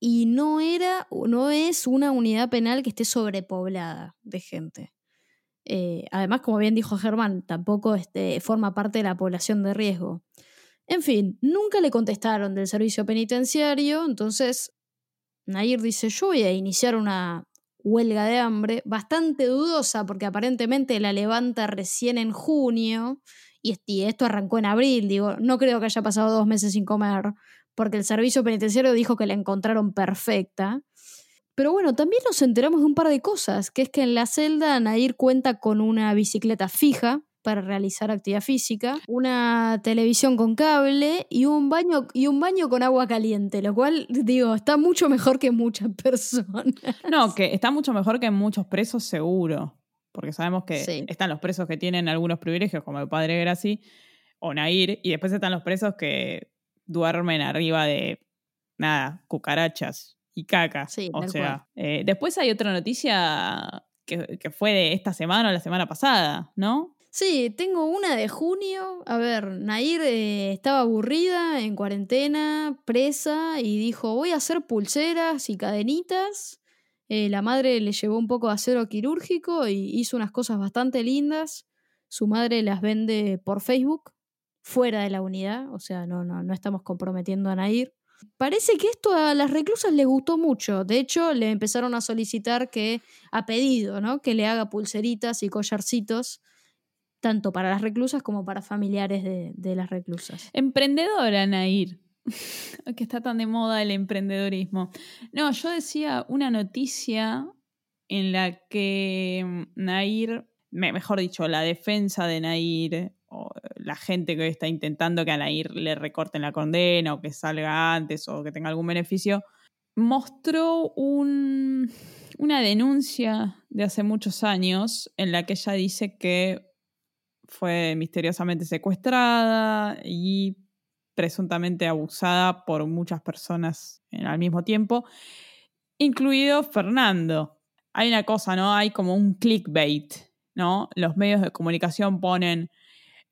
y no era, no es una unidad penal que esté sobrepoblada de gente. Eh, además, como bien dijo Germán, tampoco este, forma parte de la población de riesgo. En fin, nunca le contestaron del servicio penitenciario, entonces Nair dice, yo voy a iniciar una huelga de hambre, bastante dudosa porque aparentemente la levanta recién en junio y esto arrancó en abril, digo, no creo que haya pasado dos meses sin comer, porque el servicio penitenciario dijo que la encontraron perfecta. Pero bueno, también nos enteramos de un par de cosas, que es que en la celda Nair cuenta con una bicicleta fija, para realizar actividad física, una televisión con cable y un baño y un baño con agua caliente, lo cual digo, está mucho mejor que muchas (laughs) personas. No, que está mucho mejor que muchos presos seguro, porque sabemos que están los presos que tienen algunos privilegios como el padre Graci o Nair y después están los presos que duermen arriba de nada, cucarachas y caca. o sea, eh, después hay otra noticia que, que fue de esta semana o la semana pasada, ¿no? Sí, tengo una de junio. A ver, Nair eh, estaba aburrida en cuarentena, presa, y dijo, voy a hacer pulseras y cadenitas. Eh, la madre le llevó un poco de acero quirúrgico y hizo unas cosas bastante lindas. Su madre las vende por Facebook, fuera de la unidad, o sea, no, no, no estamos comprometiendo a Nair. Parece que esto a las reclusas les gustó mucho. De hecho, le empezaron a solicitar que, a pedido, ¿no? Que le haga pulseritas y collarcitos tanto para las reclusas como para familiares de, las reclusas. Emprendedora, Nair. (laughs) que está tan de moda el emprendedorismo. No, yo decía una noticia en la que mm, Nair, mejor dicho, la defensa de Nair, o la gente que está intentando que a Nair le recorten la condena o que salga antes o que tenga algún beneficio, mostró un, una denuncia de hace muchos años en la que ella dice que fue misteriosamente secuestrada y presuntamente abusada por muchas personas al mismo tiempo, incluido Fernando. Hay una cosa, ¿no? Hay como un clickbait, ¿no? Los medios de comunicación ponen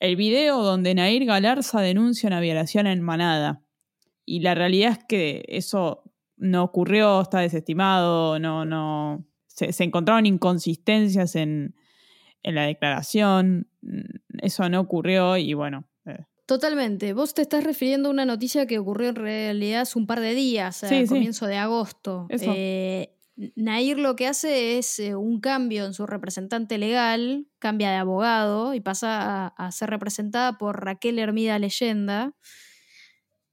el video donde Nair Galarza denuncia una violación en Manada. Y la realidad es que eso no ocurrió, está desestimado, no, no. Se, se encontraron inconsistencias en, en la declaración. Mm, eso no ocurrió y bueno. Eh. Totalmente. Vos te estás refiriendo a una noticia que ocurrió en realidad hace un par de días, a comienzo de agosto. Eh, Nair lo que hace es eh, un cambio en su representante legal, cambia de abogado y pasa a, a, ser representada por Raquel Hermida Leyenda.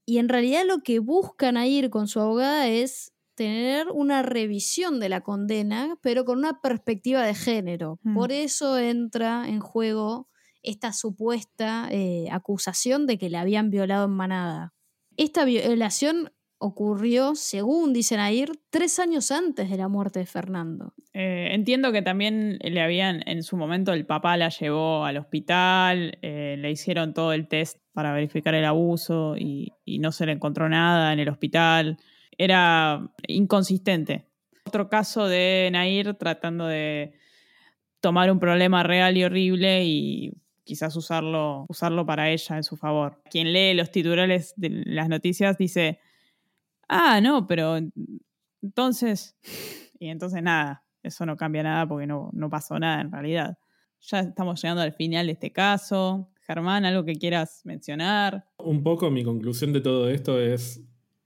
Y en realidad lo que busca Nair con su abogada es tener una revisión de la condena, pero con una perspectiva de género. Mm. Por eso entra en juego esta supuesta eh, acusación de que le habían violado en manada. Esta violación ocurrió, según dicen Air, tres años antes de la muerte de Fernando. Eh, entiendo que también le habían, en su momento, el papá la llevó al hospital, eh, le hicieron todo el test para verificar el abuso y no se le encontró nada en el hospital era inconsistente. Otro caso de Nair tratando de tomar un problema real y horrible y quizás usarlo, usarlo para ella en su favor. Quien lee los titulares de las noticias dice, ah, no, pero entonces, y entonces nada, eso no cambia nada porque no, no pasó nada en realidad. Ya estamos llegando al final de este caso. Germán, ¿algo que quieras mencionar? Un poco mi conclusión de todo esto es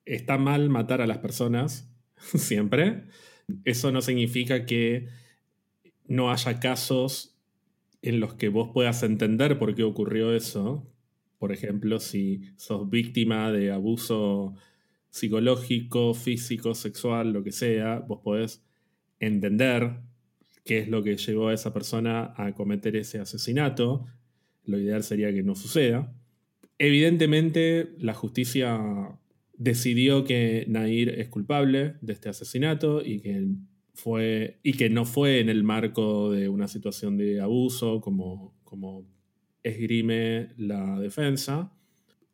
está mal matar a las personas, (laughs) siempre. Eso no significa que no haya casos en los que vos puedas entender por qué ocurrió eso. Por ejemplo, si sos víctima de abuso psicológico, físico, sexual, lo que sea, vos podés entender qué es lo que llevó a esa persona a cometer ese asesinato. Lo ideal sería que no suceda. Evidentemente, la justicia decidió que Nair es culpable de este asesinato y que, fue, y que no fue en el marco de una situación de abuso como, como esgrime la defensa.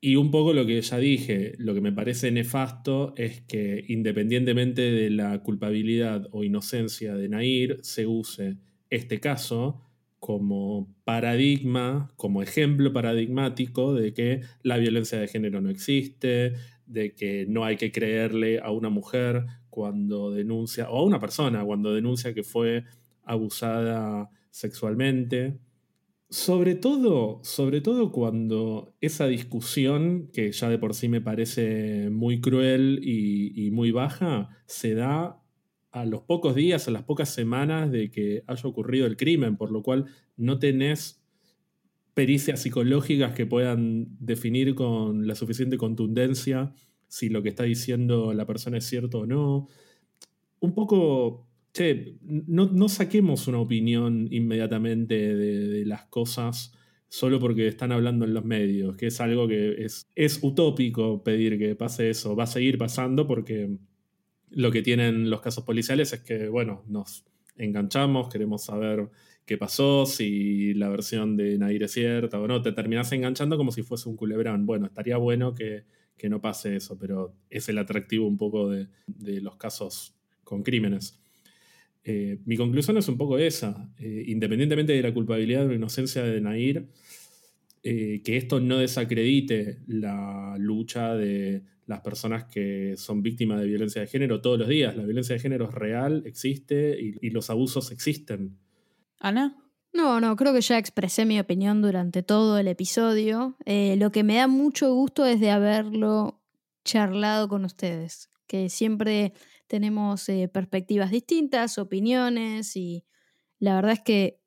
Y un poco lo que ya dije, lo que me parece nefasto es que independientemente de la culpabilidad o inocencia de Nair, se use este caso como paradigma, como ejemplo paradigmático de que la violencia de género no existe, de que no hay que creerle a una mujer cuando denuncia, o a una persona cuando denuncia que fue abusada sexualmente. Sobre todo, sobre todo cuando esa discusión, que ya de por sí me parece muy cruel y, y muy baja, se da a los pocos días, a las pocas semanas de que haya ocurrido el crimen, por lo cual no tenés pericias psicológicas que puedan definir con la suficiente contundencia si lo que está diciendo la persona es cierto o no. Un poco, che, no, saquemos una opinión inmediatamente de, las cosas solo porque están hablando en los medios, que es algo que es, es utópico pedir que pase eso. Va a seguir pasando porque lo que tienen los casos policiales es que, bueno, nos enganchamos, queremos saber qué pasó, si la versión de Nair es cierta o no, te terminas enganchando como si fuese un culebrón. Bueno, estaría bueno que, no pase eso, pero es el atractivo un poco de, los casos con crímenes. Eh, mi conclusión es un poco esa. Eh, independientemente de la culpabilidad o la inocencia de Nair, eh, que esto no desacredite la lucha de las personas que son víctimas de violencia de género todos los días. La violencia de género es real, existe y, los abusos existen. Ana. No, no, creo que ya expresé mi opinión durante todo el episodio. lo que me da mucho gusto es de haberlo charlado con ustedes, que siempre tenemos eh, perspectivas distintas, opiniones y la verdad es que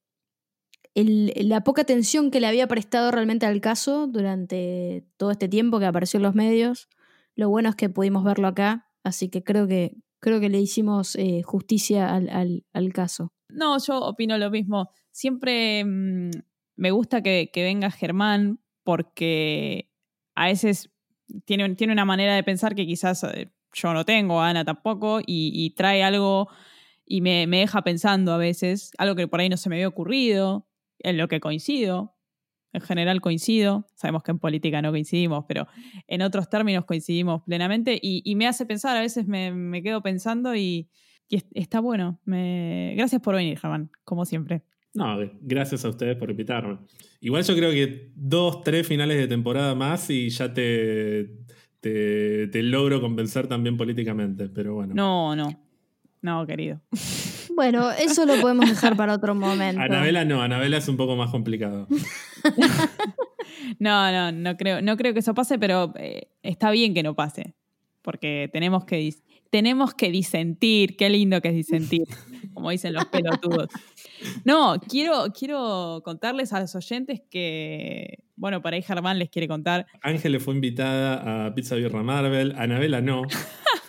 la poca atención que le había prestado realmente al caso durante todo este tiempo que apareció en los medios, lo bueno es que pudimos verlo acá, así que creo que, creo que le hicimos eh, justicia al, caso. No, yo opino lo mismo. Siempre mm, me gusta que, venga Germán porque a veces tiene, tiene, una manera de pensar que quizás eh, yo no tengo, Ana tampoco, y, trae algo y me, deja pensando a veces, algo que por ahí no se me había ocurrido, en lo que coincido. En general coincido, sabemos que en política no coincidimos, pero en otros términos coincidimos plenamente y, me hace pensar, a veces me, quedo pensando y, está bueno. Gracias por venir, Germán, como siempre. No, gracias a ustedes por invitarme. Igual yo creo que dos, tres finales de temporada más y ya te, te, logro convencer también políticamente, pero bueno. No, no. No, querido. (laughs) Bueno, eso lo podemos dejar para otro momento. Anabela no, Anabela es un poco más complicado. (laughs) no, no, no creo, no creo que eso pase, pero eh, está bien que no pase. Porque tenemos que, tenemos que disentir. Qué lindo que es disentir, (laughs) como dicen los pelotudos. No, quiero, quiero contarles a los oyentes que, bueno, para ahí Germán les quiere contar. Ángeles fue invitada a Pizza Birra Marvel, Anabela no. (laughs)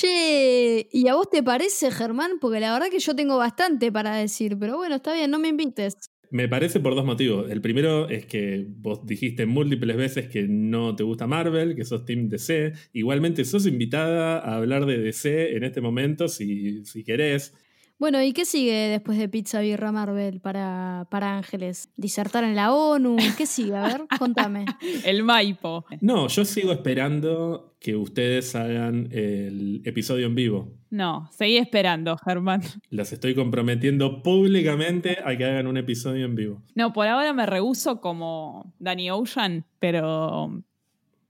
che, ¿y a vos te parece, Germán? Porque la verdad que yo tengo bastante para decir, pero bueno, está bien, no me invites. Me parece por dos motivos. El primero es que vos dijiste múltiples veces que no te gusta Marvel, que sos Team DC. Igualmente sos invitada a hablar de DC en este momento si, si querés. Bueno, ¿y qué sigue después de Pizza Birra Marvel para, para Ángeles? ¿Disertar en la ONU? ¿Qué sigue? A ver, contame. (laughs) el Maipo. No, yo sigo esperando que ustedes hagan el episodio en vivo. No, seguí esperando, Germán. Las estoy comprometiendo públicamente a que hagan un episodio en vivo. No, por ahora me rehuso como Danny Ocean, pero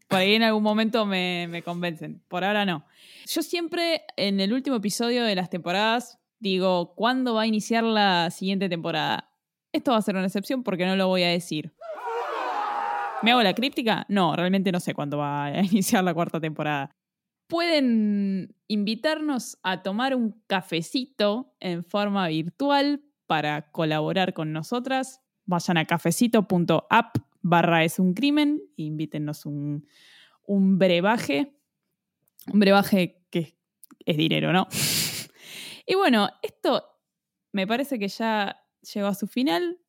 por ahí en algún momento me, me convencen. Por ahora no. Yo siempre en el último episodio de las temporadas digo, ¿cuándo va a iniciar la siguiente temporada? Esto va a ser una excepción porque no lo voy a decir. ¿Me hago la críptica? No, realmente no sé cuándo va a (laughs) iniciar la cuarta temporada. Pueden invitarnos a tomar un cafecito en forma virtual para colaborar con nosotras. Vayan a cafecito.app barra es un crimen e invítennos un, un brebaje. Un brebaje que es dinero, ¿no? Y bueno, esto me parece que ya llegó a su final.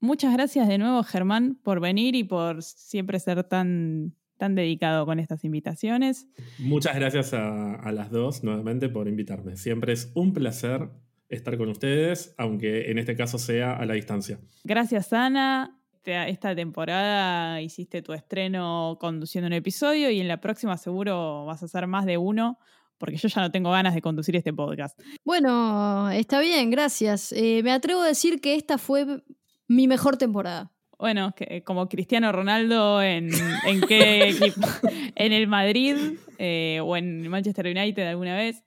Muchas gracias de nuevo, Germán, por venir y por siempre ser tan, tan dedicado con estas invitaciones. Muchas gracias a, las dos nuevamente por invitarme. Siempre es un placer estar con ustedes, aunque en este caso sea a la distancia. Gracias, Ana. Esta temporada hiciste tu estreno conduciendo un episodio y en la próxima seguro vas a hacer más de uno porque yo ya no tengo ganas de conducir este podcast. Bueno, está bien, gracias. Eh, me atrevo a decir que esta fue mi mejor temporada. Bueno, que, como Cristiano Ronaldo en, en qué (laughs) equipo, en el Madrid eh, o en Manchester United alguna vez.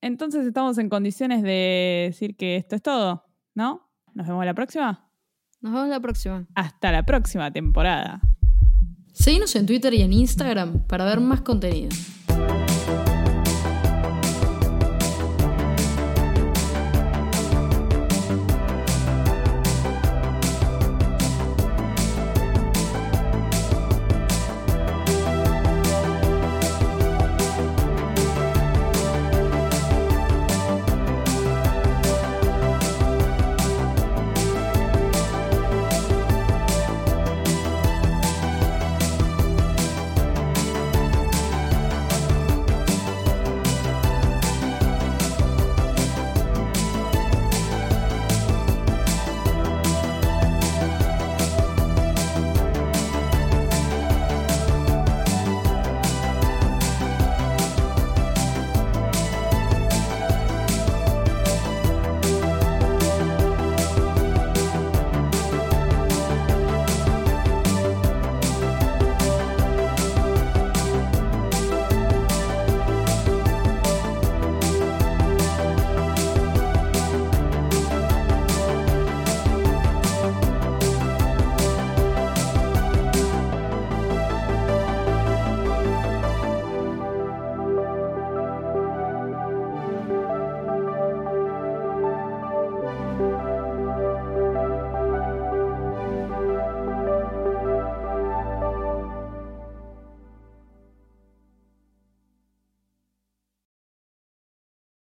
Entonces estamos en condiciones de decir que esto es todo, ¿no? ¿Nos vemos la próxima? Nos vemos la próxima. Hasta la próxima temporada. Seguimos en Twitter y en Instagram para ver más contenido.